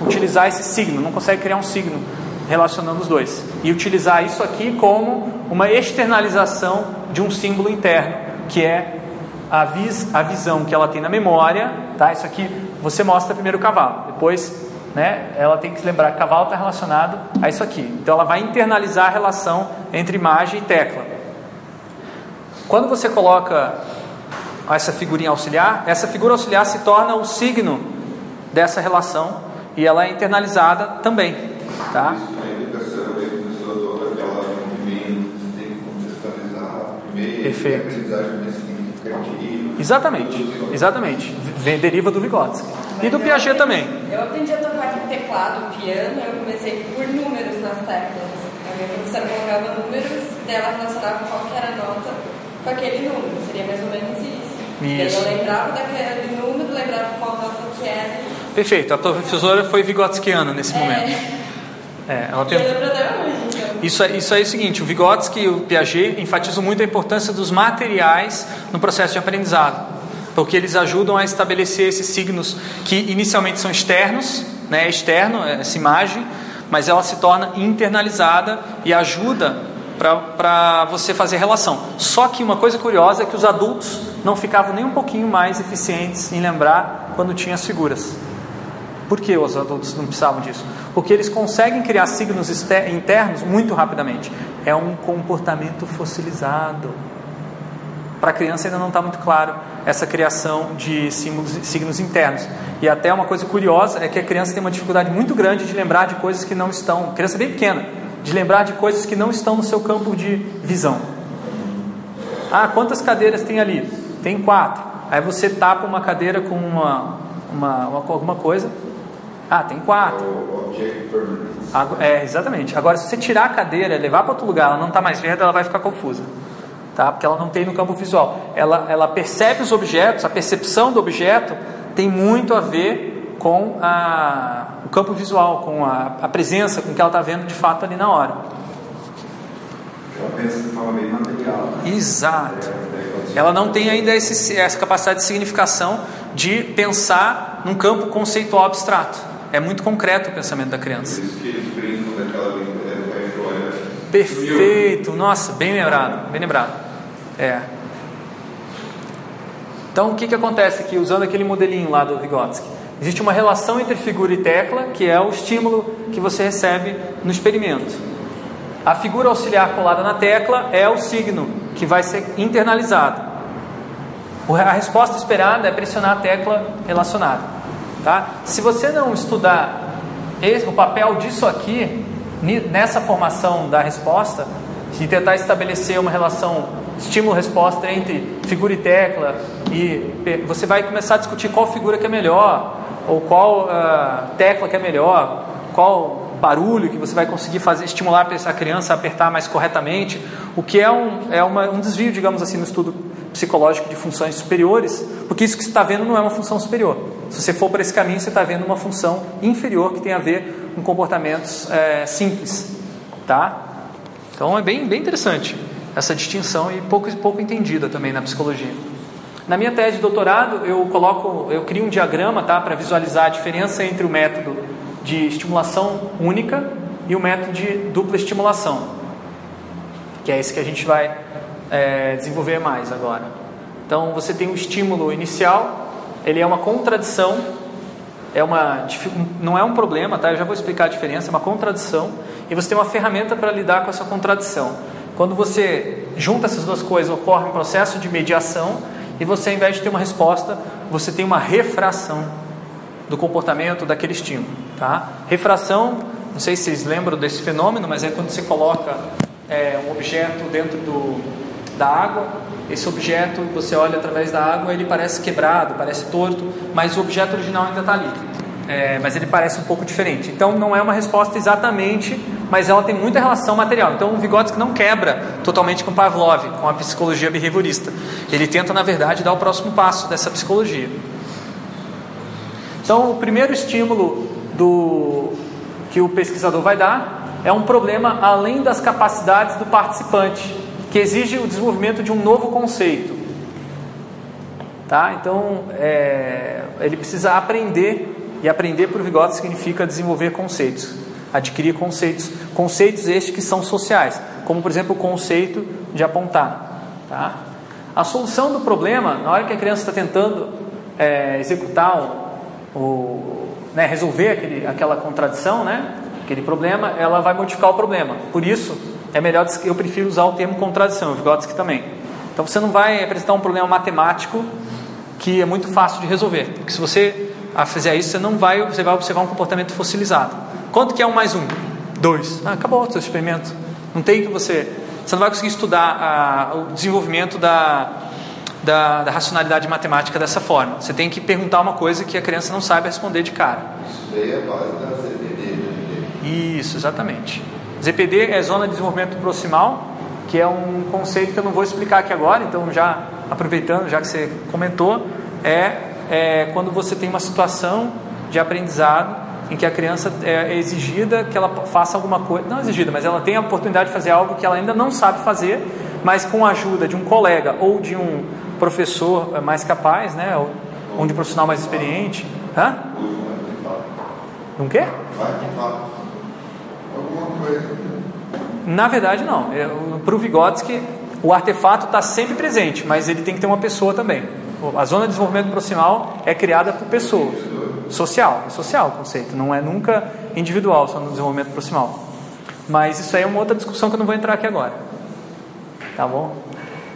utilizar esse signo, não consegue criar um signo relacionando os dois. E utilizar isso aqui como uma externalização de um símbolo interno, que é a, vis, a visão que ela tem na memória. Tá? Isso aqui você mostra primeiro o cavalo, depois né, ela tem que lembrar que cavalo está relacionado a isso aqui. Então ela vai internalizar a relação entre imagem e tecla. Quando você coloca essa figurinha auxiliar, essa figura auxiliar se torna o signo dessa relação e ela é internalizada também, tá? Primeiro, Perfeito. a aprendizagem mais significativa. Exatamente, exatamente. Vem, deriva do Vygotsky. E do Mas Piaget aprendi- também. Eu aprendi a tocar de teclado, piano, eu comecei por números nas teclas. A minha professora colocava números, dela relacionava qual que era a nota com aquele número. Seria mais ou menos isso. Isso. Eu lembrava daquele número, lembrava qual nota que era. Perfeito, a professora foi vigotskiana nesse momento. É, É, ela e eu tem... lembro até hoje. Isso, é- isso é o seguinte: o Vygotsky e o Piaget enfatizam muito a importância dos materiais no processo de aprendizado, porque eles ajudam a estabelecer esses signos que inicialmente são externos, né, é externo essa imagem, mas ela se torna internalizada e ajuda para você fazer relação. Só que uma coisa curiosa é que os adultos não ficavam nem um pouquinho mais eficientes em lembrar quando tinha as figuras. Por que os adultos não precisavam disso? Porque eles conseguem criar signos internos muito rapidamente. É um comportamento fossilizado. Para a criança ainda não está muito claro essa criação de símbolos, signos internos. E até uma coisa curiosa é que a criança tem uma dificuldade muito grande de lembrar de coisas que não estão. Criança bem pequena, de lembrar de coisas que não estão no seu campo de visão. Ah, quantas cadeiras tem ali? Tem quatro. Aí você tapa uma cadeira com uma, uma, alguma coisa. Ah, tem quatro. É, exatamente. Agora, se você tirar a cadeira e levar para outro lugar, ela não está mais vendo, ela vai ficar confusa. Tá? Porque ela não tem no campo visual. Ela, ela percebe os objetos, a percepção do objeto tem muito a ver com a, o campo visual, com a, a presença, com o que ela está vendo de fato ali na hora. Ela pensa de forma bem material. né? Exato. É, é, você- Ela não tem ainda esse, essa capacidade de significação de pensar num campo conceitual abstrato. É muito concreto o pensamento da Por criança. isso que eles brincam daquela. Perfeito, nossa, bem lembrado, bem lembrado. É. Então o que, que acontece aqui, usando aquele modelinho lá do Vygotsky? Existe uma relação entre figura e tecla, que é o estímulo que você recebe no experimento. A figura auxiliar colada na tecla é o signo que vai ser internalizado. A resposta esperada é pressionar a tecla relacionada. Tá? Se você não estudar esse- o papel disso aqui, nessa formação da resposta, de tentar estabelecer uma relação estímulo-resposta entre figura e tecla, e você vai começar a discutir qual figura que é melhor, ou qual ah, tecla que é melhor, qual barulho que você vai conseguir fazer, estimular essa criança a apertar mais corretamente, o que é um, é uma, um desvio, digamos assim, no estudo psicológico de funções superiores, porque isso que você está vendo não é uma função superior. Se você for para esse caminho, você está vendo uma função inferior que tem a ver com comportamentos é, simples, tá? Então é bem, bem interessante essa distinção e pouco, pouco entendida também na psicologia. Na minha tese de doutorado, eu coloco, eu crio um diagrama, tá, para visualizar a diferença entre o método de estimulação única e o método de dupla estimulação, que é esse que a gente vai é, desenvolver mais agora. Então, você tem um estímulo inicial, ele é uma contradição, é uma, não é um problema, tá? Eu já vou explicar a diferença, é uma contradição, e você tem uma ferramenta para lidar com essa contradição. Quando você junta essas duas coisas, ocorre um processo de mediação, e você, ao invés de ter uma resposta, você tem uma refração do comportamento daquele estímulo, tá? Refração, não sei se vocês lembram desse fenômeno, mas é quando você coloca é, um objeto dentro do, da água, esse objeto, você olha através da água, ele parece quebrado, parece torto, mas o objeto original ainda está ali. É, mas ele parece um pouco diferente. Então não é uma resposta exatamente mas ela tem muita relação material. Então o Vygotsky não quebra totalmente com Pavlov, com a psicologia behaviorista. Ele tenta, na verdade, dar o próximo passo dessa psicologia. Então o primeiro estímulo do que o pesquisador vai dar é um problema além das capacidades do participante, que exige o desenvolvimento de um novo conceito. Tá? Então, é, ele precisa aprender, e aprender para o Vygotsky significa desenvolver conceitos, adquirir conceitos, conceitos estes que são sociais, como por exemplo o conceito de apontar. Tá? A solução do problema, na hora que a criança está tentando é, executar o, né, resolver aquele, aquela contradição, né, aquele problema, ela vai modificar o problema. Por isso, é melhor eu prefiro usar o termo contradição, Vygotsky também. Então você não vai apresentar um problema matemático que é muito fácil de resolver. Porque se você fizer isso, você não vai, você vai observar um comportamento fossilizado. Quanto que é um mais um? Dois. Ah, acabou o seu experimento. Não tem que você. Você não vai conseguir estudar a, o desenvolvimento da, da, da, racionalidade matemática dessa forma. Você tem que perguntar uma coisa que a criança não sabe responder de cara. Isso daí é a base da ZPD. Né? Isso, exatamente. ZPD é Zona de Desenvolvimento Proximal, que é um conceito que eu não vou explicar aqui agora, então já aproveitando, já que você comentou, é, é quando você tem uma situação de aprendizado em que a criança é exigida que ela faça alguma coisa, não exigida, mas ela tem a oportunidade de fazer algo que ela ainda não sabe fazer, mas com a ajuda de um colega ou de um professor mais capaz, né, ou, de um profissional mais experiente. Hã? Um quê? Na verdade, não. Para o Vygotsky, o artefato está sempre presente, mas ele tem que ter uma pessoa também. A zona de desenvolvimento proximal é criada por pessoas. Social, é social o conceito, não é nunca individual, só no desenvolvimento proximal. Mas isso aí é uma outra discussão que eu não vou entrar aqui agora. Tá bom?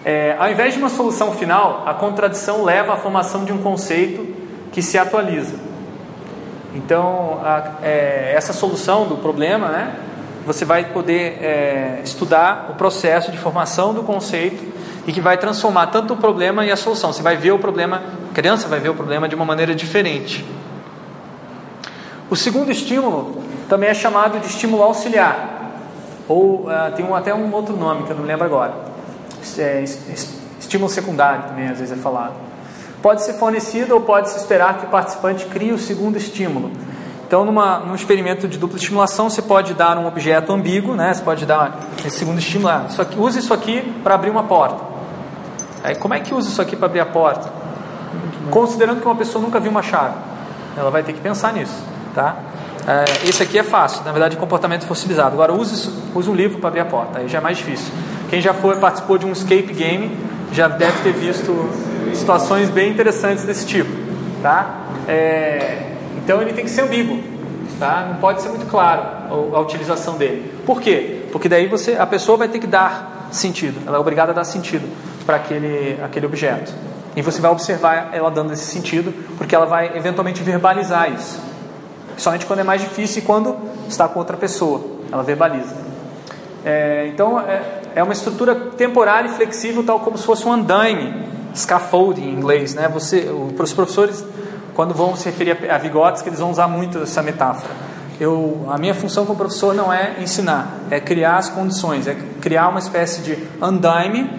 É, ao invés de uma solução final, a contradição leva à formação de um conceito que se atualiza. Então, a, é, essa solução do problema, né, você vai poder é, estudar o processo de formação do conceito e que vai transformar tanto o problema e a solução. Você vai ver o problema, a criança vai ver o problema de uma maneira diferente. O segundo estímulo também é chamado de estímulo auxiliar, ou uh, tem um, até um outro nome que eu não lembro agora. É, estímulo secundário também às vezes é falado. Pode ser fornecido ou pode se esperar que o participante crie o segundo estímulo. Então, numa, num experimento de dupla estimulação, você pode dar um objeto ambíguo, né? Você pode dar esse segundo estímulo. Ah, isso aqui, use isso aqui para abrir uma porta. Aí, como é que usa isso aqui para abrir a porta? Considerando que uma pessoa nunca viu uma chave, ela vai ter que pensar nisso, tá? É, esse aqui é fácil, na verdade, comportamento fossilizado. Agora, use, use um livro para abrir a porta, aí já é mais difícil. Quem já foi participou de um escape game já deve ter visto situações bem interessantes desse tipo, tá? É, então ele tem que ser ambíguo, tá? Não pode ser muito claro a, a utilização dele. Por quê? Porque daí você, a pessoa vai ter que dar sentido. Ela é obrigada a dar sentido para aquele, aquele objeto. E você vai observar ela dando esse sentido, porque ela vai eventualmente verbalizar isso. Somente quando é mais difícil e quando está com outra pessoa, ela verbaliza. É, então é, é, uma estrutura temporária e flexível, tal como se fosse um andaime, scaffolding em inglês. Né? Você, os professores quando vão se referir a Vygotsky, eles vão usar muito essa metáfora. Eu, a minha função como professor não é ensinar, é criar as condições, é criar uma espécie de andaime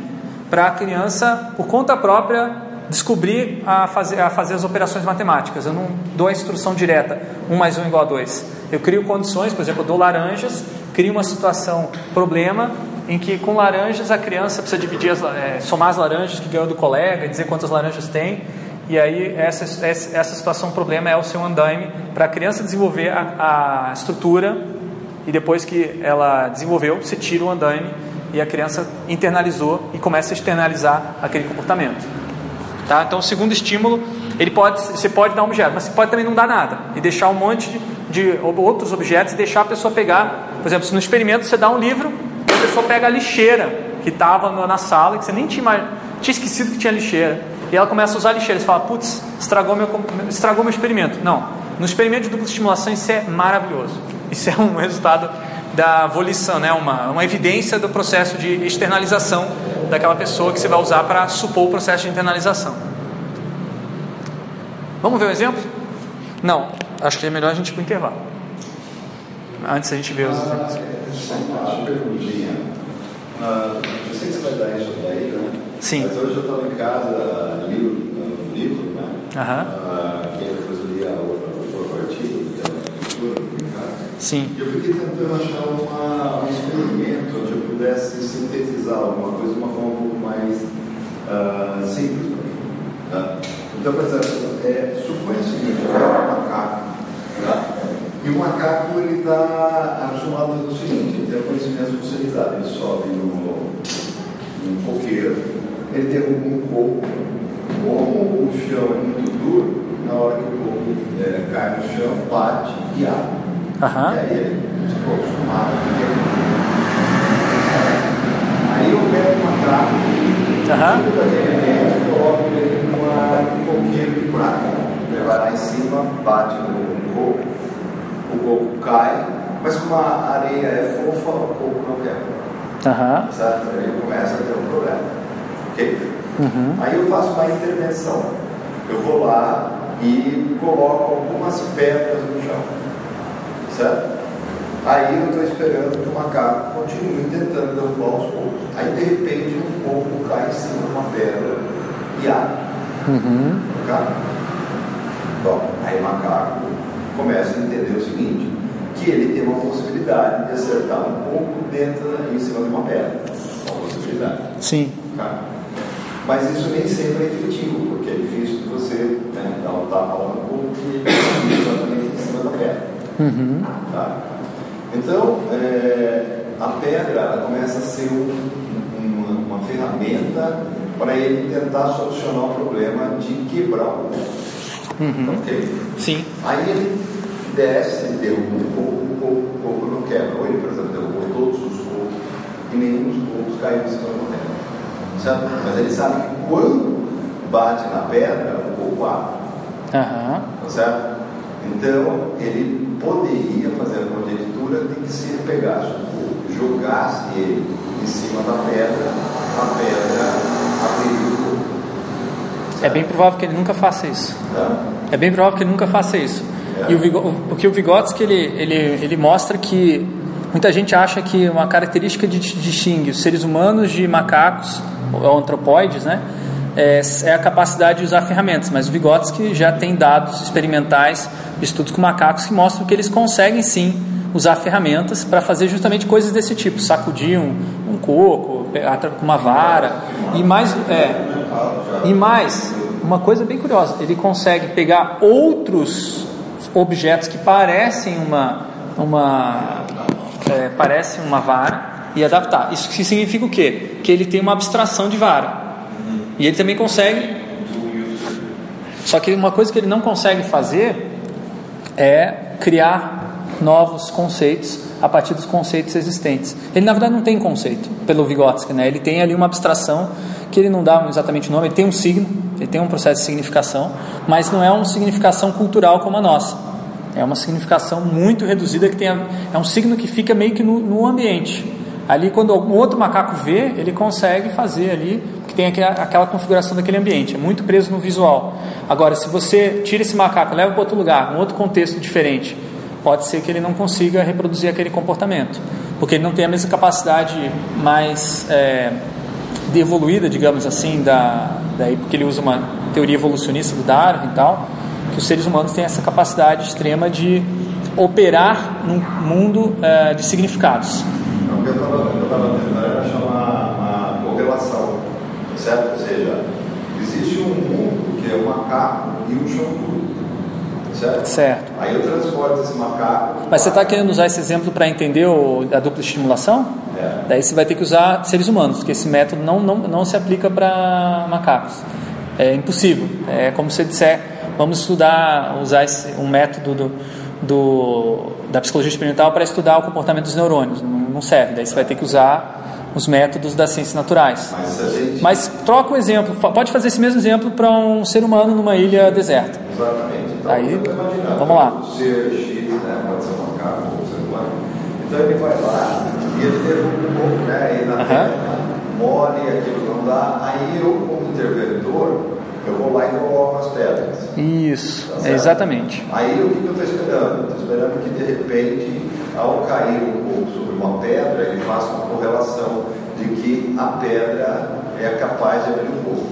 para a criança, por conta própria, descobrir a fazer, a fazer as operações matemáticas. Eu não dou a instrução direta, 1 mais 1 igual a 2. Eu crio condições, por exemplo, eu dou laranjas, crio uma situação, problema, em que com laranjas a criança precisa dividir, as, é, somar as laranjas que ganhou do colega, dizer quantas laranjas tem, e aí essa, essa situação, o problema é o seu andaime para a criança desenvolver a, a, estrutura e depois que ela desenvolveu, você tira o andaime e a criança internalizou e começa a externalizar aquele comportamento. Tá? Então o segundo estímulo, ele pode, você pode dar um objeto, mas você pode também não dar nada e deixar um monte de, de outros objetos e deixar a pessoa pegar, por exemplo, se no experimento você dá um livro, a pessoa pega a lixeira que estava na sala, que você nem tinha, tinha esquecido que tinha lixeira e ela começa a usar lixeira. Você fala, putz, estragou meu, estragou meu experimento. Não. No experimento de dupla estimulação, isso é maravilhoso. Isso é um resultado da volição, né? uma, uma evidência do processo de externalização daquela pessoa que você vai usar para supor o processo de internalização. Vamos ver um exemplo? Não, acho que é melhor a gente ir para o intervalo. Antes a gente ver os perguntinha. Ah, eu sei que você vai dar isso daí, né? Sim. Mas hoje eu estava em casa, li um livro, né? Aham. Ah, que depois eu li o artigo, é a leitura, em casa. Sim. E eu fiquei tentando achar uma, um experimento onde eu pudesse sintetizar alguma coisa de uma forma um pouco mais ah, simples para mim. Tá? Então, por exemplo, é, suponha o seguinte, eu pego um macaco? E o macaco ele está acostumado a fazer o seguinte, ele tem um conhecimento especializado, ele sobe no, num coqueiro, ele derruba um coco, como o chão é muito duro, na hora que o coco é, cai no chão, bate e abre. Aham. E aí ele ficou acostumado a Aí eu pego uma macaco, Aham. tiro daquele ambiente coloco ele numa um coqueiro de prata. Ele vai lá em cima, bate no coco, o coco cai, mas como a areia é fofa, o coco não quebra. Aham. Certo? Aí começa a ter um problema. Ok? Uhum. Aí eu faço uma intervenção. Eu vou lá e coloco algumas pedras no chão. Certo? Aí eu estou esperando que o macaco continue tentando derrubar os poucos. Aí de repente um pouco cai em cima de uma pedra e abre. Uhum. Tá? Bom, aí o macaco começa a entender o seguinte, que ele tem uma possibilidade de acertar um pouco dentro, em cima de uma pedra. Uma possibilidade. Sim. Tá? Mas isso nem sempre é efetivo, porque é difícil de você né, dar um tapa lá no corpo e exatamente em cima da pedra. Uhum. Tá? Então, é, a pedra ela começa a ser um- uma, uma ferramenta para ele tentar solucionar o problema de quebrar o corpo. Uhum. Ok? Sim. Aí ele desce, derruba um pouco, um pouco, um pouco não quebra. Ou ele, por exemplo, derrubou todos os poucos e nenhum dos poucos caiu em cima da pedra. Certo? Mas ele sabe que quando bate na pedra, o pouco abre. Tá certo? Então, ele poderia fazer a conjectura de que se ele pegasse o pouco, jogasse ele em cima da pedra, a pedra. É bem provável que ele nunca faça isso. É bem provável que ele nunca faça isso. E o Vigo- porque o Vygotsky ele, ele, ele mostra que muita gente acha que uma característica que distingue os seres humanos de macacos ou antropóides, né, é, é a capacidade de usar ferramentas. Mas o Vygotsky já tem dados experimentais, estudos com macacos que mostram que eles conseguem sim usar ferramentas para fazer justamente coisas desse tipo, sacudir um, um coco, pegar com uma vara e mais é, e mais, uma coisa bem curiosa, ele consegue pegar outros objetos que parecem uma, uma é, parecem uma vara e adaptar. Isso significa o quê? Que ele tem uma abstração de vara. E ele também consegue. Só que uma coisa que ele não consegue fazer é criar novos conceitos a partir dos conceitos existentes. Ele na verdade não tem conceito pelo Vygotsky, né? Ele tem ali uma abstração ele não dá exatamente o nome, ele tem um signo, ele tem um processo de significação, mas não é uma significação cultural como a nossa. É uma significação muito reduzida que tem a, é um signo que fica meio que no, no ambiente. Ali quando algum outro macaco vê, ele consegue fazer ali que tem aquela, configuração daquele ambiente. É muito preso no visual. Agora, se você tira esse macaco, leva para outro lugar, um outro contexto diferente, pode ser que ele não consiga reproduzir aquele comportamento, porque ele não tem a mesma capacidade mais é, evoluída, digamos assim, da, daí porque ele usa uma teoria evolucionista do Darwin e tal, que os seres humanos têm essa capacidade extrema de operar num mundo é, de significados. Então, o que eu estava tentando achar uma, uma correlação, certo? Ou seja, existe um mundo que é o macaco e o chão duro, certo? Certo. Aí eu transporto esse macaco. Mas você está querendo usar esse exemplo para entender o, a dupla estimulação? É. Daí você vai ter que usar seres humanos, porque esse método não, não, não se aplica para macacos. É impossível. É como se disser, vamos estudar, usar esse, um método do, do, da psicologia experimental para estudar o comportamento dos neurônios. Não, não serve. Daí você vai ter que usar os métodos das ciências naturais. Mas gente. Mas troca o exemplo. Pode fazer esse mesmo exemplo para um ser humano numa ilha deserta. Exatamente. Então, Aí, imaginando, vamos lá. O ser X, né? Pode ser um macaco um ser humano. Então ele vai lá e ele derruba um pouco, né? E na Aham. terra, mole, aquilo não dá. Aí eu, como interventor, eu vou lá e coloco as pedras. Isso, Tá é exatamente. Aí o que, que eu estou esperando? Estou esperando que de repente ao cair um pouco sobre uma pedra, ele faz uma correlação de que a pedra é capaz de abrir um pouco,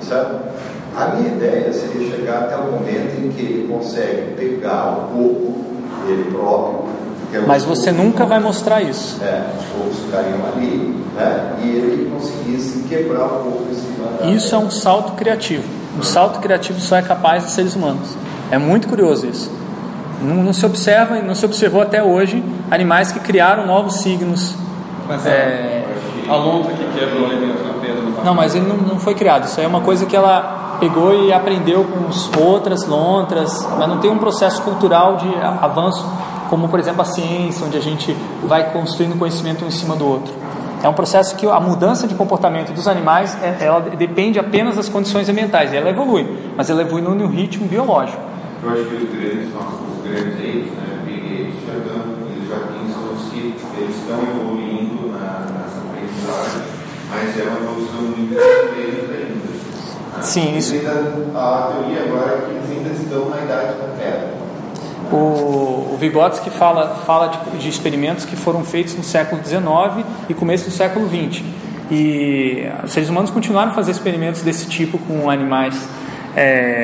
certo? A minha ideia seria chegar até o momento em que ele consegue pegar o corpo dele próprio. é Mas você nunca vai mostrar isso. É, os corpos ficariam ali, né? E ele conseguisse quebrar o corpo em cima Isso é um salto criativo. Um salto criativo só é capaz de seres humanos. É muito curioso isso. Não, não se observa, não se observou até hoje animais que criaram novos signos. Mas É. a, a lontra que quebra o alimento na pedra não vai. Não, mas ele não, não foi criado. Isso aí é uma coisa que ela pegou e aprendeu com os- outras lontras, mas não tem um processo cultural de avanço, como por exemplo a ciência, onde a gente vai construindo conhecimento um em cima do outro. É um processo que a mudança de comportamento dos animais, é- ela depende apenas das condições ambientais. Ela evolui, mas ela evolui no ritmo biológico. Eu acho que os grandes apes, né, Big estão, eles já têm são os que eles estão evoluindo na, nessa aprendizagem, mas é uma evolução muito lenta ainda. né? Sim, isso. Ainda- a teoria agora é que eles ainda estão na idade da pedra. O, o Vygotsky fala, fala de, de experimentos que foram feitos no século XIX e começo do século XX. E os seres humanos continuaram a fazer experimentos desse tipo com animais é,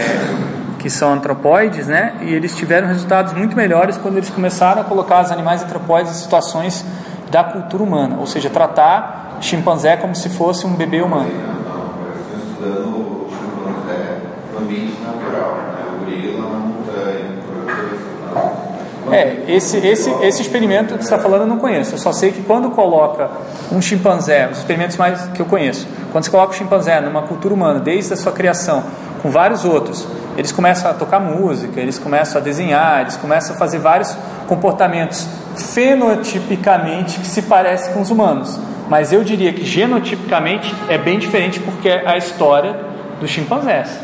que são antropóides, né? E eles tiveram resultados muito melhores quando eles começaram a colocar os animais antropóides em situações da cultura humana, ou seja, tratar chimpanzé como se fosse um bebê humano. É, esse, esse, esse experimento que você está falando eu não conheço. Eu só sei que quando coloca um chimpanzé, os experimentos mais que eu conheço, quando você coloca o chimpanzé numa cultura humana, desde a sua criação, com vários outros, eles começam a tocar música, eles começam a desenhar, eles começam a fazer vários comportamentos fenotipicamente que se parecem com os humanos. Mas eu diria que genotipicamente é bem diferente porque é a história dos chimpanzés.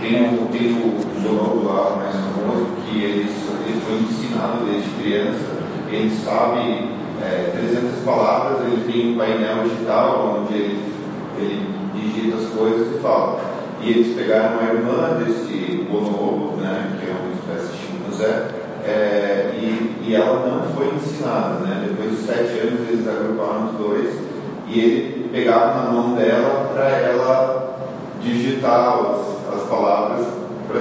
Tem o, tem o bonobo lá mais famoso que ele, ele foi ensinado desde criança, ele sabe é, 300 palavras, ele tem um painel digital onde ele, ele digita as coisas e fala. E eles pegaram a irmã desse bonobo, né, que é uma espécie de chimpanzé, é, e, e ela não foi ensinada, né? Depois de sete anos eles agruparam os dois e ele pegava na mão dela para ela digitar as, as palavras. Pra,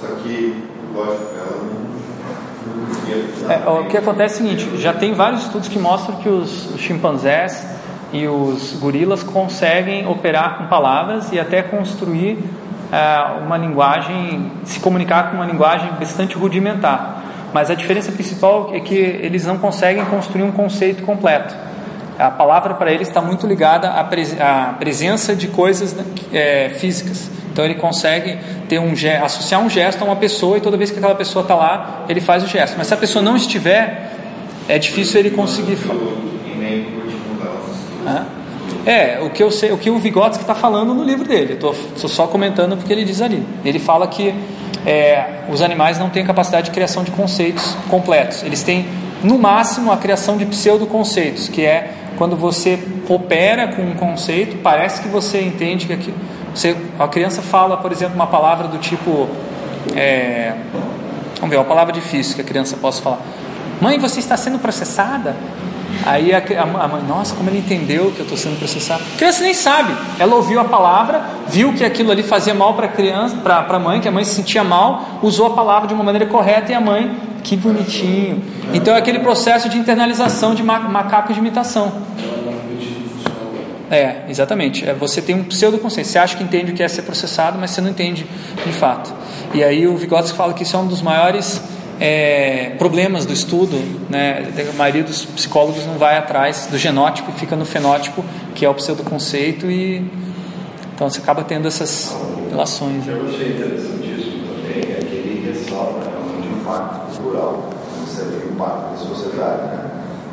só que, lógico, ela não. É, o que acontece é o seguinte, já tem vários estudos que mostram que os chimpanzés e os gorilas conseguem operar com palavras e até construir ah, uma linguagem, se comunicar com uma linguagem bastante rudimentar. Mas a diferença principal é que eles não conseguem construir um conceito completo. A palavra para eles está muito ligada à, pres à presença de coisas né, é, físicas. Então ele consegue ter um associar um gesto a uma pessoa e toda vez que aquela pessoa está lá, ele faz o gesto. Mas se a pessoa não estiver, é difícil ele conseguir. fa- Hã? É, o que eu sei, o que o Vygotsky está falando no livro dele. Estou só comentando porque ele diz ali. Ele fala que é, os animais não têm capacidade de criação de conceitos completos. Eles têm, no máximo, a criação de pseudoconceitos, que é quando você opera com um conceito, parece que você entende que aquilo. Você, a criança fala, por exemplo, uma palavra do tipo. é, vamos ver, uma palavra difícil que a criança possa falar. Mãe, você está sendo processada? Aí a, a, mãe, nossa, como ele entendeu que eu estou sendo processado? A criança nem sabe. Ela ouviu a palavra, viu que aquilo ali fazia mal para a criança, para a mãe, que a mãe se sentia mal, usou a palavra de uma maneira correta e a mãe, que bonitinho. Então é aquele processo de internalização de ma macaco de imitação. É, exatamente. É, você tem um pseudo-conceito. Você acha que entende o que é ser processado, mas você não entende de fato. E aí o Vygotsky fala que isso é um dos maiores é, problemas do estudo. Né? A maioria dos psicólogos não vai atrás do genótipo e fica no fenótipo, que é o pseudo-conceito. E... Então você acaba tendo essas relações. Que eu achei interessantíssimo também é que ele ressalta realmente impacto cultural, o impacto da sociedade. Né?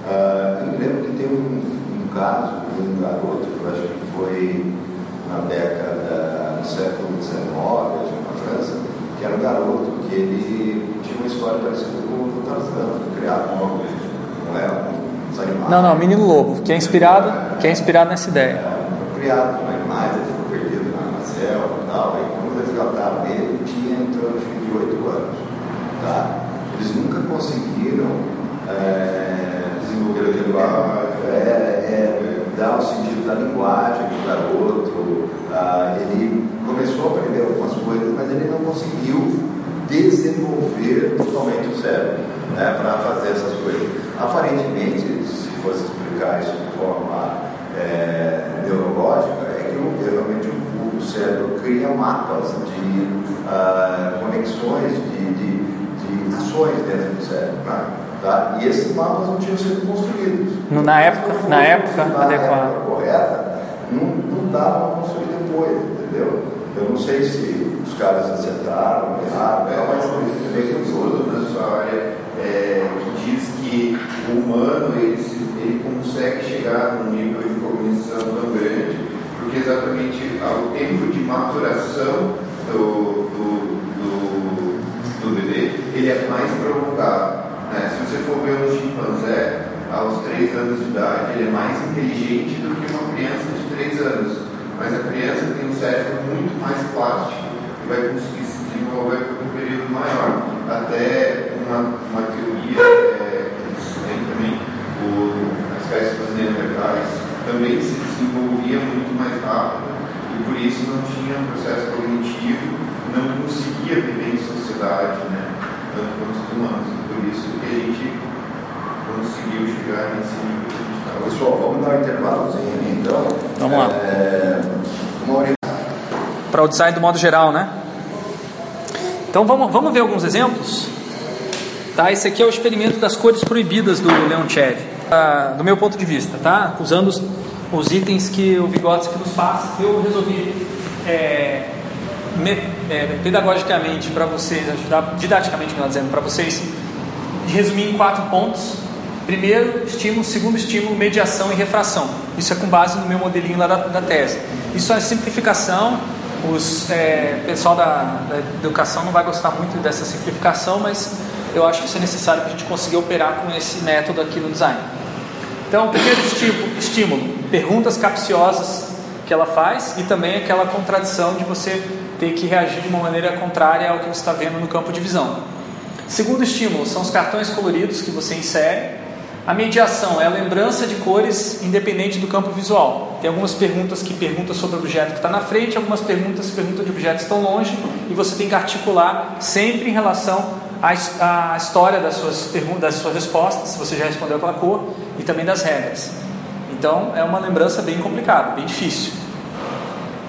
Ah, eu me lembro que tem um, um caso de um garoto, que eu acho que foi na década do século XIX, na França, que era um garoto que ele tinha uma história parecida com o Tarzan, foi criado com uma, não é, uns animais. Não, não, Menino Lobo, que é inspirado, que é inspirado nessa ideia. Foi criado com animais, ele ficou perdido na, selva e tal. Aí quando resgataram ele, ele tinha em torno de 8 anos. Tá? Eles nunca conseguiram é, desenvolver a linguagem, é, é, dar o sentido da linguagem do garoto. Ah, ele começou a aprender algumas coisas, mas ele não conseguiu desenvolver totalmente o cérebro né, para fazer essas coisas. Aparentemente, se fosse explicar isso de forma é, neurológica, é que o- realmente o, o cérebro cria mapas de ah, conexões, de, de, de ações dentro do cérebro. né, tá? E esses mapas não tinham sido construídos. Na época- Se não na época adequada. época correta, não, não dava para construir depois, entendeu? Eu não sei se os caras acertaram, erraram, É, não, mas mas um meio que estudo na sua área é, que diz que o humano ele, ele consegue chegar num nível de cognição tão grande, porque exatamente ah, o tempo de maturação do, do, do, do bebê ele é mais prolongado. né? Se você for ver um chimpanzé aos 3 anos de idade, ele é mais inteligente do que uma criança de 3 anos. Mas a criança tem um cérebro muito mais plástico e vai conseguir se desenvolver por um período maior. Até uma, uma teoria é, que eles têm também, o, a espécie dos neandertais também se desenvolvia muito mais rápido e por isso não tinha um processo cognitivo, não conseguia viver em sociedade, né? tanto quanto os humanos. Por isso que a gente conseguiu chegar nesse nível que a gente está hoje. Pessoal, vamos dar um intervalozinho aí, então. Vamos lá. É, uma hora Para o design do modo geral, né? Então vamos, vamos ver alguns exemplos? Tá, esse aqui é o experimento das cores proibidas do Leonchev, ah, do meu ponto de vista, tá? Usando os, os itens que o Vygotsky nos passa, eu resolvi é, me- é, pedagogicamente para vocês, ajudar, didaticamente, melhor dizendo, para vocês resumir em quatro pontos. Primeiro estímulo, segundo estímulo, mediação e refração. Isso é com base no meu modelinho lá da, da tese. Isso é simplificação. Os é, pessoal da, da educação não vai gostar muito dessa simplificação, mas eu acho que isso é necessário para a gente conseguir operar com esse método aqui no design. Então, primeiro estímulo, perguntas capciosas que ela faz e também aquela contradição de você ter que reagir de uma maneira contrária ao que você está vendo no campo de visão. Segundo estímulo são os cartões coloridos que você insere. A mediação é a lembrança de cores independente do campo visual. Tem algumas perguntas que perguntam sobre o objeto que está na frente, algumas perguntas que perguntam de objetos que estão longe, e você tem que articular sempre em relação à, his- à história das suas perguntas, das suas respostas, se você já respondeu aquela cor, e também das regras. Então é uma lembrança bem complicada, bem difícil.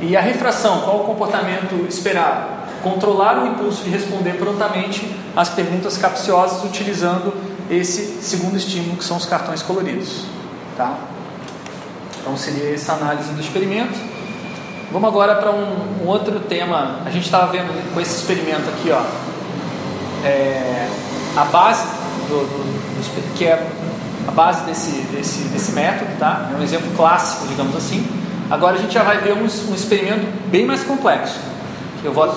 E a refração, qual o comportamento esperado? Controlar o impulso de responder prontamente às perguntas capciosas utilizando esse segundo estímulo, que são os cartões coloridos. Tá? Então seria essa análise do experimento. Vamos agora para um, um outro tema. A gente estava vendo com esse experimento aqui, ó, é, a base do, do- do que é a base desse, desse, desse método, tá? É um exemplo clássico, digamos assim. Agora a gente já vai ver um, um experimento bem mais complexo. Eu vou. Eu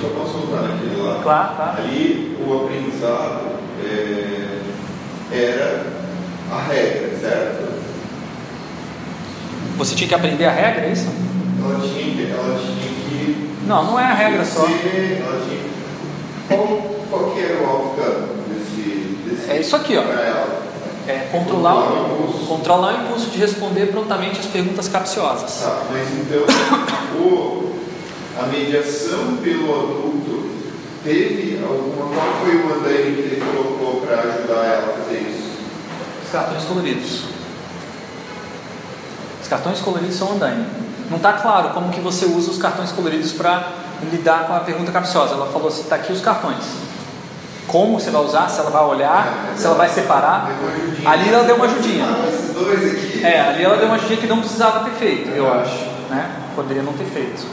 só posso lá. Claro, claro. Ali o aprendizado é, era a regra, certo? Você tinha que aprender a regra, é isso? Ela tinha, que- ela tinha que. Não, não é a regra só. ser- Ela tinha, qual, qual que era o outcome desse, desse É isso aqui, ó. É controlar, Controlar o impulso. controlar o impulso de responder prontamente às perguntas capciosas. Tá, mas então o, a mediação pelo adulto teve alguma. Qual foi o andaime que ele colocou para ajudar ela a fazer isso? Os cartões coloridos. Os cartões coloridos são andaime. Não está claro como que você usa os cartões coloridos para lidar com a pergunta capciosa. Ela falou assim, está aqui os cartões. Como você vai usar? Se ela vai olhar? Se ela vai separar? Ali ela deu uma ajudinha. Ah, esses dois aqui. É, ali ela deu uma ajudinha que não precisava ter feito, eu acho. Né? Poderia não ter feito.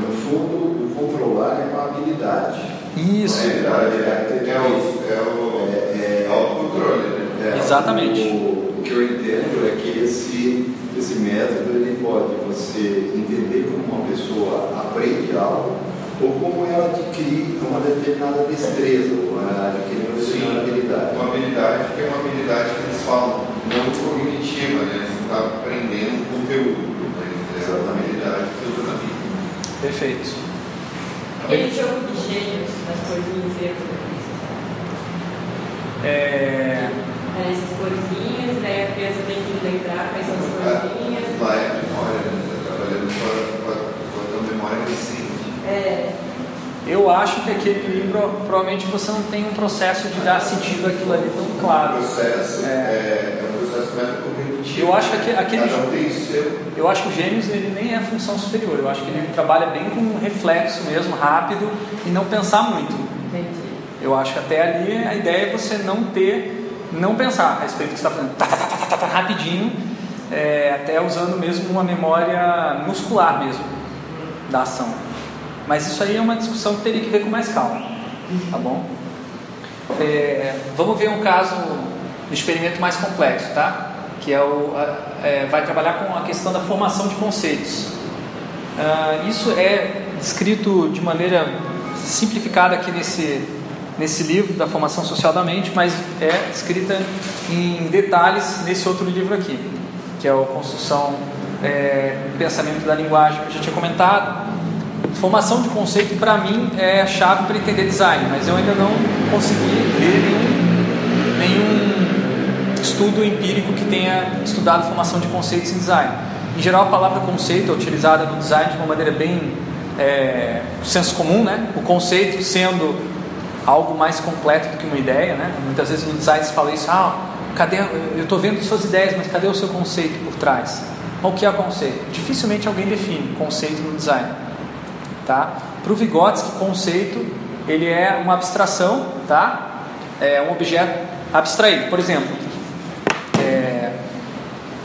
No fundo, o controlar é uma habilidade. Isso. É é, é o, é o É, autocontrole, né? Exatamente. O, o que eu entendo é que esse, esse método ele pode você entender como uma pessoa aprende algo ou como ela adquire uma determinada destreza, ou ela adquire uma determinada habilidade. Uma habilidade que é uma habilidade que eles falam não cognitiva, né? Você está aprendendo conteúdo, mas é uma habilidade que usa na vida. Perfeito. Aquele jogo de gênios, das coisinhas verdes. É, é, essas florzinhas, daí a criança tem que lembrar quais são as florzinhas. Lá é memória, né? Está trabalhando com a, com a, a memória recente. É, Eu acho que aquele livro, provavelmente você não tem um processo de dar sentido àquilo ali tão O claro. processo É. é, é um processo metacognitivo. Eu acho que aque- aquele- um. Eu acho que o Gêmeos ele nem é função superior. Eu acho que ele trabalha bem com um reflexo mesmo, rápido e não pensar muito. entendi. Eu acho que até ali a ideia é você não ter, não pensar a respeito do que você está fazendo, tá, tá, tá, tá, tá, tá, rapidinho, é, até usando mesmo uma memória muscular mesmo da ação. Mas isso aí é uma discussão que teria que ver com mais calma, tá bom? É, vamos ver um caso, um experimento mais complexo, tá? Que é o, é, vai trabalhar com a questão da formação de conceitos. Ah, isso é descrito de maneira simplificada aqui nesse, nesse livro da Formação Social da Mente, mas é escrita em detalhes nesse outro livro aqui, que é o Construção é, Pensamento da Linguagem, que eu já tinha comentado. Formação de conceito, para mim, é a chave para entender design, mas eu ainda não consegui nenhum, nenhum estudo empírico que tenha estudado formação de conceitos em design. Em geral, a palavra conceito é utilizada no design de uma maneira bem é, senso comum, né? O conceito sendo algo mais completo do que uma ideia, né? Muitas vezes no design se fala isso, ah, cadê? Eu estou vendo suas ideias, mas cadê o seu conceito por trás? O que é conceito? Dificilmente alguém define conceito no design, tá? Para o Vygotsky, conceito ele é uma abstração, tá? É um objeto abstraído. Por exemplo,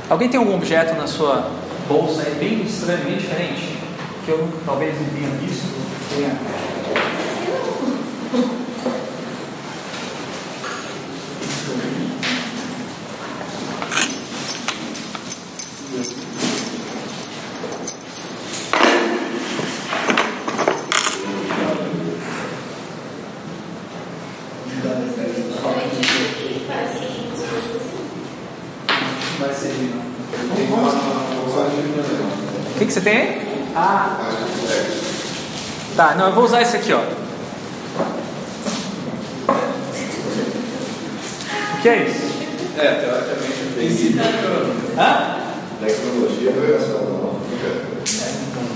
alguém tem algum objeto na sua bolsa aí bem estranhamente diferente? Que eu talvez não tenha visto, tenha vai ser Tem uma mensagem de problema. O que, que você tem aí? Ah, tá. Não, eu vou usar esse aqui, ó. O que é isso? É, teoricamente tem sido. Hã? Tecnologia operacional.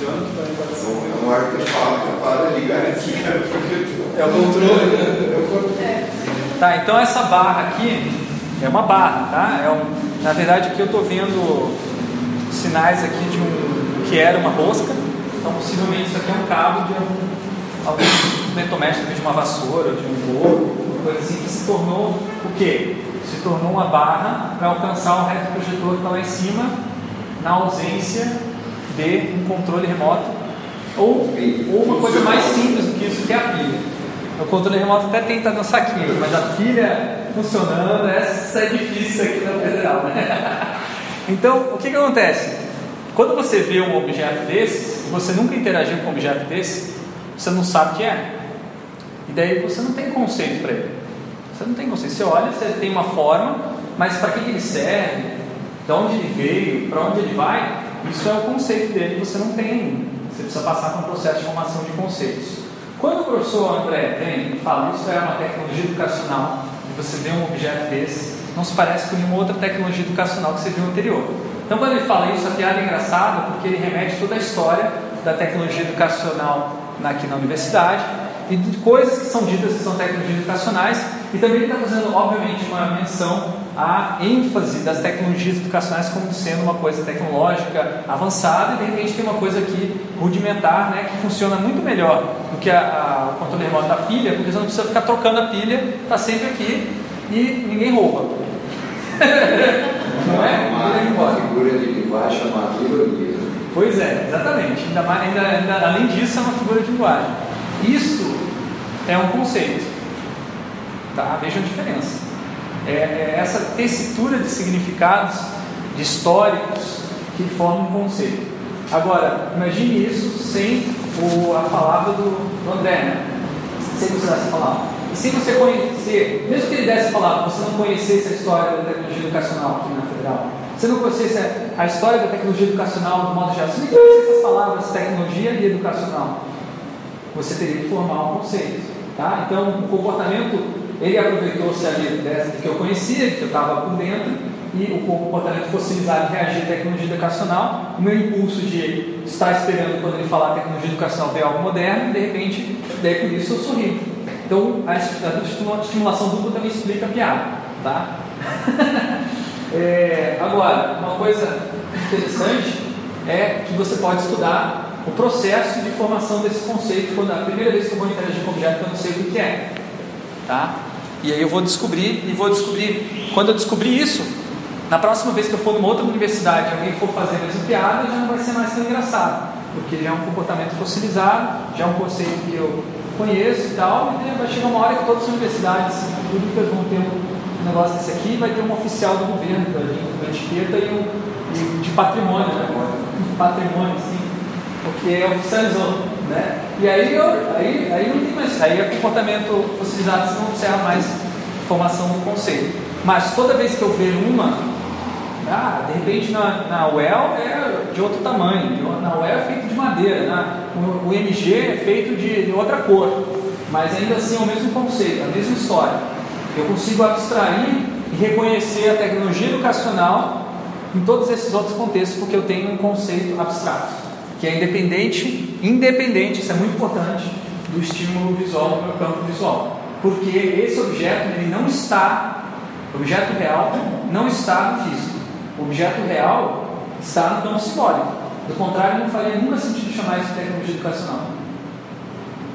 É um artefato para ligar e desligar o projetor. É o controle. Tá, então essa barra aqui é uma barra, tá? É um, na verdade aqui eu estou vendo sinais aqui de um que era uma rosca. Então possivelmente isso aqui é um cabo de algum, algum eletrodoméstico, de uma vassoura, de um bolo, coisa assim que se tornou o quê? Se tornou uma barra para alcançar o retroprojetor que está lá em cima, na ausência de um controle remoto ou, ou uma coisa mais simples do que isso, que é a pilha. O controle remoto até estar no saquinho, mas a pilha funcionando, essa é difícil aqui na federal, né? Então, o que, que acontece? Quando você vê um objeto desse, e você nunca interagiu com um objeto desse, você não sabe o que é. E daí você não tem conceito para ele. Você não tem conceito. Você olha, você tem uma forma, mas para que ele serve? De onde ele veio? Para onde ele vai? Isso é o conceito dele, você não tem ainda. Você precisa passar por um processo de formação de conceitos. Quando o professor André vem e fala isso é uma tecnologia educacional, você vê um objeto desse, não se parece com nenhuma outra tecnologia educacional que você viu anterior. Então, quando ele fala isso, a piada é engraçada porque ele remete toda a história da tecnologia educacional aqui na universidade e de coisas que são ditas que são tecnologias educacionais e também ele está fazendo, obviamente, uma menção à ênfase das tecnologias educacionais como sendo uma coisa tecnológica avançada e de repente tem uma coisa aqui rudimentar, né, que funciona muito melhor do que a, a, o controle remoto da pilha, porque você não precisa ficar trocando a pilha, está sempre aqui e ninguém rouba. não é? Uma rouba. figura de linguagem chamada ironia. Pois é, exatamente. Ainda mais, ainda, ainda- além disso, é uma figura de linguagem. Isso é um conceito. Tá? Veja a diferença. É, é essa tessitura de significados, de históricos, que formam um conceito. Agora, imagine isso sem o, a palavra do, do André, né? sem dar essa palavra. E sem você conhecer, mesmo que ele desse palavra, você não conhecesse a história da tecnologia educacional aqui na Federal, você não conhecesse a- história da tecnologia educacional do modo geral, você nem conhecesse as palavras tecnologia e educacional, você teria que formar um conceito. Tá? Então, o comportamento ele aproveitou-se ali dessa que eu conhecia, que eu estava por dentro, e o comportamento fossilizado reagir à tecnologia educacional, o meu impulso de estar esperando quando ele falar tecnologia educacional ver algo moderno, de repente, daí por isso eu sorri. Então, a estimulação dupla também explica a piada, tá? é, agora, uma coisa interessante é que você pode estudar o processo de formação desse conceito quando a primeira vez que eu vou interagir com objeto eu não sei o que é, tá? E aí eu vou descobrir e vou descobrir. Quando eu descobrir isso, na próxima vez que eu for numa outra universidade e alguém for fazer a mesma piada, já não vai ser mais tão engraçado, porque já é um comportamento fossilizado, já é um conceito que eu conheço e tal, e vai chegar uma hora que todas as universidades públicas vão ter um negócio desse aqui, vai ter um oficial do governo da etiqueta e um de patrimônio, né? Patrimônio, sim, porque é oficializou, né? E aí, eu, aí, aí não tem mais, aí é comportamento fossilizado, não serve mais formação do conceito. Mas toda vez que eu ver uma ah, de repente na, na UEL é de outro tamanho, na UEL é feito de madeira, na, o, o MG é feito de, de outra cor, mas ainda assim é o mesmo conceito, a mesma história. Eu consigo abstrair e reconhecer a tecnologia educacional em todos esses outros contextos, porque eu tenho um conceito abstrato, que é independente, independente, isso é muito importante, do estímulo visual do meu campo visual. Porque esse objeto ele não está, objeto real não está no físico. O objeto real está no campo simbólico. Do contrário, não faria nunca sentido chamar isso de tecnologia educacional.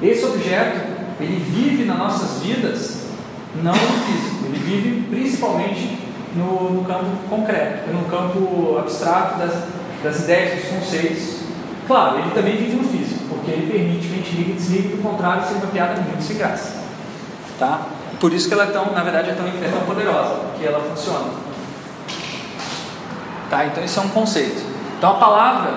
Esse objeto, ele vive nas nossas vidas, não no físico, ele vive principalmente no, no campo concreto, no campo abstrato das, das ideias, dos conceitos. Claro, ele também vive no físico, porque ele permite que a gente ligue e desligue, do contrário, seria uma piada muito sem graça. Tá? Por isso que ela é tão, na verdade, é tão, é tão poderosa, porque ela funciona. Tá? Então isso é um conceito. Então a palavra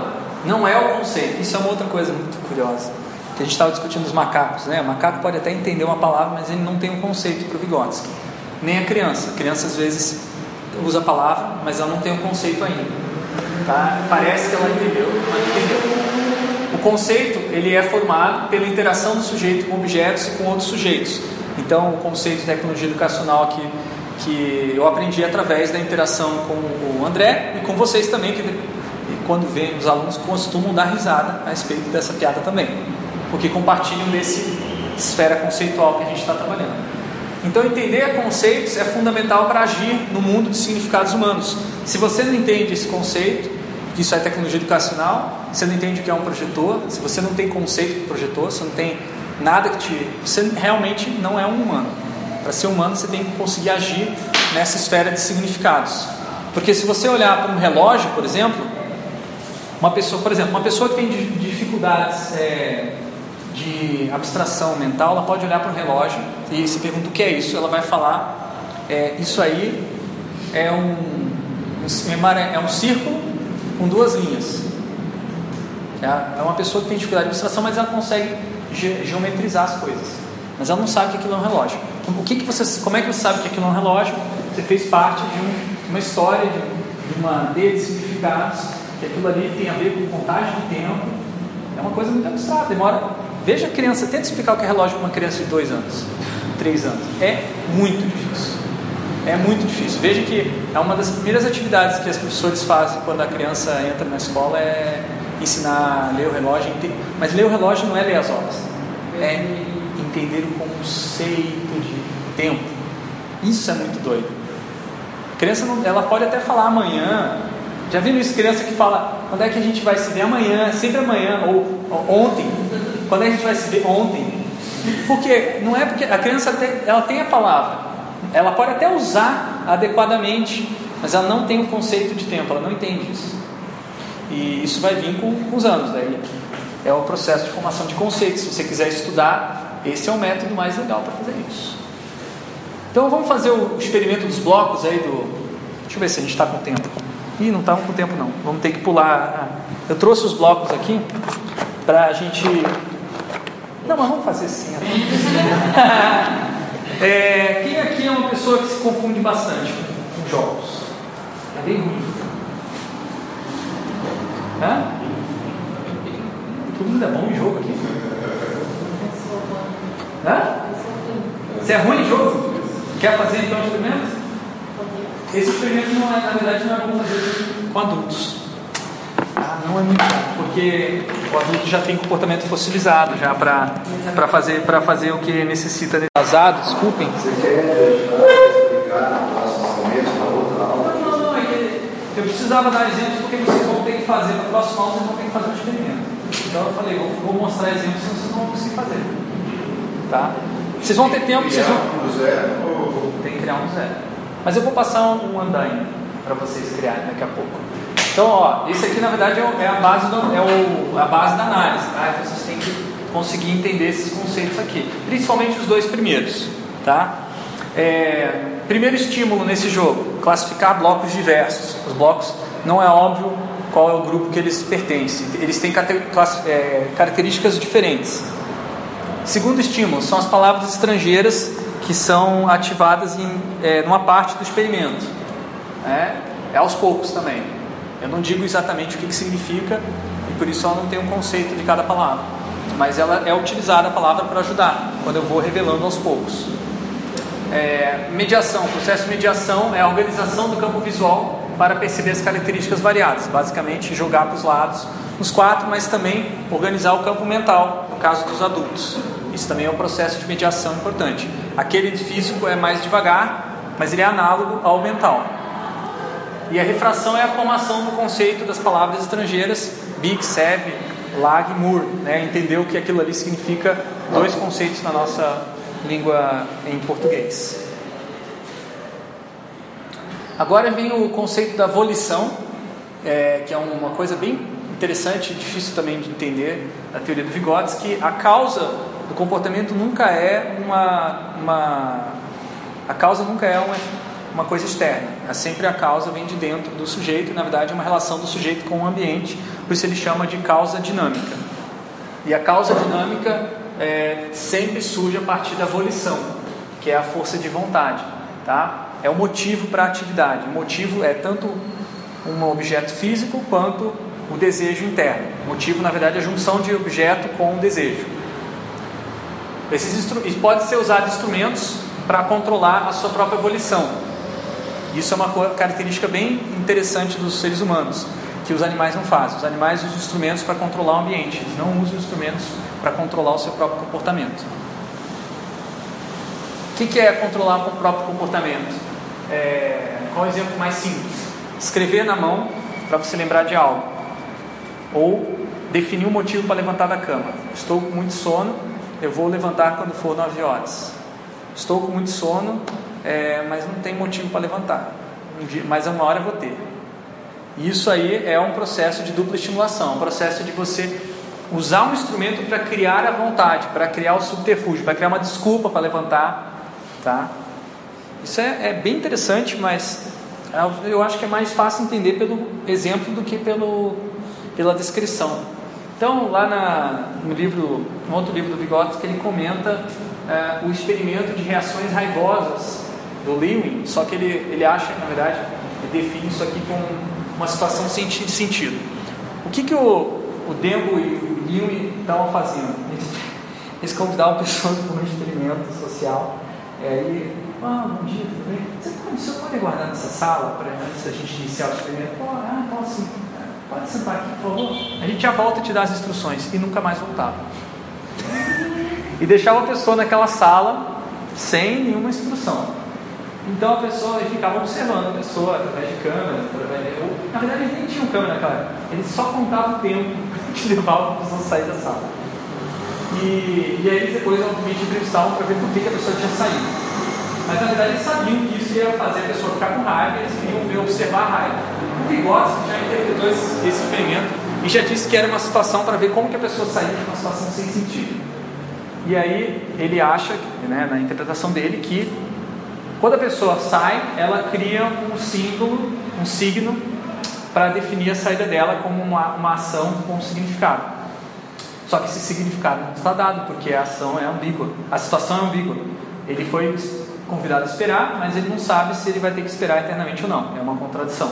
não é o conceito. Isso é uma outra coisa muito curiosa. Que a gente estava discutindo os macacos. Né? O macaco pode até entender uma palavra, mas ele não tem um conceito para o Vygotsky. Nem a criança. A criança às vezes usa a palavra, mas ela não tem um conceito ainda. Tá? Parece que ela entendeu, mas não entendeu. O conceito ele é formado pela interação do sujeito com objetos e com outros sujeitos. Então, o conceito de tecnologia educacional aqui que eu aprendi através da interação com o André e com vocês também, que quando vêm os alunos costumam dar risada a respeito dessa piada também, porque compartilham desse esfera conceitual que a gente está trabalhando. Então, entender conceitos é fundamental para agir no mundo de significados humanos. Se você não entende esse conceito, que isso é tecnologia educacional, você não entende o que é um projetor, se você não tem conceito de projetor, você não tem nada que te. Você realmente não é um humano. Para ser humano, você tem que conseguir agir nessa esfera de significados. Porque se você olhar para um relógio, por exemplo, uma pessoa, por exemplo, uma pessoa que tem dificuldades é, de abstração mental, ela pode olhar para um relógio e se pergunta o que é isso, ela vai falar, é, isso aí é um, é um círculo com duas linhas. É, é uma pessoa que tem dificuldade de abstração, mas ela consegue geometrizar as coisas. Mas ela não sabe que aquilo é um relógio. O que, que você, como é que você sabe que aquilo é um relógio? Você fez parte de um, uma história, de, de uma D de significados, que aquilo ali tem a ver com contagem de tempo. É uma coisa muito abstrata, demora. Veja a criança, tenta explicar o que é relógio para uma criança de dois anos, três anos. É muito difícil. É muito difícil. Veja que é uma das primeiras atividades que as professores fazem quando a criança entra na escola é ensinar a ler o relógio. Mas ler o relógio não é ler as horas. É entender o conceito de tempo. Isso é muito doido. A criança não, ela pode até falar amanhã. Já viram isso? Criança que fala, quando é que a gente vai se ver amanhã? Sempre amanhã, ou, ou ontem. Quando é que a gente vai se ver ontem? Porque não é porque a criança tem, ela tem a palavra, ela pode até usar adequadamente, mas ela não tem o conceito de tempo, ela não entende isso. E isso vai vir com, com os anos, daí é o processo de formação de conceitos. Se você quiser estudar esse é o método mais legal para fazer isso. Então vamos fazer o experimento dos blocos aí do. Deixa eu ver se a gente está com tempo. Ih, não estamos com tempo não. Vamos ter que pular. Eu trouxe os blocos aqui para a gente. Não, mas vamos fazer assim. é, quem aqui é uma pessoa que se confunde bastante com jogos? É bem ruim. Hã? Todo mundo é bom em jogo aqui? Hã? Você é ruim em jogo? Quer fazer então o experimento? Esse experimento não é, na verdade não é bom fazer com adultos. Ah, não é muito bom, porque o adulto já tem comportamento fossilizado já para fazer, pra fazer o que necessita. Vazado, desculpem. Você quer deixar explicar no próximo momento, na outra aula? Não, não, é que eu precisava dar exemplos porque vocês vão ter que fazer, para o próximo aula vocês vão ter que fazer um experimento. Então eu falei, vou, vou mostrar exemplos, senão vocês não vão conseguir fazer. Tá? Vocês vão ter tempo, vocês vão. Tem que criar um zero. Mas eu vou passar um, andaime para vocês criarem daqui a pouco. Então, ó, esse aqui na verdade é, é a base do, é o, a base da análise, tá? Então vocês têm que conseguir entender esses conceitos aqui, principalmente os dois primeiros, tá? É, primeiro estímulo nesse jogo, classificar blocos diversos. Os blocos não é óbvio qual é o grupo que eles pertencem. Eles têm é, características diferentes. Segundo estímulo são as palavras estrangeiras que são ativadas em é, numa parte do experimento. É, é aos poucos também. Eu não digo exatamente o que, que significa e por isso eu não tenho um conceito de cada palavra. Mas ela é utilizada a palavra para ajudar quando eu vou revelando aos poucos. É, mediação, processo de mediação é a organização do campo visual para perceber as características variadas. Basicamente, jogar para os lados nos quatro, mas também organizar o campo mental, no caso dos adultos. Isso também é um processo de mediação importante. Aquele físico é mais devagar, mas ele é análogo ao mental. E a refração é a formação do conceito das palavras estrangeiras, Big, Sev, Lag Mur. Né? Entender o que aquilo ali significa, dois conceitos na nossa língua em português. Agora vem o conceito da volição, é, que é uma coisa bem interessante e difícil também de entender da teoria do Vygotsky. A causa do comportamento nunca é uma, uma a causa nunca é uma, uma coisa externa. É sempre a causa vem de dentro do sujeito e na verdade é uma relação do sujeito com o ambiente. Por isso ele chama de causa dinâmica. E a causa dinâmica é, sempre surge a partir da volição, que é a força de vontade, tá? É o motivo para a atividade. O motivo é tanto um objeto físico quanto o desejo interno. O motivo, na verdade, é a junção de objeto com o desejo. Esses pode ser usado instrumentos para controlar a sua própria volição. Isso é uma característica bem interessante dos seres humanos, que os animais não fazem. Os animais usam instrumentos para controlar o ambiente, eles não usam instrumentos para controlar o seu próprio comportamento. O que, que é controlar o próprio comportamento? É... Qual é o exemplo mais simples? Escrever na mão para você lembrar de algo. Ou definir um motivo para levantar da cama. Estou com muito sono, eu vou levantar quando for 9 horas. Estou com muito sono, é, mas não tem motivo para levantar. Um dia, uma hora eu vou ter. Isso aí é um processo de dupla estimulação, um processo de você usar um instrumento para criar a vontade, para criar o subterfúgio, para criar uma desculpa para levantar, tá? Isso é, é bem interessante, mas é, eu acho que é mais fácil entender pelo exemplo do que pelo, pela descrição. Então, lá na, no livro, no outro livro do Vygotsky, ele comenta é, o experimento de reações raivosas do Lewin, só que ele, ele acha, na verdade, ele define isso aqui com uma situação sem ti- sentido. O que, que o, o Dembo e o Lewin estavam fazendo? Eles, eles convidavam pessoas para um experimento social, e aí, ah, bom dia, tudo bem? Você pode, você pode guardar nessa sala para antes da gente iniciar o experimento? Ah, posso sim. Pode sentar aqui, por favor. A gente já volta a te dar as instruções. E nunca mais voltava. E deixava a pessoa naquela sala sem nenhuma instrução. Então a pessoa ficava observando a pessoa através de câmera, através de... na verdade eles nem tinham câmera naquela. Eles só contavam o tempo que levava a pessoa sair da sala. E, e aí depois obviamente entrevistavam para ver por que a pessoa tinha saído. Mas na verdade eles sabiam que isso ia fazer a pessoa ficar com raiva, eles queriam ver, observar a raiva. O Vygotsky já interpretou esse, esse experimento e já disse que era uma situação para ver como que a pessoa saía de uma situação sem sentido. E aí ele acha, né, na interpretação dele, que quando a pessoa sai, ela cria um símbolo, um signo, para definir a saída dela como uma, uma ação com um significado. Só que esse significado não está dado, porque a ação é ambígua, a situação é ambígua. Ele foi convidado a esperar, mas ele não sabe se ele vai ter que esperar eternamente ou não. É uma contradição.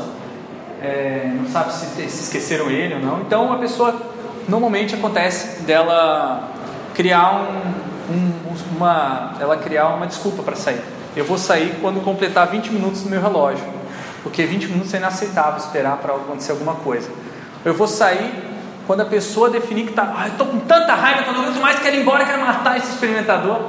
É, não sabe se, se esqueceram ele ou não. Então a pessoa, normalmente acontece dela criar um, um, uma, ela criar uma desculpa para sair. eu vou sair quando completar 20 minutos no meu relógio, porque 20 minutos é inaceitável esperar para acontecer alguma coisa. Eu vou sair quando a pessoa definir que está, ah, eu estou com tanta raiva, quando eu demais quero ir embora, quero matar esse experimentador.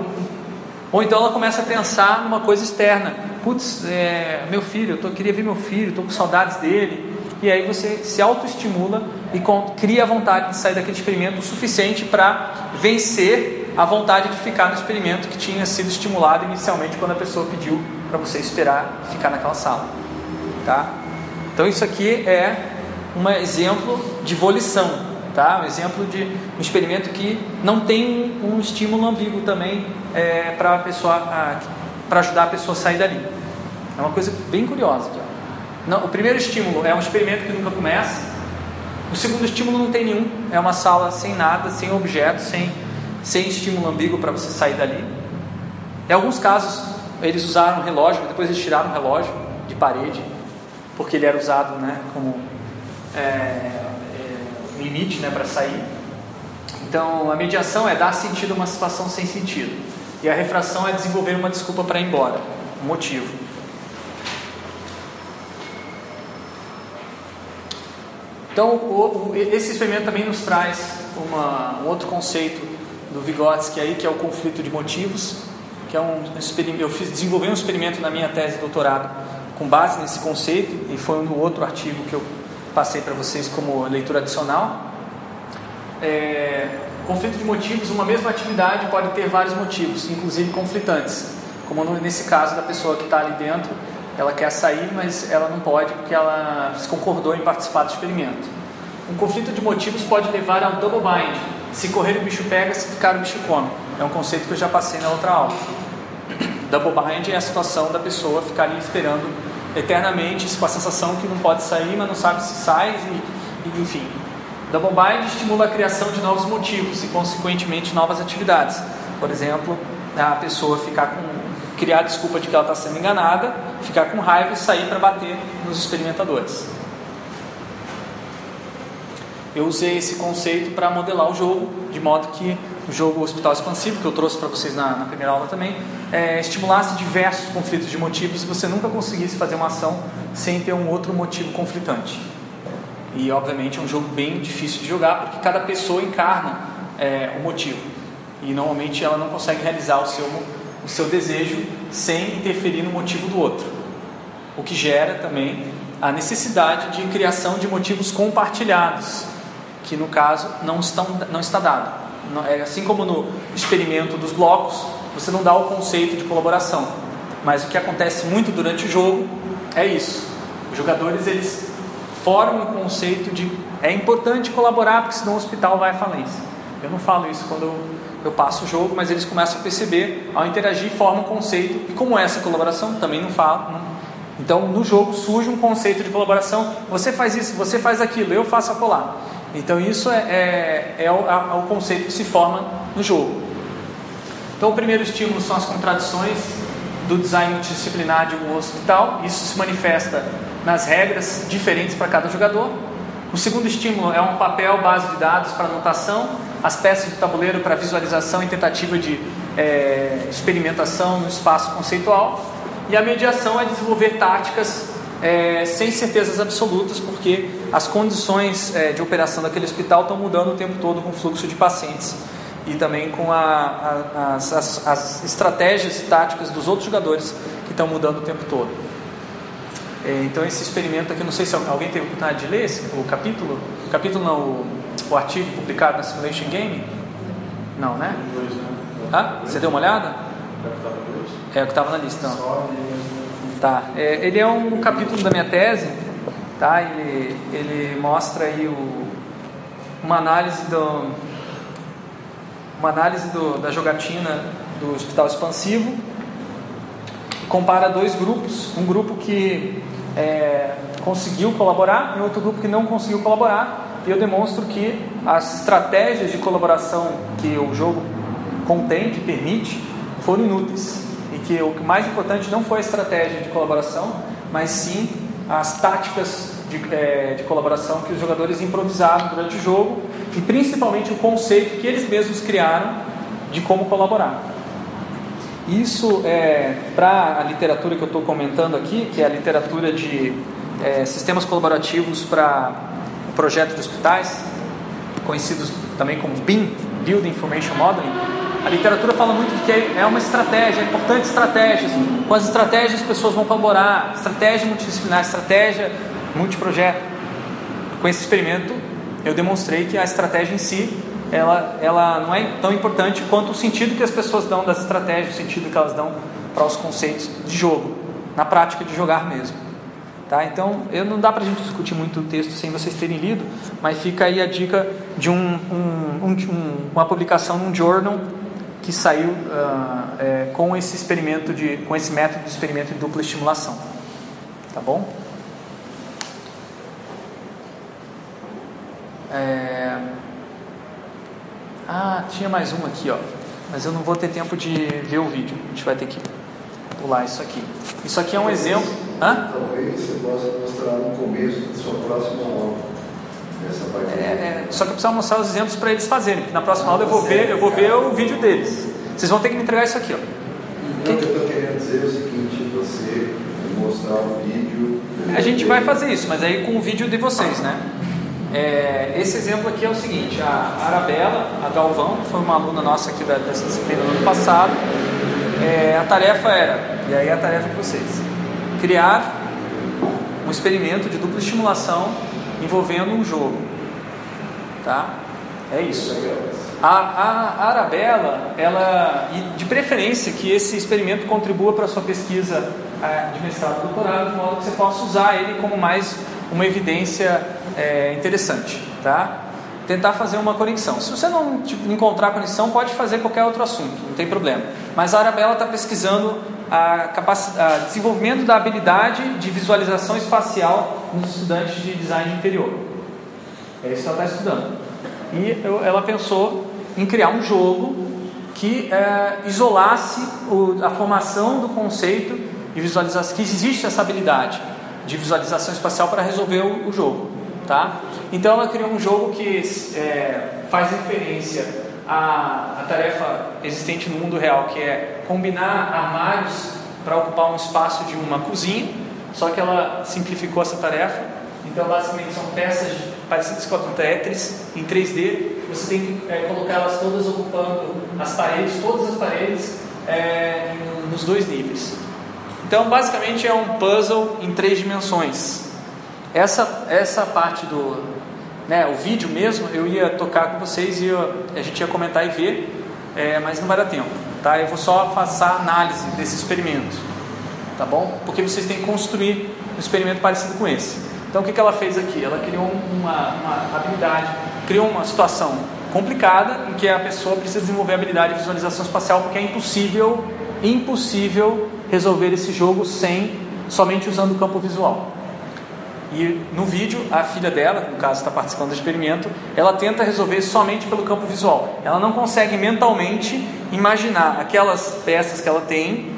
Ou então ela começa a pensar numa coisa externa. Putz, é, meu filho, eu tô, queria ver meu filho, estou com saudades dele. E aí você se autoestimula e com, cria a vontade de sair daquele experimento o suficiente para vencer a vontade de ficar no experimento que tinha sido estimulado inicialmente quando a pessoa pediu para você esperar ficar naquela sala. Tá? Então isso aqui é um exemplo de volição, tá? Um exemplo de um experimento que não tem um estímulo ambíguo também é, para a pessoa, para ajudar a pessoa a sair dali. É uma coisa bem curiosa. Aqui, não, o primeiro estímulo é um experimento que nunca começa. O segundo estímulo não tem nenhum, é uma sala sem nada, sem objeto, sem, sem estímulo ambíguo para você sair dali. Em alguns casos, eles usaram um relógio, depois eles tiraram o relógio de parede, porque ele era usado né, como é, é, limite né, para sair. Então, a mediação é dar sentido a uma situação sem sentido. E a refração é desenvolver uma desculpa para ir embora, um motivo. Então, o, o, esse experimento também nos traz uma, um outro conceito do Vygotsky aí, que é o conflito de motivos, que é um experimento, eu fiz, desenvolvi um experimento na minha tese de doutorado com base nesse conceito, e foi um outro artigo que eu passei para vocês como leitura adicional. É, conflito de motivos, uma mesma atividade pode ter vários motivos, inclusive conflitantes, como nesse caso da pessoa que está ali dentro ela quer sair, mas ela não pode porque ela se concordou em participar do experimento. Um conflito de motivos pode levar ao double bind. Se correr o bicho pega, se ficar o bicho come. É um conceito que eu já passei na outra aula. Double bind é a situação da pessoa ficar ali esperando eternamente, com a sensação que não pode sair, mas não sabe se sai, e, e, enfim. Double bind estimula a criação de novos motivos e, consequentemente, novas atividades. Por exemplo, a pessoa ficar com criar desculpa de que ela está sendo enganada, ficar com raiva e sair para bater nos experimentadores. Eu usei esse conceito para modelar o jogo, de modo que o jogo Hospital Expansivo, que eu trouxe para vocês na, na, primeira aula também, é, estimulasse diversos conflitos de motivos e você nunca conseguisse fazer uma ação sem ter um outro motivo conflitante. E, obviamente, é um jogo bem difícil de jogar, porque cada pessoa encarna é, o motivo. E, normalmente, ela não consegue realizar o seu o seu desejo sem interferir no motivo do outro. O que gera também a necessidade de criação de motivos compartilhados, que no caso não, estão, não está dado. É assim como no experimento dos blocos, você não dá o conceito de colaboração. Mas o que acontece muito durante o jogo é isso. Os jogadores eles formam o conceito de é importante colaborar porque senão o hospital vai à falência. Eu não falo isso quando eu passo o jogo, mas eles começam a perceber, ao interagir, formam um conceito. E como é essa colaboração? Também não falo. Não. Então, no jogo surge um conceito de colaboração. Você faz isso, você faz aquilo, eu faço a colar. Então, isso é, é, é, o, é o conceito que se forma no jogo. Então, o primeiro estímulo são as contradições do design multidisciplinar de um hospital. Isso se manifesta nas regras diferentes para cada jogador. O segundo estímulo é um papel base de dados para anotação as peças de tabuleiro para visualização e tentativa de é, experimentação no espaço conceitual, e a mediação é desenvolver táticas é, sem certezas absolutas, porque as condições é, de operação daquele hospital estão mudando o tempo todo com o fluxo de pacientes e também com a, a, as, as, as, estratégias e táticas dos outros jogadores que estão mudando o tempo todo. É, então esse experimento aqui, não sei se alguém teve oportunidade de ler esse, o capítulo, o capítulo não, o, o artigo publicado na Simulation Game? Não, né? Ah, você deu uma olhada? É o que estava na lista. Então. Tá. É, ele é um capítulo da minha tese, tá? Ele, ele mostra aí o, uma análise do uma análise do, da jogatina do hospital expansivo compara dois grupos, um grupo que é, conseguiu colaborar e outro grupo que não conseguiu colaborar e eu demonstro que as estratégias de colaboração que o jogo contém, que permite, foram inúteis. E que o mais importante não foi a estratégia de colaboração, mas sim as táticas de, é, de colaboração que os jogadores improvisaram durante o jogo e principalmente o conceito que eles mesmos criaram de como colaborar. Isso é para a literatura que eu estou comentando aqui, que é a literatura de é, sistemas colaborativos para o projeto de hospitais, conhecidos também como BIM, Build Information Modeling. A literatura fala muito de que é uma estratégia, é importante estratégias. Com as estratégias as pessoas vão colaborar, estratégia multidisciplinar, estratégia multiprojeto. Com esse experimento eu demonstrei que a estratégia em si ela, ela não é tão importante quanto o sentido que as pessoas dão das estratégias, o sentido que elas dão para os conceitos de jogo, na prática de jogar mesmo. Tá? Então, eu, não dá para a gente discutir muito o texto sem vocês terem lido, mas fica aí a dica de um, um, um, uma publicação num journal que saiu uh, é, com esse experimento de, com esse método de experimento de dupla estimulação. Tá bom? É... Ah, tinha mais um aqui, ó. Mas eu não vou ter tempo de ver o vídeo. A gente vai ter que pular isso aqui. Isso aqui é um exemplo. Hã? Talvez você possa mostrar no começo da sua próxima aula. Essa parte. É, é, só que eu preciso mostrar os exemplos para eles fazerem. Porque na próxima aula eu vou ver, eu vou ver o vídeo deles. Vocês vão ter que me entregar isso aqui, ó. Então, o que eu estou querendo dizer é o seguinte: você mostrar o vídeo. A gente vai fazer isso, mas aí com o vídeo de vocês, né? É, esse exemplo aqui é o seguinte: a Arabella, a Galvão, foi uma aluna nossa aqui da, dessa disciplina no ano passado. É, a tarefa era, e aí a tarefa de vocês, criar um experimento de dupla estimulação envolvendo um jogo. Tá? É isso. A, a, Arabella, ela, de preferência que esse experimento contribua para a sua pesquisa é, de mestrado e doutorado, de modo que você possa usar ele como mais uma evidência é, interessante, tá? Tentar fazer uma conexão. Se você não tipo, encontrar conexão, pode fazer qualquer outro assunto, não tem problema. Mas a Arabella está pesquisando a, capacidade, desenvolvimento da habilidade de visualização espacial nos estudantes de design interior. É isso que ela está estudando. E eu, ela pensou em criar um jogo que é, isolasse o, a formação do conceito de visualização, que existe essa habilidade de visualização espacial para resolver o, o, jogo, tá? Então ela criou um jogo que é, faz referência à, à, tarefa existente no mundo real, que é combinar armários para ocupar um espaço de uma cozinha, só que ela simplificou essa tarefa. Então basicamente são peças parecidas com a Tetris em 3D. Você tem que é, colocá-las todas ocupando as paredes, todas as paredes é, nos dois níveis. Então, basicamente é um puzzle em três dimensões. Essa, essa parte do né, o vídeo mesmo, eu ia tocar com vocês e a gente ia comentar e ver, é, mas não vai dar tempo, tá? Eu vou só passar análise desse experimento, tá bom? Porque vocês têm que construir um experimento parecido com esse. Então, o que, que ela fez aqui? Ela criou uma, uma habilidade, criou uma situação complicada em que a pessoa precisa desenvolver a habilidade de visualização espacial porque é impossível, impossível resolver esse jogo sem somente usando o campo visual. E no vídeo, a filha dela, no caso está participando do experimento, ela tenta resolver somente pelo campo visual. Ela não consegue mentalmente imaginar aquelas peças que ela tem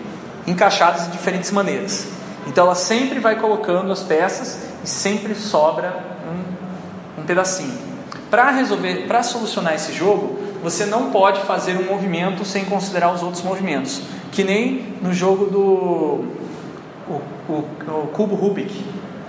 encaixadas de diferentes maneiras. Então ela sempre vai colocando as peças e sempre sobra um, um pedacinho. Para resolver, para solucionar esse jogo, você não pode fazer um movimento sem considerar os outros movimentos. Que nem no jogo do o, o, o cubo Rubik,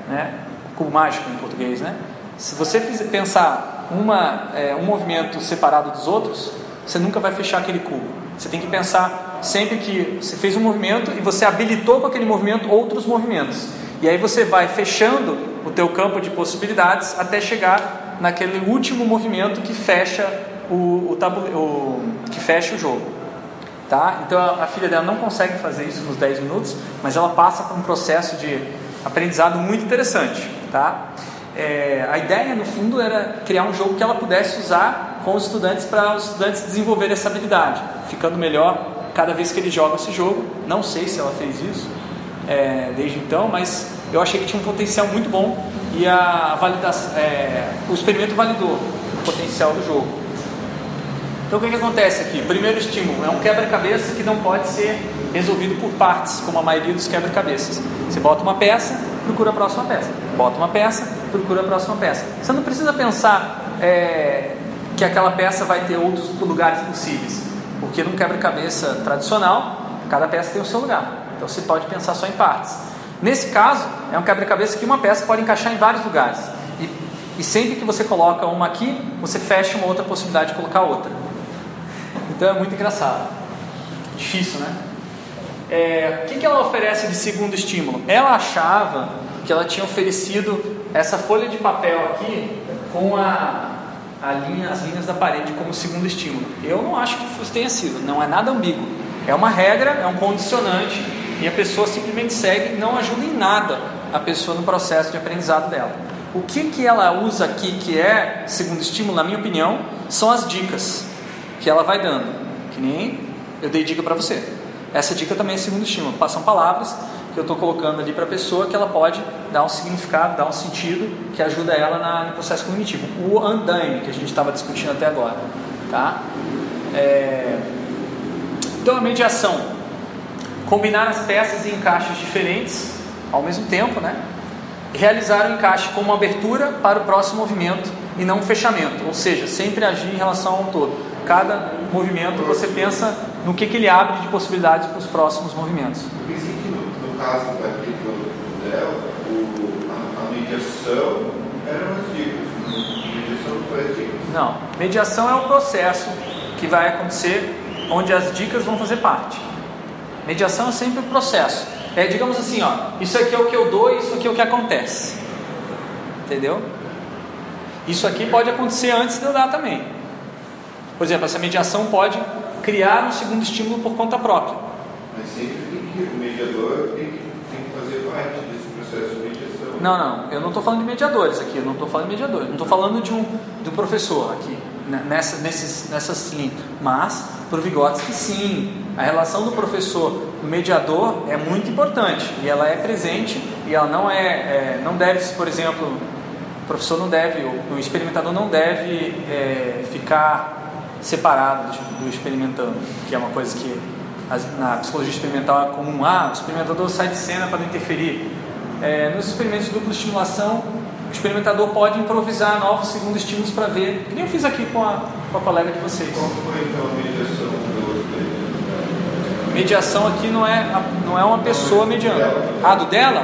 né? Cubo mágico em português, né? Se você pensar uma, é, um movimento separado dos outros, você nunca vai fechar aquele cubo. Você tem que pensar sempre que você fez um movimento e você habilitou com aquele movimento outros movimentos. E aí você vai fechando o teu campo de possibilidades até chegar naquele último movimento que fecha o, o, o que fecha o jogo. Tá? Então a, a, filha dela não consegue fazer isso nos 10 minutos, mas ela passa por um processo de aprendizado muito interessante. Tá? É, a ideia no fundo era criar um jogo que ela pudesse usar com os estudantes para os estudantes desenvolverem essa habilidade, ficando melhor cada vez que ele joga esse jogo. Não sei se ela fez isso é, desde então, mas eu achei que tinha um potencial muito bom e a validação, é, o experimento validou o potencial do jogo. Então o que, que acontece aqui? Primeiro estímulo é um quebra-cabeça que não pode ser resolvido por partes, como a maioria dos quebra-cabeças. Você bota uma peça, procura a próxima peça. Bota uma peça, procura a próxima peça. Você não precisa pensar é, que aquela peça vai ter outros lugares possíveis, porque num quebra-cabeça tradicional, Cada peça tem o seu lugar. Então você pode pensar só em partes. Nesse caso, é um quebra-cabeça que uma peça pode encaixar em vários lugares. E, e sempre que você coloca uma aqui, você fecha uma outra possibilidade de colocar outra. Então é muito engraçado. Difícil, né? É, o que, que ela oferece de segundo estímulo? Ela achava que ela tinha oferecido essa folha de papel aqui com a, a linha, as linhas da parede como segundo estímulo. Eu não acho que isso tenha sido, não é nada ambíguo. É uma regra, é um condicionante e a pessoa simplesmente segue, não ajuda em nada a pessoa no processo de aprendizado dela. O que, que ela usa aqui que é segundo estímulo, na minha opinião, são as dicas que ela vai dando. Que nem eu dei dica para você. Essa dica também é segundo estímulo. São palavras que eu estou colocando ali para a pessoa que ela pode dar um significado, dar um sentido que ajuda ela na, no processo cognitivo. O andaime que a gente estava discutindo até agora, tá? É... Então a mediação, combinar as peças em encaixes diferentes ao mesmo tempo, né? Realizar o encaixe como abertura para o próximo movimento e não um fechamento, ou seja, sempre agir em relação ao todo. Cada movimento você pensa no que, que ele abre de possibilidades para os próximos movimentos. Eu pensei que no, caso daqui do dela, o, a, a mediação eram as dicas. A mediação não foi as dicas. Não, mediação é um processo que vai acontecer onde as dicas vão fazer parte. Mediação é sempre um processo. É, digamos assim, ó, isso aqui é o que eu dou, isso aqui é o que acontece. Entendeu? Isso aqui pode acontecer antes de eu dar também. Por exemplo, essa mediação pode criar um segundo estímulo por conta própria. Mas sempre tem que, o mediador tem que, tem que fazer parte desse processo de mediação. Não, não, eu não estou falando de mediadores aqui, eu não estou falando de mediadores, não estou falando de um, de um professor aqui, né, nessa, nesses, nessas linhas. Mas, para o Vygotsky, sim, a relação do professor o mediador é muito importante e ela é presente e ela não é, é não deve, por exemplo, o professor não deve, o, o experimentador não deve é, ficar separado do, do experimentando, que é uma coisa que na psicologia experimental é comum. Ah, o experimentador sai de cena para não interferir. É, nos experimentos de dupla estimulação, o experimentador pode improvisar novos segundos estímulos para ver, que nem eu fiz aqui com a, com a colega de vocês. Qual foi então a mediação do Mediação aqui não é, não é uma pessoa mediando. Ah, do dela?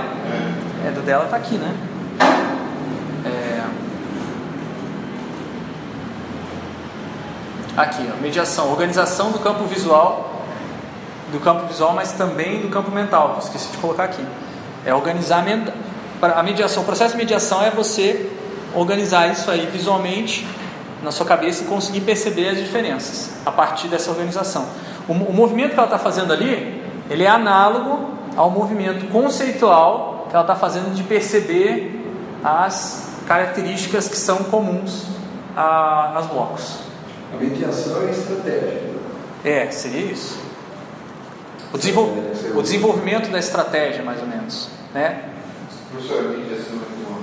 É, do dela tá aqui, né? É... Aqui, ó, mediação, organização do campo visual, do campo visual, mas também do campo mental. Esqueci de colocar aqui. É organizar a mediação. O processo de mediação é você organizar isso aí visualmente na sua cabeça e conseguir perceber as diferenças a partir dessa organização. O, o movimento que ela está fazendo ali, ele é análogo ao movimento conceitual que ela está fazendo de perceber as características que são comuns a, aos blocos. A mediação é estratégia. É, seria isso. O, desenvol o desenvolvimento da estratégia, mais ou menos. Né? Professor, a mediação é uma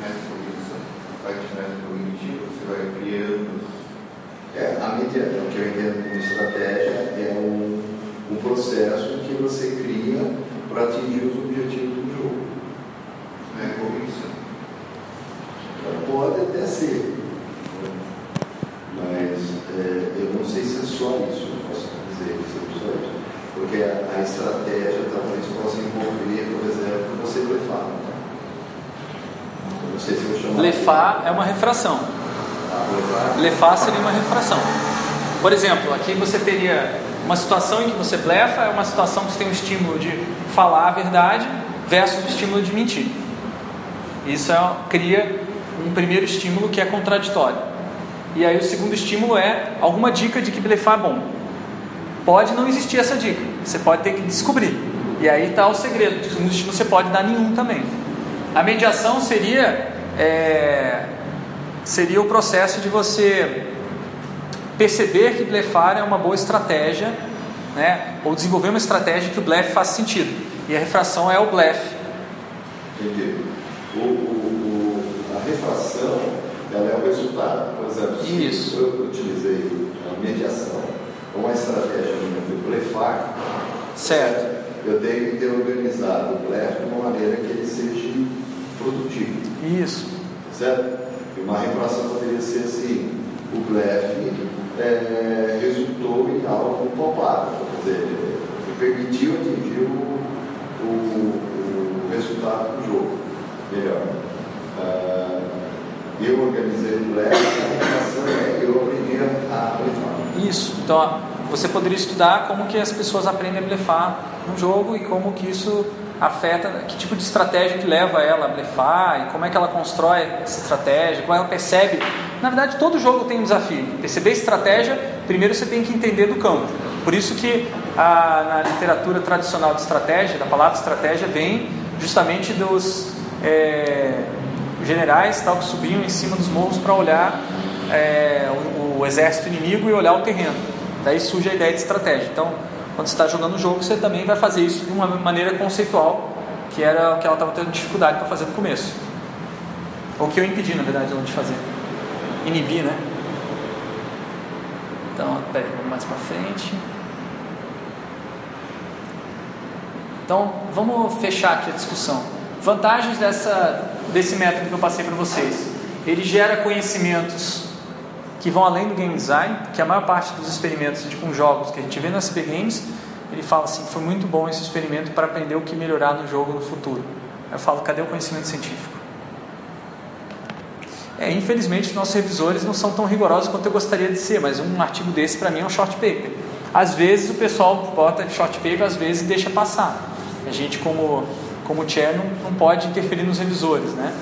metodologia, parte metodologia, você vai criando. É, a mediação, o que eu entendo como estratégia, é um, um processo que você cria para atingir os objetivos do jogo. Não é cognição. Pode até ser, mas é, eu não sei se é só isso, eu posso dizer se é só isso. Porque a, a estratégia talvez possa envolver, por exemplo, você blefar. Né? Não sei se eu chamo. Blefar é uma refração. Ah, blefar? Blefar seria uma refração. Por exemplo, aqui você teria uma situação em que você blefa, é uma situação que você tem um estímulo de falar a verdade versus o estímulo de mentir. Isso é, cria um primeiro estímulo que é contraditório. E aí o segundo estímulo é alguma dica de que blefar é bom. Pode não existir essa dica, você pode ter que descobrir. E aí está o segredo. O segundo estímulo você pode dar nenhum também. A mediação seria é, seria o processo de você perceber que blefar é uma boa estratégia, né? ou desenvolver uma estratégia que o blefe faça sentido. E a refração é o blefe. Entendi. O, o, o, a refração ela é o resultado. Isso. eu utilizei a mediação, uma estratégia minha foi blefar, Certo. eu tenho que ter organizado o blefe de uma maneira que ele seja produtivo. Isso. Certo? E uma refração poderia ser assim: o blefe é, resultou em algo palpável. Quer dizer, permitiu atingir o, o, o resultado do jogo melhor. Ah, eu organizei o blefe, a relação é eu aprendi a blefar. Isso. Então, você poderia estudar como que as pessoas aprendem a blefar no jogo e como que isso afeta, que tipo de estratégia que leva ela a blefar e como é que ela constrói essa estratégia, como ela percebe. Na verdade, todo jogo tem um desafio. Perceber estratégia, primeiro você tem que entender do campo. Por isso que a, na literatura tradicional de estratégia, da palavra estratégia, vem justamente dos é, generais tal, que subiam em cima dos morros para olhar é, o, o exército inimigo e olhar o terreno. Daí surge a ideia de estratégia. Então, quando você está jogando o jogo, você também vai fazer isso de uma maneira conceitual, que era o que ela estava tendo dificuldade para fazer no começo. Ou que eu impedi, na verdade, ela de fazer. Inibir, né? Então, peraí, vamos mais para frente. Então, vamos fechar aqui a discussão. Vantagens dessa, desse método que eu passei para vocês. Ele gera conhecimentos que vão além do game design, que a maior parte dos experimentos de, com jogos que a gente vê no SP Games, ele fala assim, foi muito bom esse experimento para aprender o que melhorar no jogo no futuro. Eu falo, cadê o conhecimento científico? É, infelizmente, nossos revisores não são tão rigorosos quanto eu gostaria de ser, mas um artigo desse para mim é um short paper. Às vezes o pessoal bota short paper, às vezes deixa passar. A gente, como, como chair, não, não pode interferir nos revisores, né?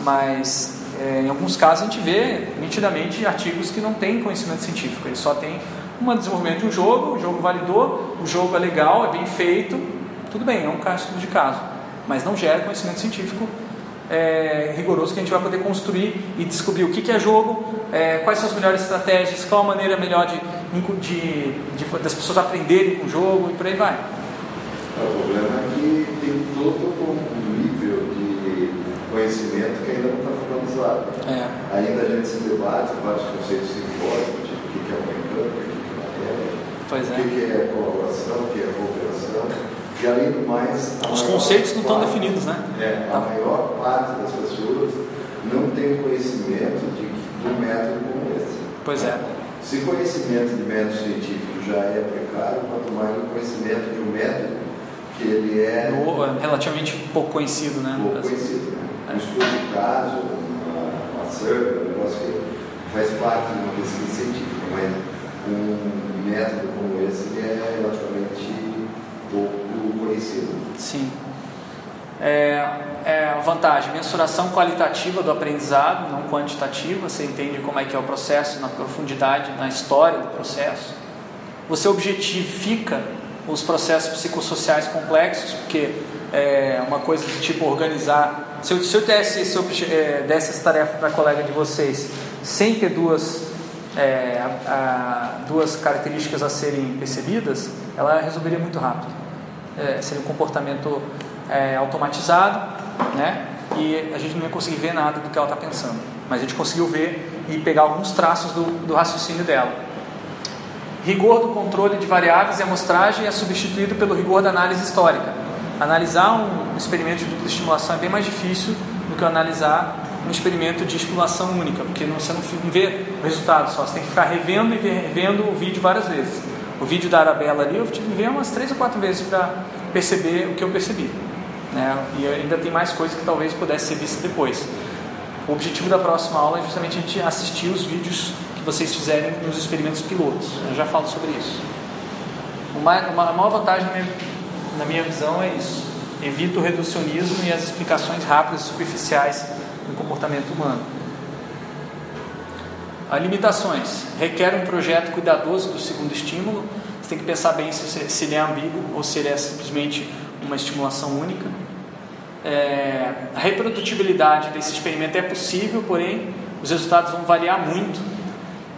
Mas é, em alguns casos a gente vê nitidamente artigos que não têm conhecimento científico, eles só têm um desenvolvimento de um jogo, o jogo validou, o jogo é legal, é bem feito, tudo bem, é um caso de caso, mas não gera conhecimento científico é, rigoroso que a gente vai poder construir e descobrir o que, que é jogo, é, quais são as melhores estratégias, qual a maneira melhor de, de, de, das pessoas aprenderem com o jogo e por aí vai. O problema é que tem todo um nível de conhecimento que ainda não está formalizado. É. Ainda a gente se debate vários conceitos simbólicos, tipo o que é uma mecânica, o que é matéria, Pois o é. que é colaboração, o que é cooperação. E além do mais. Os conceitos não estão definidos, né? É, a maior parte das pessoas não tem conhecimento de, do método como esse. Pois é. Se conhecimento de método científico já é precário, quanto mais o conhecimento de um método que ele é relativamente pouco conhecido, né? pouco conhecido. Né? Um estudo de caso, uma, uma survey, um negócio que faz parte de uma pesquisa científica, mas um método como esse é relativamente pouco conhecido. Sim. É, é a vantagem, mensuração qualitativa do aprendizado, não quantitativa, você entende como é que é o processo na profundidade, na história do processo. Você objetifica os processos psicossociais complexos, porque é uma coisa do tipo organizar. Se eu, se eu desse, esse obje- é, desse essa tarefa para a colega de vocês, sem ter duas, é, a- a- duas características a serem percebidas, ela resolveria muito rápido. É, seria um comportamento é, automatizado, né? E a gente não ia conseguir ver nada do que ela está pensando. Mas a gente conseguiu ver e pegar alguns traços do, do raciocínio dela. Rigor do controle de variáveis e amostragem é substituído pelo rigor da análise histórica. Analisar um experimento de dupla estimulação é bem mais difícil do que analisar um experimento de estimulação única, porque você não vê o resultado só, você tem que ficar revendo e revendo o vídeo várias vezes. O vídeo da Arabella ali eu tive que ver umas três ou quatro vezes para perceber o que eu percebi. Né? E ainda tem mais coisas que talvez pudesse ser vista depois. O objetivo da próxima aula é justamente a gente assistir os vídeos vocês fizerem nos experimentos pilotos. Eu já falo sobre isso. Uma, uma, a maior vantagem, na minha, visão, é isso. Evita o reducionismo e as explicações rápidas e superficiais do comportamento humano. As limitações. Requer um projeto cuidadoso do segundo estímulo. Você tem que pensar bem se, se ele é ambíguo ou se ele é simplesmente uma estimulação única. É, a reprodutibilidade desse experimento é possível, porém os resultados vão variar muito.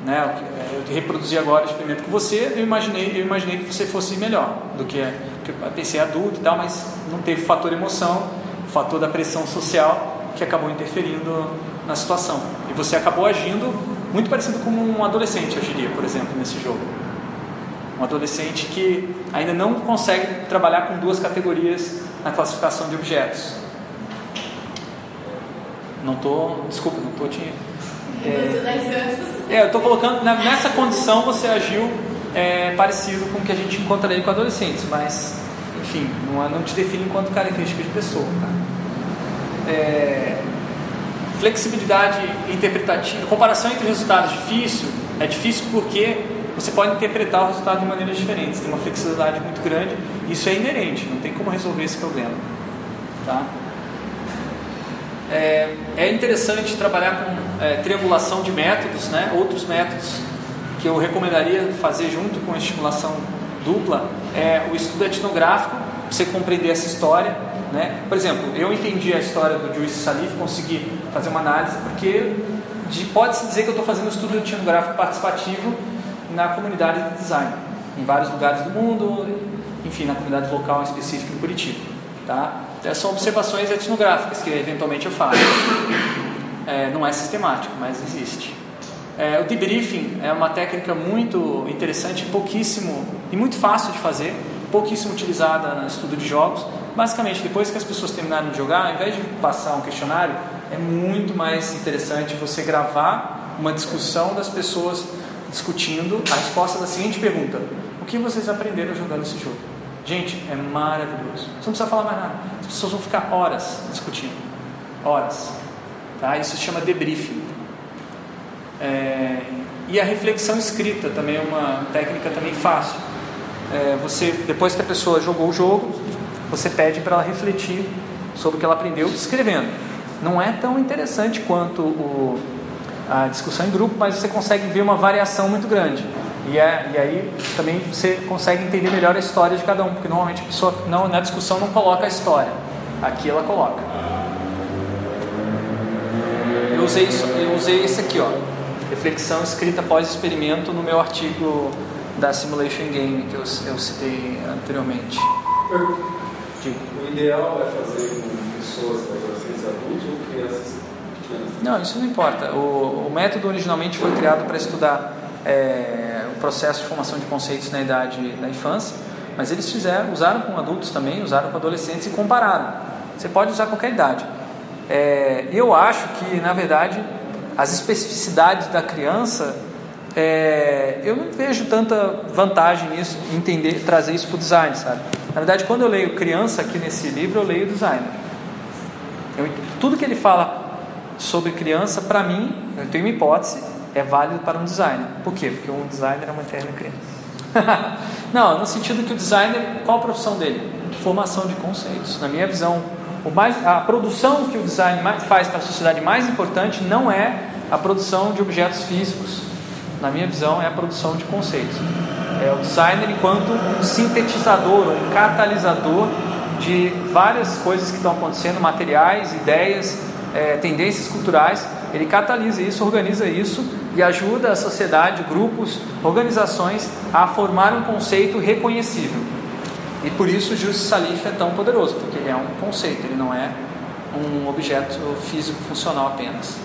Né? É, Eu reproduzi agora o experimento com você, eu imaginei, eu imaginei que você fosse melhor do que, que eu pensei adulto e tal, mas não teve o fator emoção, o fator da pressão social que acabou interferindo na situação. E você acabou agindo muito parecido com um adolescente, eu diria, por exemplo, nesse jogo. Um adolescente que ainda não consegue trabalhar com duas categorias na classificação de objetos. Não tô, desculpa, não tô te. É, é, eu estou colocando nessa condição você agiu é parecido com o que a gente encontraria com adolescentes, mas, enfim, não, é- não te define enquanto característica de pessoa. Tá? É, flexibilidade interpretativa, comparação entre resultados difícil, é difícil porque você pode interpretar o resultado de maneiras diferentes, tem uma flexibilidade muito grande, isso é inerente, não tem como resolver esse problema. Tá? É, é interessante trabalhar com é, triangulação de métodos, né? outros métodos que eu recomendaria fazer junto com a estimulação dupla é o estudo etnográfico, para você compreender essa história. Né? Por exemplo, eu entendi a história do Juice Salif, consegui fazer uma análise, porque de- pode-se dizer que eu estou fazendo um estudo etnográfico participativo na comunidade de design, em vários lugares do mundo, enfim, na comunidade local específica em Curitiba. Tá? Essas são observações etnográficas que eventualmente eu faço. É, não é sistemático, mas existe. É, o debriefing é uma técnica muito interessante, pouquíssimo e muito fácil de fazer, pouquíssimo utilizada no estudo de jogos. Basicamente, depois que as pessoas terminarem de jogar, ao invés de passar um questionário, é muito mais interessante você gravar uma discussão das pessoas discutindo a resposta da seguinte pergunta: O que vocês aprenderam jogando esse jogo? Gente, é maravilhoso. Você não precisa falar mais nada. As pessoas vão ficar horas discutindo. Horas. Tá? Isso se chama debriefing. É, e a reflexão escrita também é uma técnica também fácil. É, você depois que a pessoa jogou o jogo, você pede para ela refletir sobre o que ela aprendeu escrevendo. Não é tão interessante quanto o, a discussão em grupo, mas você consegue ver uma variação muito grande. E, é, e aí também você consegue entender melhor a história de cada um, porque normalmente a pessoa não, na discussão não coloca a história. Aqui ela coloca. Eu usei, isso, eu usei esse aqui, ó. Reflexão escrita após experimento no meu artigo da Simulation Game que eu, eu citei anteriormente. Diga. O ideal é fazer com pessoas, adolescentes adultos ou crianças pequenas? Não, isso não importa. O, o método originalmente foi criado para estudar é, o processo de formação de conceitos na idade da infância, mas eles fizeram, usaram com adultos também, usaram com adolescentes e compararam. Você pode usar qualquer idade. É, eu acho que, na verdade, as especificidades da criança, é, eu não vejo tanta vantagem nisso, entender, trazer isso para o design, sabe? Na verdade, quando eu leio criança aqui nesse livro, eu leio designer. Eu, tudo que ele fala sobre criança, para mim, eu tenho uma hipótese, é válido para um designer. Por quê? Porque um designer é uma eterna criança. Não, no sentido que o designer, qual a profissão dele? Formação de conceitos. Na minha visão, mais, a produção que o design faz para a sociedade mais importante não é a produção de objetos físicos. Na minha visão, é a produção de conceitos. É o designer enquanto um sintetizador, um catalisador de várias coisas que estão acontecendo, materiais, ideias, é, tendências culturais. Ele catalisa isso, organiza isso e ajuda a sociedade, grupos, organizações a formar um conceito reconhecível. E por isso o Justice Salif é tão poderoso, porque ele é um conceito, ele não é um objeto físico funcional apenas.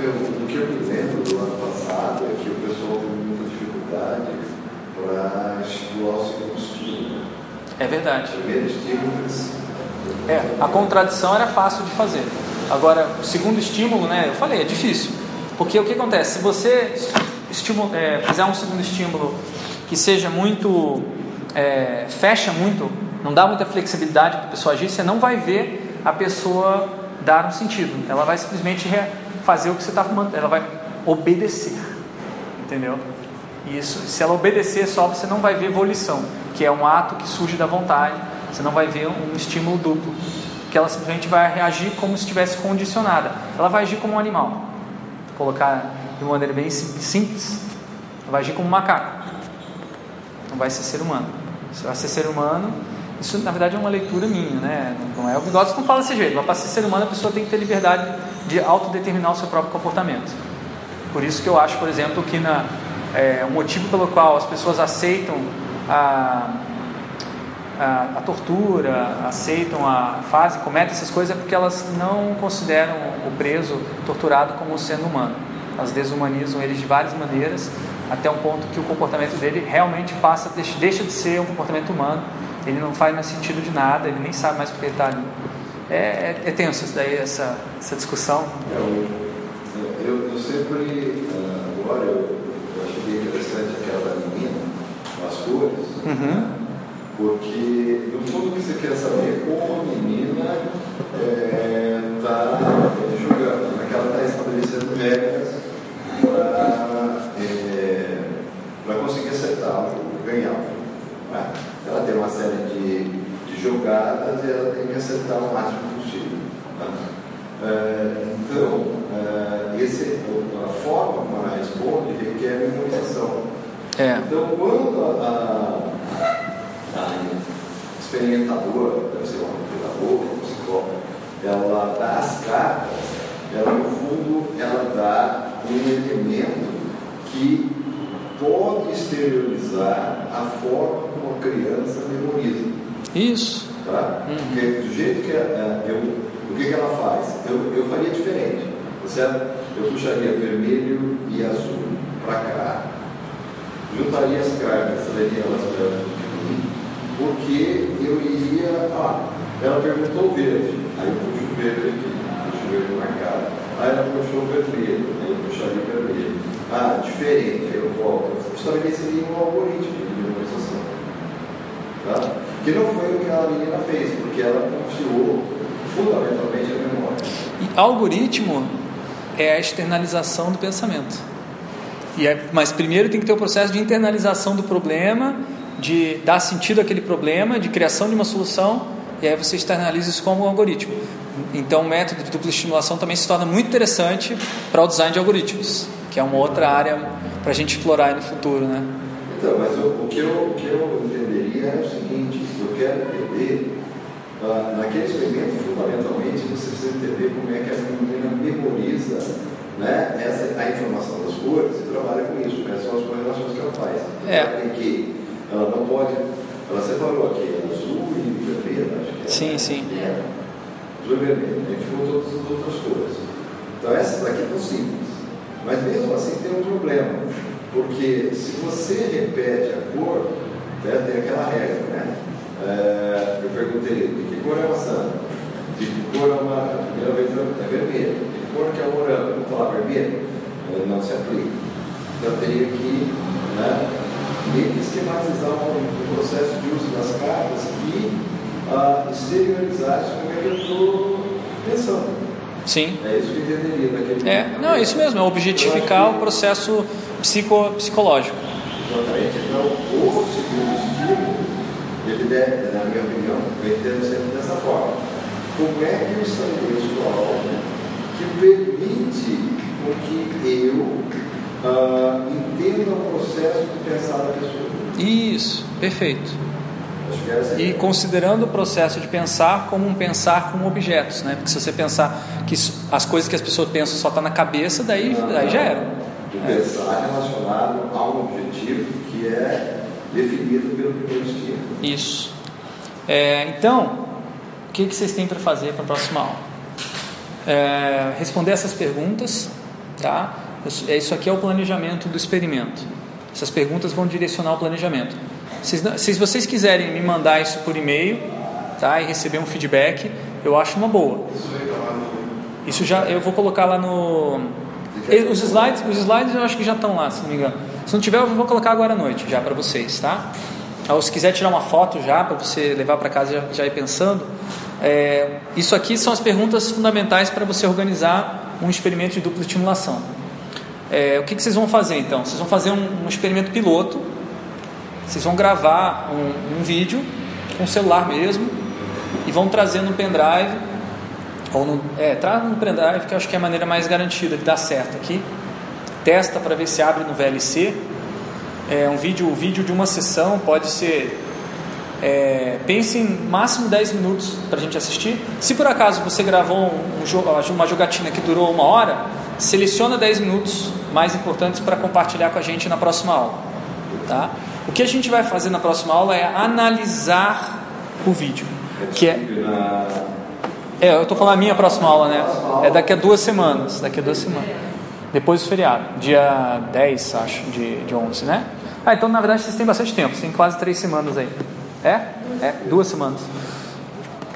Eu, o que eu me lembro do ano passado é que o pessoal teve muita dificuldade para estimular o segundo estímulo. É verdade. O primeiro estímulo, eles- É, a contradição era fácil de fazer. Agora, o segundo estímulo, né? Eu falei, é difícil. Porque o que acontece? Se você estimu- é, fizer um segundo estímulo que seja muito. É, fecha muito, não dá muita flexibilidade para a pessoa agir, você não vai ver a pessoa dar um sentido. Ela vai simplesmente fazer o que você está mandando, ela vai obedecer. Entendeu? Isso, se ela obedecer só, você não vai ver volição, que é um ato que surge da vontade. Você não vai ver um estímulo duplo, que ela simplesmente vai reagir como se estivesse condicionada. Ela vai agir como um animal. Vou colocar de uma maneira bem sim- simples, ela vai agir como um macaco. Não vai ser ser humano. Vai ser ser humano, isso na verdade é uma leitura minha, né? Não é o Vygotsky não fala desse jeito. Mas para ser ser humano, a pessoa tem que ter liberdade de autodeterminar o seu próprio comportamento. Por isso que eu acho, por exemplo, que na, é, o motivo pelo qual as pessoas aceitam a, a, a tortura, aceitam a fase, cometem essas coisas, é porque elas não consideram o preso torturado como sendo humano. Elas desumanizam ele de várias maneiras, até um ponto que o comportamento dele realmente passa, deixa, de ser um comportamento humano. Ele não faz mais sentido de nada, ele nem sabe mais porque ele está ali. É, é, é tenso isso daí, essa, essa discussão. Eu, eu, eu sempre, ah, agora, eu, eu achei bem interessante aquela menina né? Porque, no fundo, o que você quer saber é como a menina está julgando, como é que ela está estabelecendo regras para conseguir acertar o ganhar. Né? Ela tem uma série de, de jogadas e ela tem que acertar o máximo possível. né? É, então, é, esse, a forma como ela responde requer memorização. É. Então, quando a, a, a experimentadora, deve ser uma pedagoga, um psicólogo, ela dá as cartas, ela, no fundo, ela dá um elemento que pode exteriorizar a forma como a criança memoriza. Isso. Tá? Porque do jeito que eh, eu, o que, que ela faz? Eu, eu faria diferente. tá Certo? Eu puxaria vermelho e azul para cá, juntaria as cartas, levaria elas para mim, porque eu iria. Ah, ela perguntou verde, aí eu puxo o verde aqui, puxo o verde marcado. Aí ela puxou o vermelho, aí eu puxaria o vermelho. Ah, diferente, eu volto. Eu estabeleceria um algoritmo de memorização. Tá? Que não foi o que a menina fez, porque ela confiou fundamentalmente a memória. E algoritmo é a externalização do pensamento. E é, mas primeiro tem que ter o processo de internalização do problema, de dar sentido àquele problema, de criação de uma solução, e aí você externaliza isso como um algoritmo. Então o método de dupla estimulação também se torna muito interessante para o design de algoritmos, que é uma outra área para a gente explorar aí no futuro, né? Então, mas o, o que eu, o que eu entenderia é o seguinte, eu quero entender, ah, naquele experimento, fundamentalmente, você precisa entender como é que a menina memoriza né, essa, a informação das cores e trabalha com isso, quais são as correlações que ela faz. É. Ela tem que, ela não pode, ela separou aqui azul e vermelho, acho que é. Sim, sim. É. Azul e vermelho, aí ficou todas as outras cores. Então essas daqui estão simples. Mas mesmo assim tem um problema, porque se você repete a cor, né, tem aquela regra, né? É, eu perguntei, de que cor é a maçã? De que cor é uma. A primeira vez é vermelha. De que cor que é o morango? Vou falar vermelho? É, Não se aplica. Então eu teria que né, esquematizar um processo de uso das cartas que ah, exteriorizasse como é que eu estou pensando. Sim. É isso que entenderia daquele É, não, é isso mesmo, é objetificar o processo psico, psicológico. Exatamente. Então, o segundo estímulo, ele deve, na minha opinião, eu entendo sempre dessa forma. Como é que eu estabeleço algo que permite com que eu ah, entenda o processo de pensar da pessoa? Isso, perfeito. E considerando o processo de pensar como um pensar com objetos, né? Porque se você pensar que as coisas que as pessoas pensam só está na cabeça, daí, daí já era. de pensar relacionado a um objetivo que é definido pelo primeiro estímulo. Isso. É, então, o que, que vocês têm para fazer para a próxima aula? É, responder essas perguntas, tá? É, Isso aqui é o planejamento do experimento. Essas perguntas vão direcionar o planejamento. Não- se vocês quiserem me mandar isso por e-mail, tá? E receber um feedback, eu acho uma boa. Isso já eu vou colocar lá no e- os slides, os slides eu acho que já estão lá, se não me engano. Se não tiver, eu vou colocar agora à noite já para vocês, tá? Ou se quiser tirar uma foto já para você levar para casa já, já ir pensando, é, isso aqui são as perguntas fundamentais para você organizar um experimento de dupla estimulação. É, o que, que vocês vão fazer então? Vocês vão fazer um, um experimento piloto. Vocês vão gravar um, um vídeo com o celular mesmo e vão trazer no pendrive ou no, é, traz no pendrive que eu acho que é a maneira mais garantida de dar certo aqui. Testa para ver se abre no VLC. É um vídeo, o vídeo de uma sessão pode ser é, pense em máximo 10 minutos para a gente assistir. Se por acaso você gravou um, um uma jogatina que durou uma hora, seleciona 10 minutos mais importantes para compartilhar com a gente na próxima aula. Tá? O que a gente vai fazer na próxima aula é analisar o vídeo, que é é, eu estou falando a minha próxima aula, né? É daqui a duas semanas. Daqui a duas semanas. Depois do feriado. Dia 10, acho, de, de 11, né? Ah, então na verdade vocês têm bastante tempo. Vocês têm quase três semanas aí. É? É, duas semanas.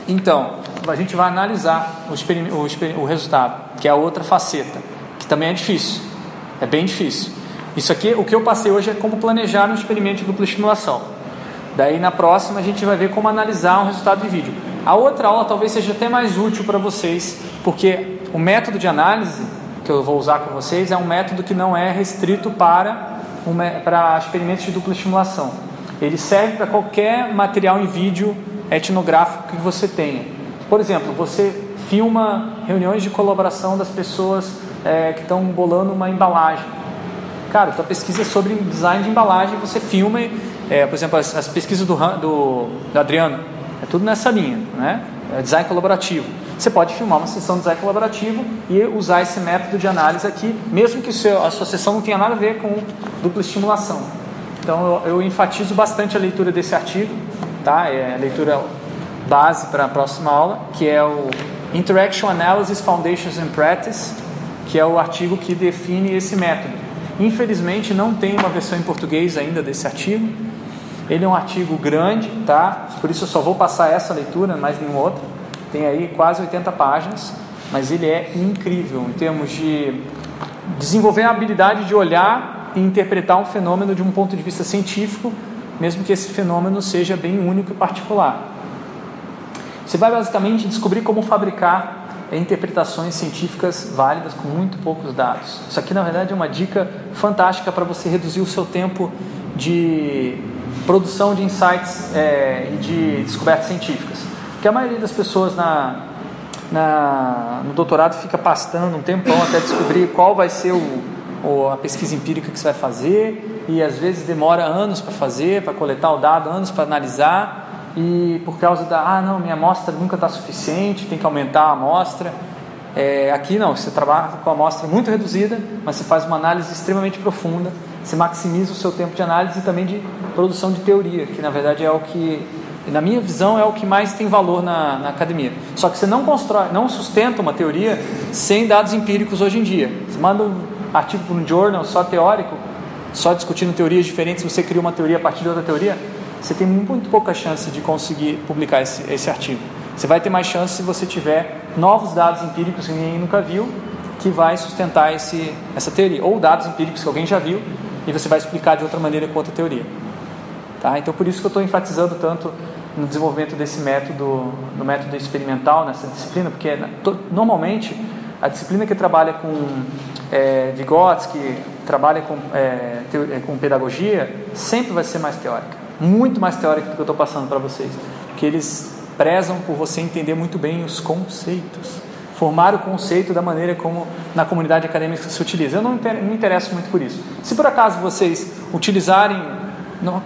Então, a gente vai analisar o, o, o resultado, que é a outra faceta, que também é difícil. É bem difícil. Isso aqui, o que eu passei hoje é como planejar um experimento de dupla estimulação. Daí na próxima a gente vai ver como analisar um resultado de vídeo. A outra aula talvez seja até mais útil para vocês, porque o método de análise que eu vou usar com vocês é um método que não é restrito para, para experimentos de dupla estimulação. Ele serve para qualquer material em vídeo etnográfico que você tenha. Por exemplo, você filma reuniões de colaboração das pessoas é, que estão bolando uma embalagem. Cara, tua pesquisa é sobre design de embalagem, você filma, é, por exemplo, as, as pesquisas do, do, do, Adriano, é tudo nessa linha, né? É design colaborativo. Você pode filmar uma sessão de design colaborativo e usar esse método de análise aqui, mesmo que seu, a sua sessão não tenha nada a ver com dupla estimulação. Então eu, eu enfatizo bastante a leitura desse artigo, tá? É a leitura base para a próxima aula, que é o Interaction Analysis Foundations and Practice, que é o artigo que define esse método. Infelizmente não tem uma versão em português ainda desse artigo. Ele é um artigo grande, tá? Por isso eu só vou passar essa leitura, mais nenhum outro. Tem aí quase 80 páginas, mas ele é incrível em termos de desenvolver a habilidade de olhar e interpretar um fenômeno de um ponto de vista científico, mesmo que esse fenômeno seja bem único e particular. Você vai basicamente descobrir como fabricar interpretações científicas válidas com muito poucos dados. Isso aqui, na verdade, é uma dica fantástica para você reduzir o seu tempo de produção de insights é, e de descobertas científicas. Porque a maioria das pessoas na, na, no doutorado fica pastando um tempão até descobrir qual vai ser o, o, a pesquisa empírica que você vai fazer e às vezes demora anos para fazer, para coletar o dado, anos para analisar e por causa da, ah, não, minha amostra nunca está suficiente, tem que aumentar a amostra. É, aqui não, você trabalha com a amostra muito reduzida, mas você faz uma análise extremamente profunda, você maximiza o seu tempo de análise e também de produção de teoria, que na verdade é o que, na minha visão, é o que mais tem valor na, na academia. Só que você não constrói, não sustenta uma teoria sem dados empíricos hoje em dia. Você manda um artigo para um journal só teórico, só discutindo teorias diferentes, você cria uma teoria a partir de outra teoria, você tem muito pouca chance de conseguir publicar esse, esse artigo. Você vai ter mais chance se você tiver novos dados empíricos que ninguém nunca viu, que vai sustentar esse, essa teoria. Ou dados empíricos que alguém já viu e você vai explicar de outra maneira com outra teoria. Tá? Então, por isso que eu estou enfatizando tanto no desenvolvimento desse método, no método experimental nessa disciplina, porque normalmente a disciplina que trabalha com é, Vygotsky, trabalha com, é, com pedagogia, sempre vai ser mais teórica muito mais teórica do que eu estou passando para vocês, porque eles prezam por você entender muito bem os conceitos, formar o conceito da maneira como na comunidade acadêmica se utiliza. Eu não me interesso muito por isso. Se por acaso vocês utilizarem,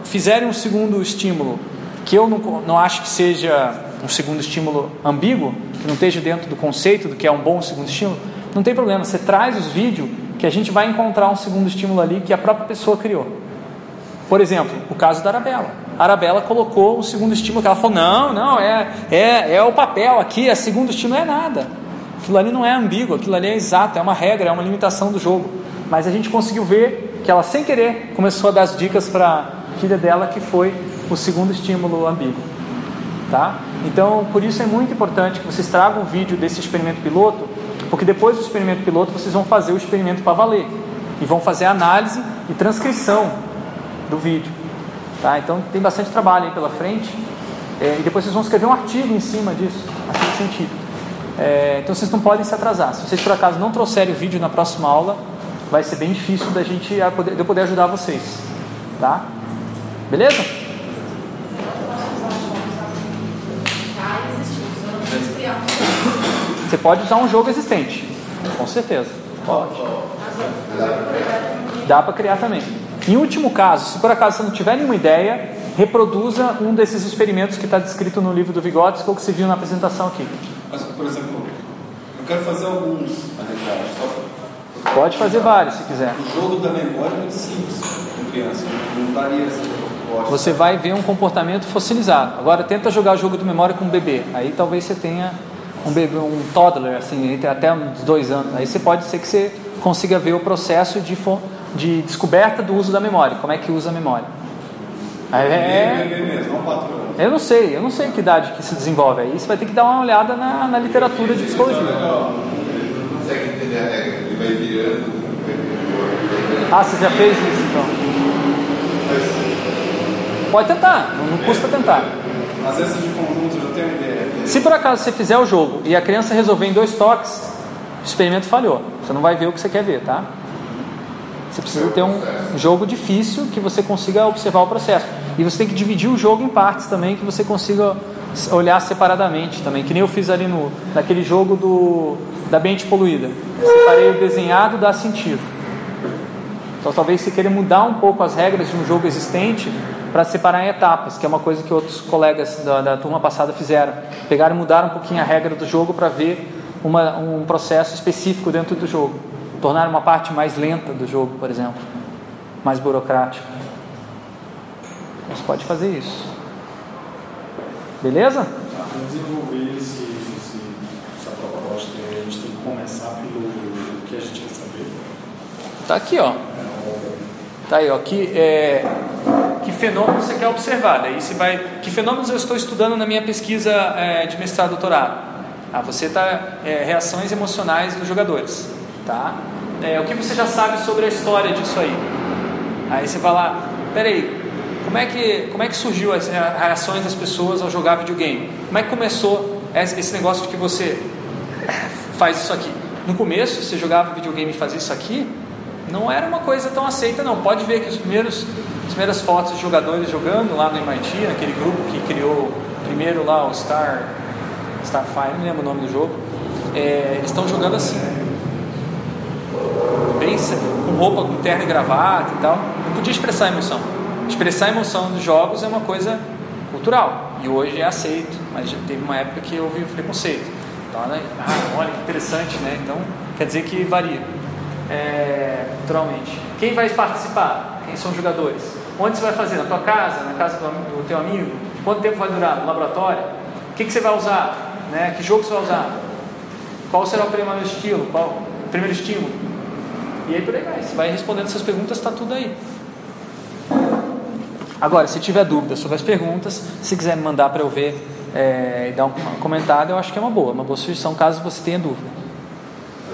fizerem um segundo estímulo que eu não, não acho que seja um segundo estímulo ambíguo, que não esteja dentro do conceito do que é um bom segundo estímulo, não tem problema. Você traz os vídeos que a gente vai encontrar um segundo estímulo ali que a própria pessoa criou. Por exemplo, o caso da Arabella. A Arabella colocou o segundo estímulo, que ela falou: não, não, é, é, é o papel aqui, a segundo estímulo é nada. Aquilo ali não é ambíguo, aquilo ali é exato, é uma regra, é uma limitação do jogo. Mas a gente conseguiu ver que ela, sem querer, começou a dar as dicas para a filha dela, que foi o segundo estímulo ambíguo. Tá? Então, por isso é muito importante que vocês tragam o vídeo desse experimento piloto, porque depois do experimento piloto vocês vão fazer o experimento para valer e vão fazer análise e transcrição do vídeo. Tá? Então tem bastante trabalho aí pela frente. É, e depois vocês vão escrever um artigo em cima disso, artigo científico. É, então vocês não podem se atrasar. Se vocês por acaso não trouxerem o vídeo na próxima aula, vai ser bem difícil da gente de eu poder ajudar vocês. Tá? Beleza? Você pode usar um jogo existente, com certeza. Pode. Dá para criar também. Em último caso, se por acaso você não tiver nenhuma ideia, reproduza um desses experimentos que está descrito no livro do Vygotsky ou que você viu na apresentação aqui. Mas, por exemplo, eu quero fazer alguns, na realidade. Só... Pode fazer vários, se quiser. O jogo da memória é muito simples com criança. Não daria assim. Você vai ver um comportamento fossilizado. Agora tenta jogar o jogo de memória com um bebê. Aí talvez você tenha um bebê, um toddler, assim, até uns dois anos. Aí você pode ser que você consiga ver o processo de de descoberta do uso da memória. Como é que usa a memória? É, eu não sei, eu não sei que idade que se desenvolve aí. Você vai ter que dar uma olhada na, na literatura de psicologia. Ah, você já fez isso então? pode tentar, não, custa tentar. Às vezes de conjunto já tenho uma ideia. Se por acaso você fizer o jogo e a criança resolver em dois toques, o experimento falhou. Você não vai ver o que você quer ver, tá? Você precisa ter um jogo difícil que você consiga observar o processo. E você tem que dividir o jogo em partes também, que você consiga olhar separadamente também. Que nem eu fiz ali no naquele jogo do da ambiente poluída. Separei o desenhado da sentido. Então talvez você queira mudar um pouco as regras de um jogo existente para separar em etapas, que é uma coisa que outros colegas da, da turma passada fizeram. Pegaram e mudaram um pouquinho a regra do jogo para ver uma, um processo específico dentro do jogo. Tornar uma parte mais lenta do jogo, por exemplo, mais burocrática. Você pode fazer isso. Beleza? Para desenvolver esse, esse, essa proposta, a gente tem que começar pelo que a gente quer saber. Tá aqui, ó. Tá aí, ó. Que, é, que fenômenos você quer observar? Daí você vai. Que fenômenos eu estou estudando na minha pesquisa é, de mestrado e doutorado? Ah, você está é, reações emocionais dos jogadores, tá? É, o que você já sabe sobre a história disso aí? Aí você lá, peraí, como é que como é que surgiu as reações das pessoas ao jogar videogame? Como é que começou esse negócio de que você faz isso aqui? No começo, você jogava videogame e fazia isso aqui, não era uma coisa tão aceita, não. Pode ver que os primeiros, as primeiras fotos de jogadores jogando lá no MIT, naquele grupo que criou primeiro lá o Star, Starfire, não lembro o nome do jogo, é, eles estão jogando assim, com roupa, com terno e gravata e tal. Não podia expressar emoção. Expressar emoção nos jogos é uma coisa cultural e hoje é aceito, mas já teve uma época que houve preconceito. Então, né? ah, olha que interessante, né? Então quer dizer que varia é, naturalmente. Quem vai participar? Quem são os jogadores? Onde você vai fazer? Na tua casa? Na casa do, teu amigo? Quanto tempo vai durar? No laboratório? O que, que você vai usar? Né? Que jogo você vai usar? Qual será o primeiro estilo? Qual primeiro estímulo? E aí por aí vai. Você vai respondendo essas perguntas, está tudo aí. Agora, se tiver dúvidas sobre as perguntas, se quiser me mandar para eu ver é, e dar um comentário, eu acho que é uma boa, uma boa sugestão caso você tenha dúvida.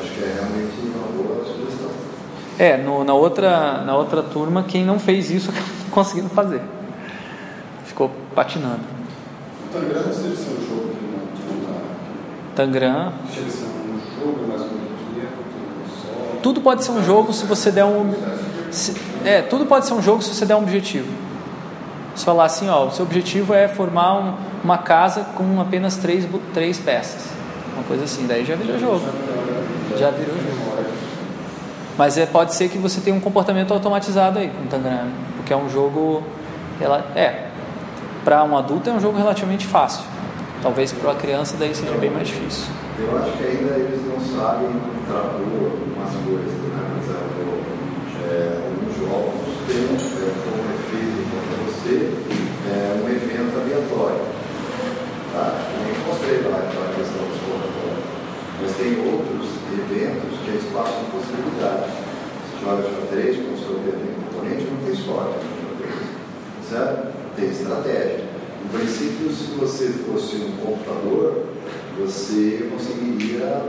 Acho que é realmente uma boa sugestão. É, no, na, outra, na outra turma, quem não fez isso acabou conseguindo fazer. Ficou patinando. O Tangram não seria ser um jogo que não, que não tá. Tangram. Chega a ser um jogo mais bonito só. Tudo pode ser um jogo se você der um. se- é, tudo pode ser um jogo se você der um objetivo. Se falar assim, ó, o seu objetivo é formar um- uma casa com apenas três, três peças. Uma coisa assim, daí já virou jogo. Já virou jogo. Mas é, pode ser que você tenha um comportamento automatizado aí com o Tangram, porque é um jogo. Ela, é, para um adulto é um jogo relativamente fácil. Talvez para uma criança daí seja bem mais difícil. Eu acho que ainda eles não sabem contrapor umas coisas, né? Por exemplo, é, alguns jogos têm é, como efeito contra você é, um evento aleatório. Tá? Eu nem mostrei lá aquela questão dos contatórios. Mas tem outros eventos que é espaço de possibilidade. Você joga xadrez, como o seu tem componente, não tem sorte. Certo? Tem estratégia. No princípio, se você fosse um computador, você conseguiria,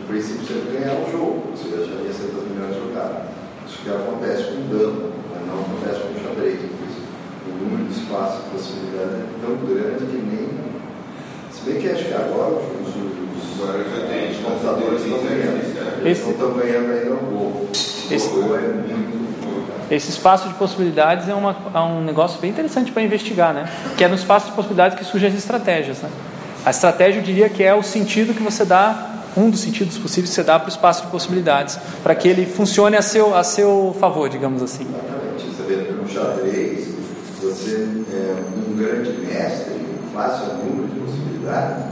no princípio, sempre ganhar o jogo. Você já ia ser das melhores jogadas. Isso que acontece com dama, mas não acontece com xadrez. Por isso, O número de espaços de possibilidade é tão grande que nem. Se bem que acho que agora os, os, tem, os computadores estão ganhando. Esse- Não estão ganhando ainda um pouco. Esse- O é. Esse espaço de possibilidades é, uma, é um negócio bem interessante para investigar, né? Que é no espaço de possibilidades que surgem as estratégias, né? A estratégia, eu diria que é o sentido que você dá, um dos sentidos possíveis que você dá para o espaço de possibilidades, para que ele funcione a seu, a seu favor, digamos assim. Exatamente. Você vê no xadrez, você é um grande mestre, fácil número de possibilidades,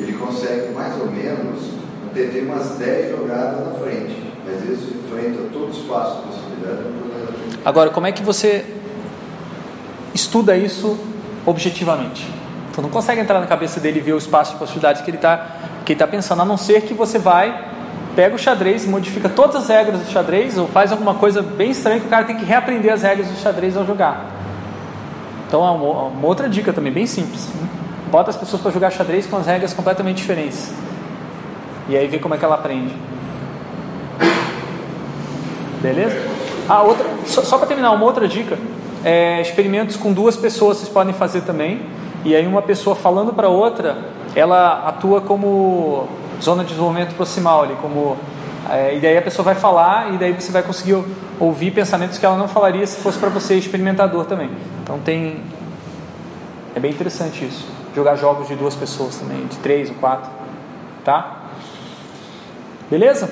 ele consegue mais ou menos ter umas 10 jogadas na frente. Mas isso enfrenta todo o espaço de possibilidade. É. Agora, como é que você estuda isso objetivamente? Tu não consegue entrar na cabeça dele e ver o espaço de possibilidades que ele está que ele tá pensando, a não ser que você vai, pega o xadrez, modifica todas as regras do xadrez, ou faz alguma coisa bem estranha que o cara tem que reaprender as regras do xadrez ao jogar. Então, é uma, uma outra dica também, bem simples. Bota as pessoas para jogar xadrez com as regras completamente diferentes. E aí vê como é que ela aprende. Beleza? Ah, outra, só, só para terminar, uma outra dica. é, experimentos com duas pessoas vocês podem fazer também. E aí uma pessoa falando para outra, ela atua como zona de desenvolvimento proximal ali, como é, e daí a pessoa vai falar e daí você vai conseguir ouvir pensamentos que ela não falaria se fosse para você experimentador também. Então tem é bem interessante isso. Jogar jogos de duas pessoas também, de três ou quatro, tá? Beleza?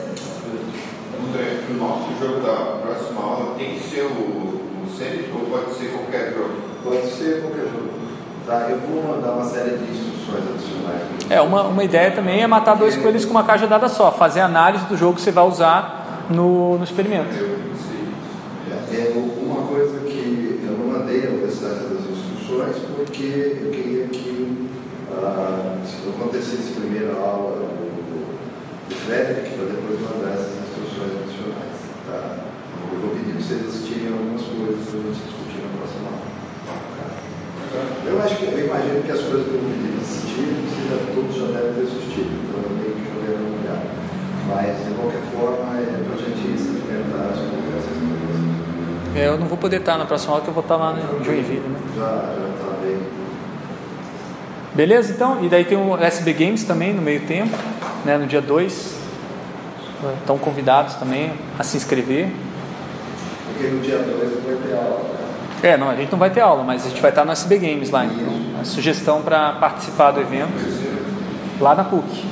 André, o nosso jogo da próxima aula tem que ser o, o ou pode ser qualquer jogo? Pode ser qualquer jogo. Tá, eu vou mandar uma série de instruções adicionais. É, uma, uma ideia também é matar dois coelhos com uma cajadada só, fazer análise do jogo que você vai usar no, no experimento. É, uma coisa que eu não mandei a restante das instruções porque eu queria que ah, se acontecesse primeiro a aula do, do Frederick, para depois mandar essas instruções adicionais. Tá? Eu vou pedir para vocês assistirem algumas coisas para a gente discutir na próxima aula. Tá? Eu acho que, eu imagino que as coisas que eu assistir, vocês já, todos já devem ter assistido, então eu meio que joguei uma olhada. Mas, de qualquer forma, é para a gente experimentar as conversas com vocês. É, eu não vou poder estar na próxima aula, que eu vou estar lá em Joinville. Né? Já, já está bem. Beleza, então? E daí tem o SB Games também no meio tempo, né, no dia 2. Estão convidados também a se inscrever. Porque no dia 2 vai ter aula. É, não, a gente não vai ter aula, mas a gente vai estar no SB Games lá. Então, a sugestão para participar do evento lá na PUC.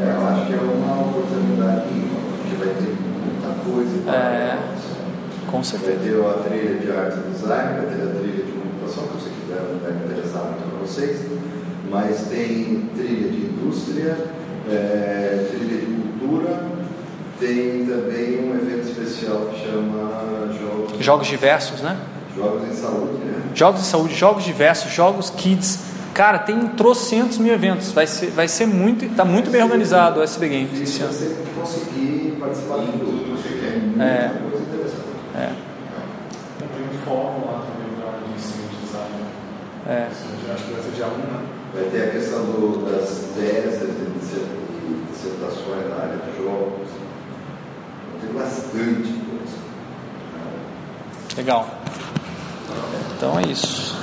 É, eu acho que é uma oportunidade porque vai ter muita coisa. para É, com Vai certeza. ter a trilha de arte e design, vai ter a trilha de computação, que eu sei que deve, deve interessar muito para vocês, mas tem trilha de indústria, é, trilha de cultura, tem também um evento especial que chama Jogos, Jogos diversos, né? Jogos em Saúde, né? Jogos de saúde, jogos diversos, jogos kids. Cara, tem trocentos mil eventos. Vai ser, vai ser muito, tá muito bem organizado o SB Games esse Se ano. você conseguir participar de tudo, você quer É. muita coisa interessante. É, Tem um fórum lá também para de ensino de design. é. Acho que vai ser dia 1, né? Vai ter a questão do, das teses e e dissertações na área de jogos. Bastante coisa. Legal. Então é isso.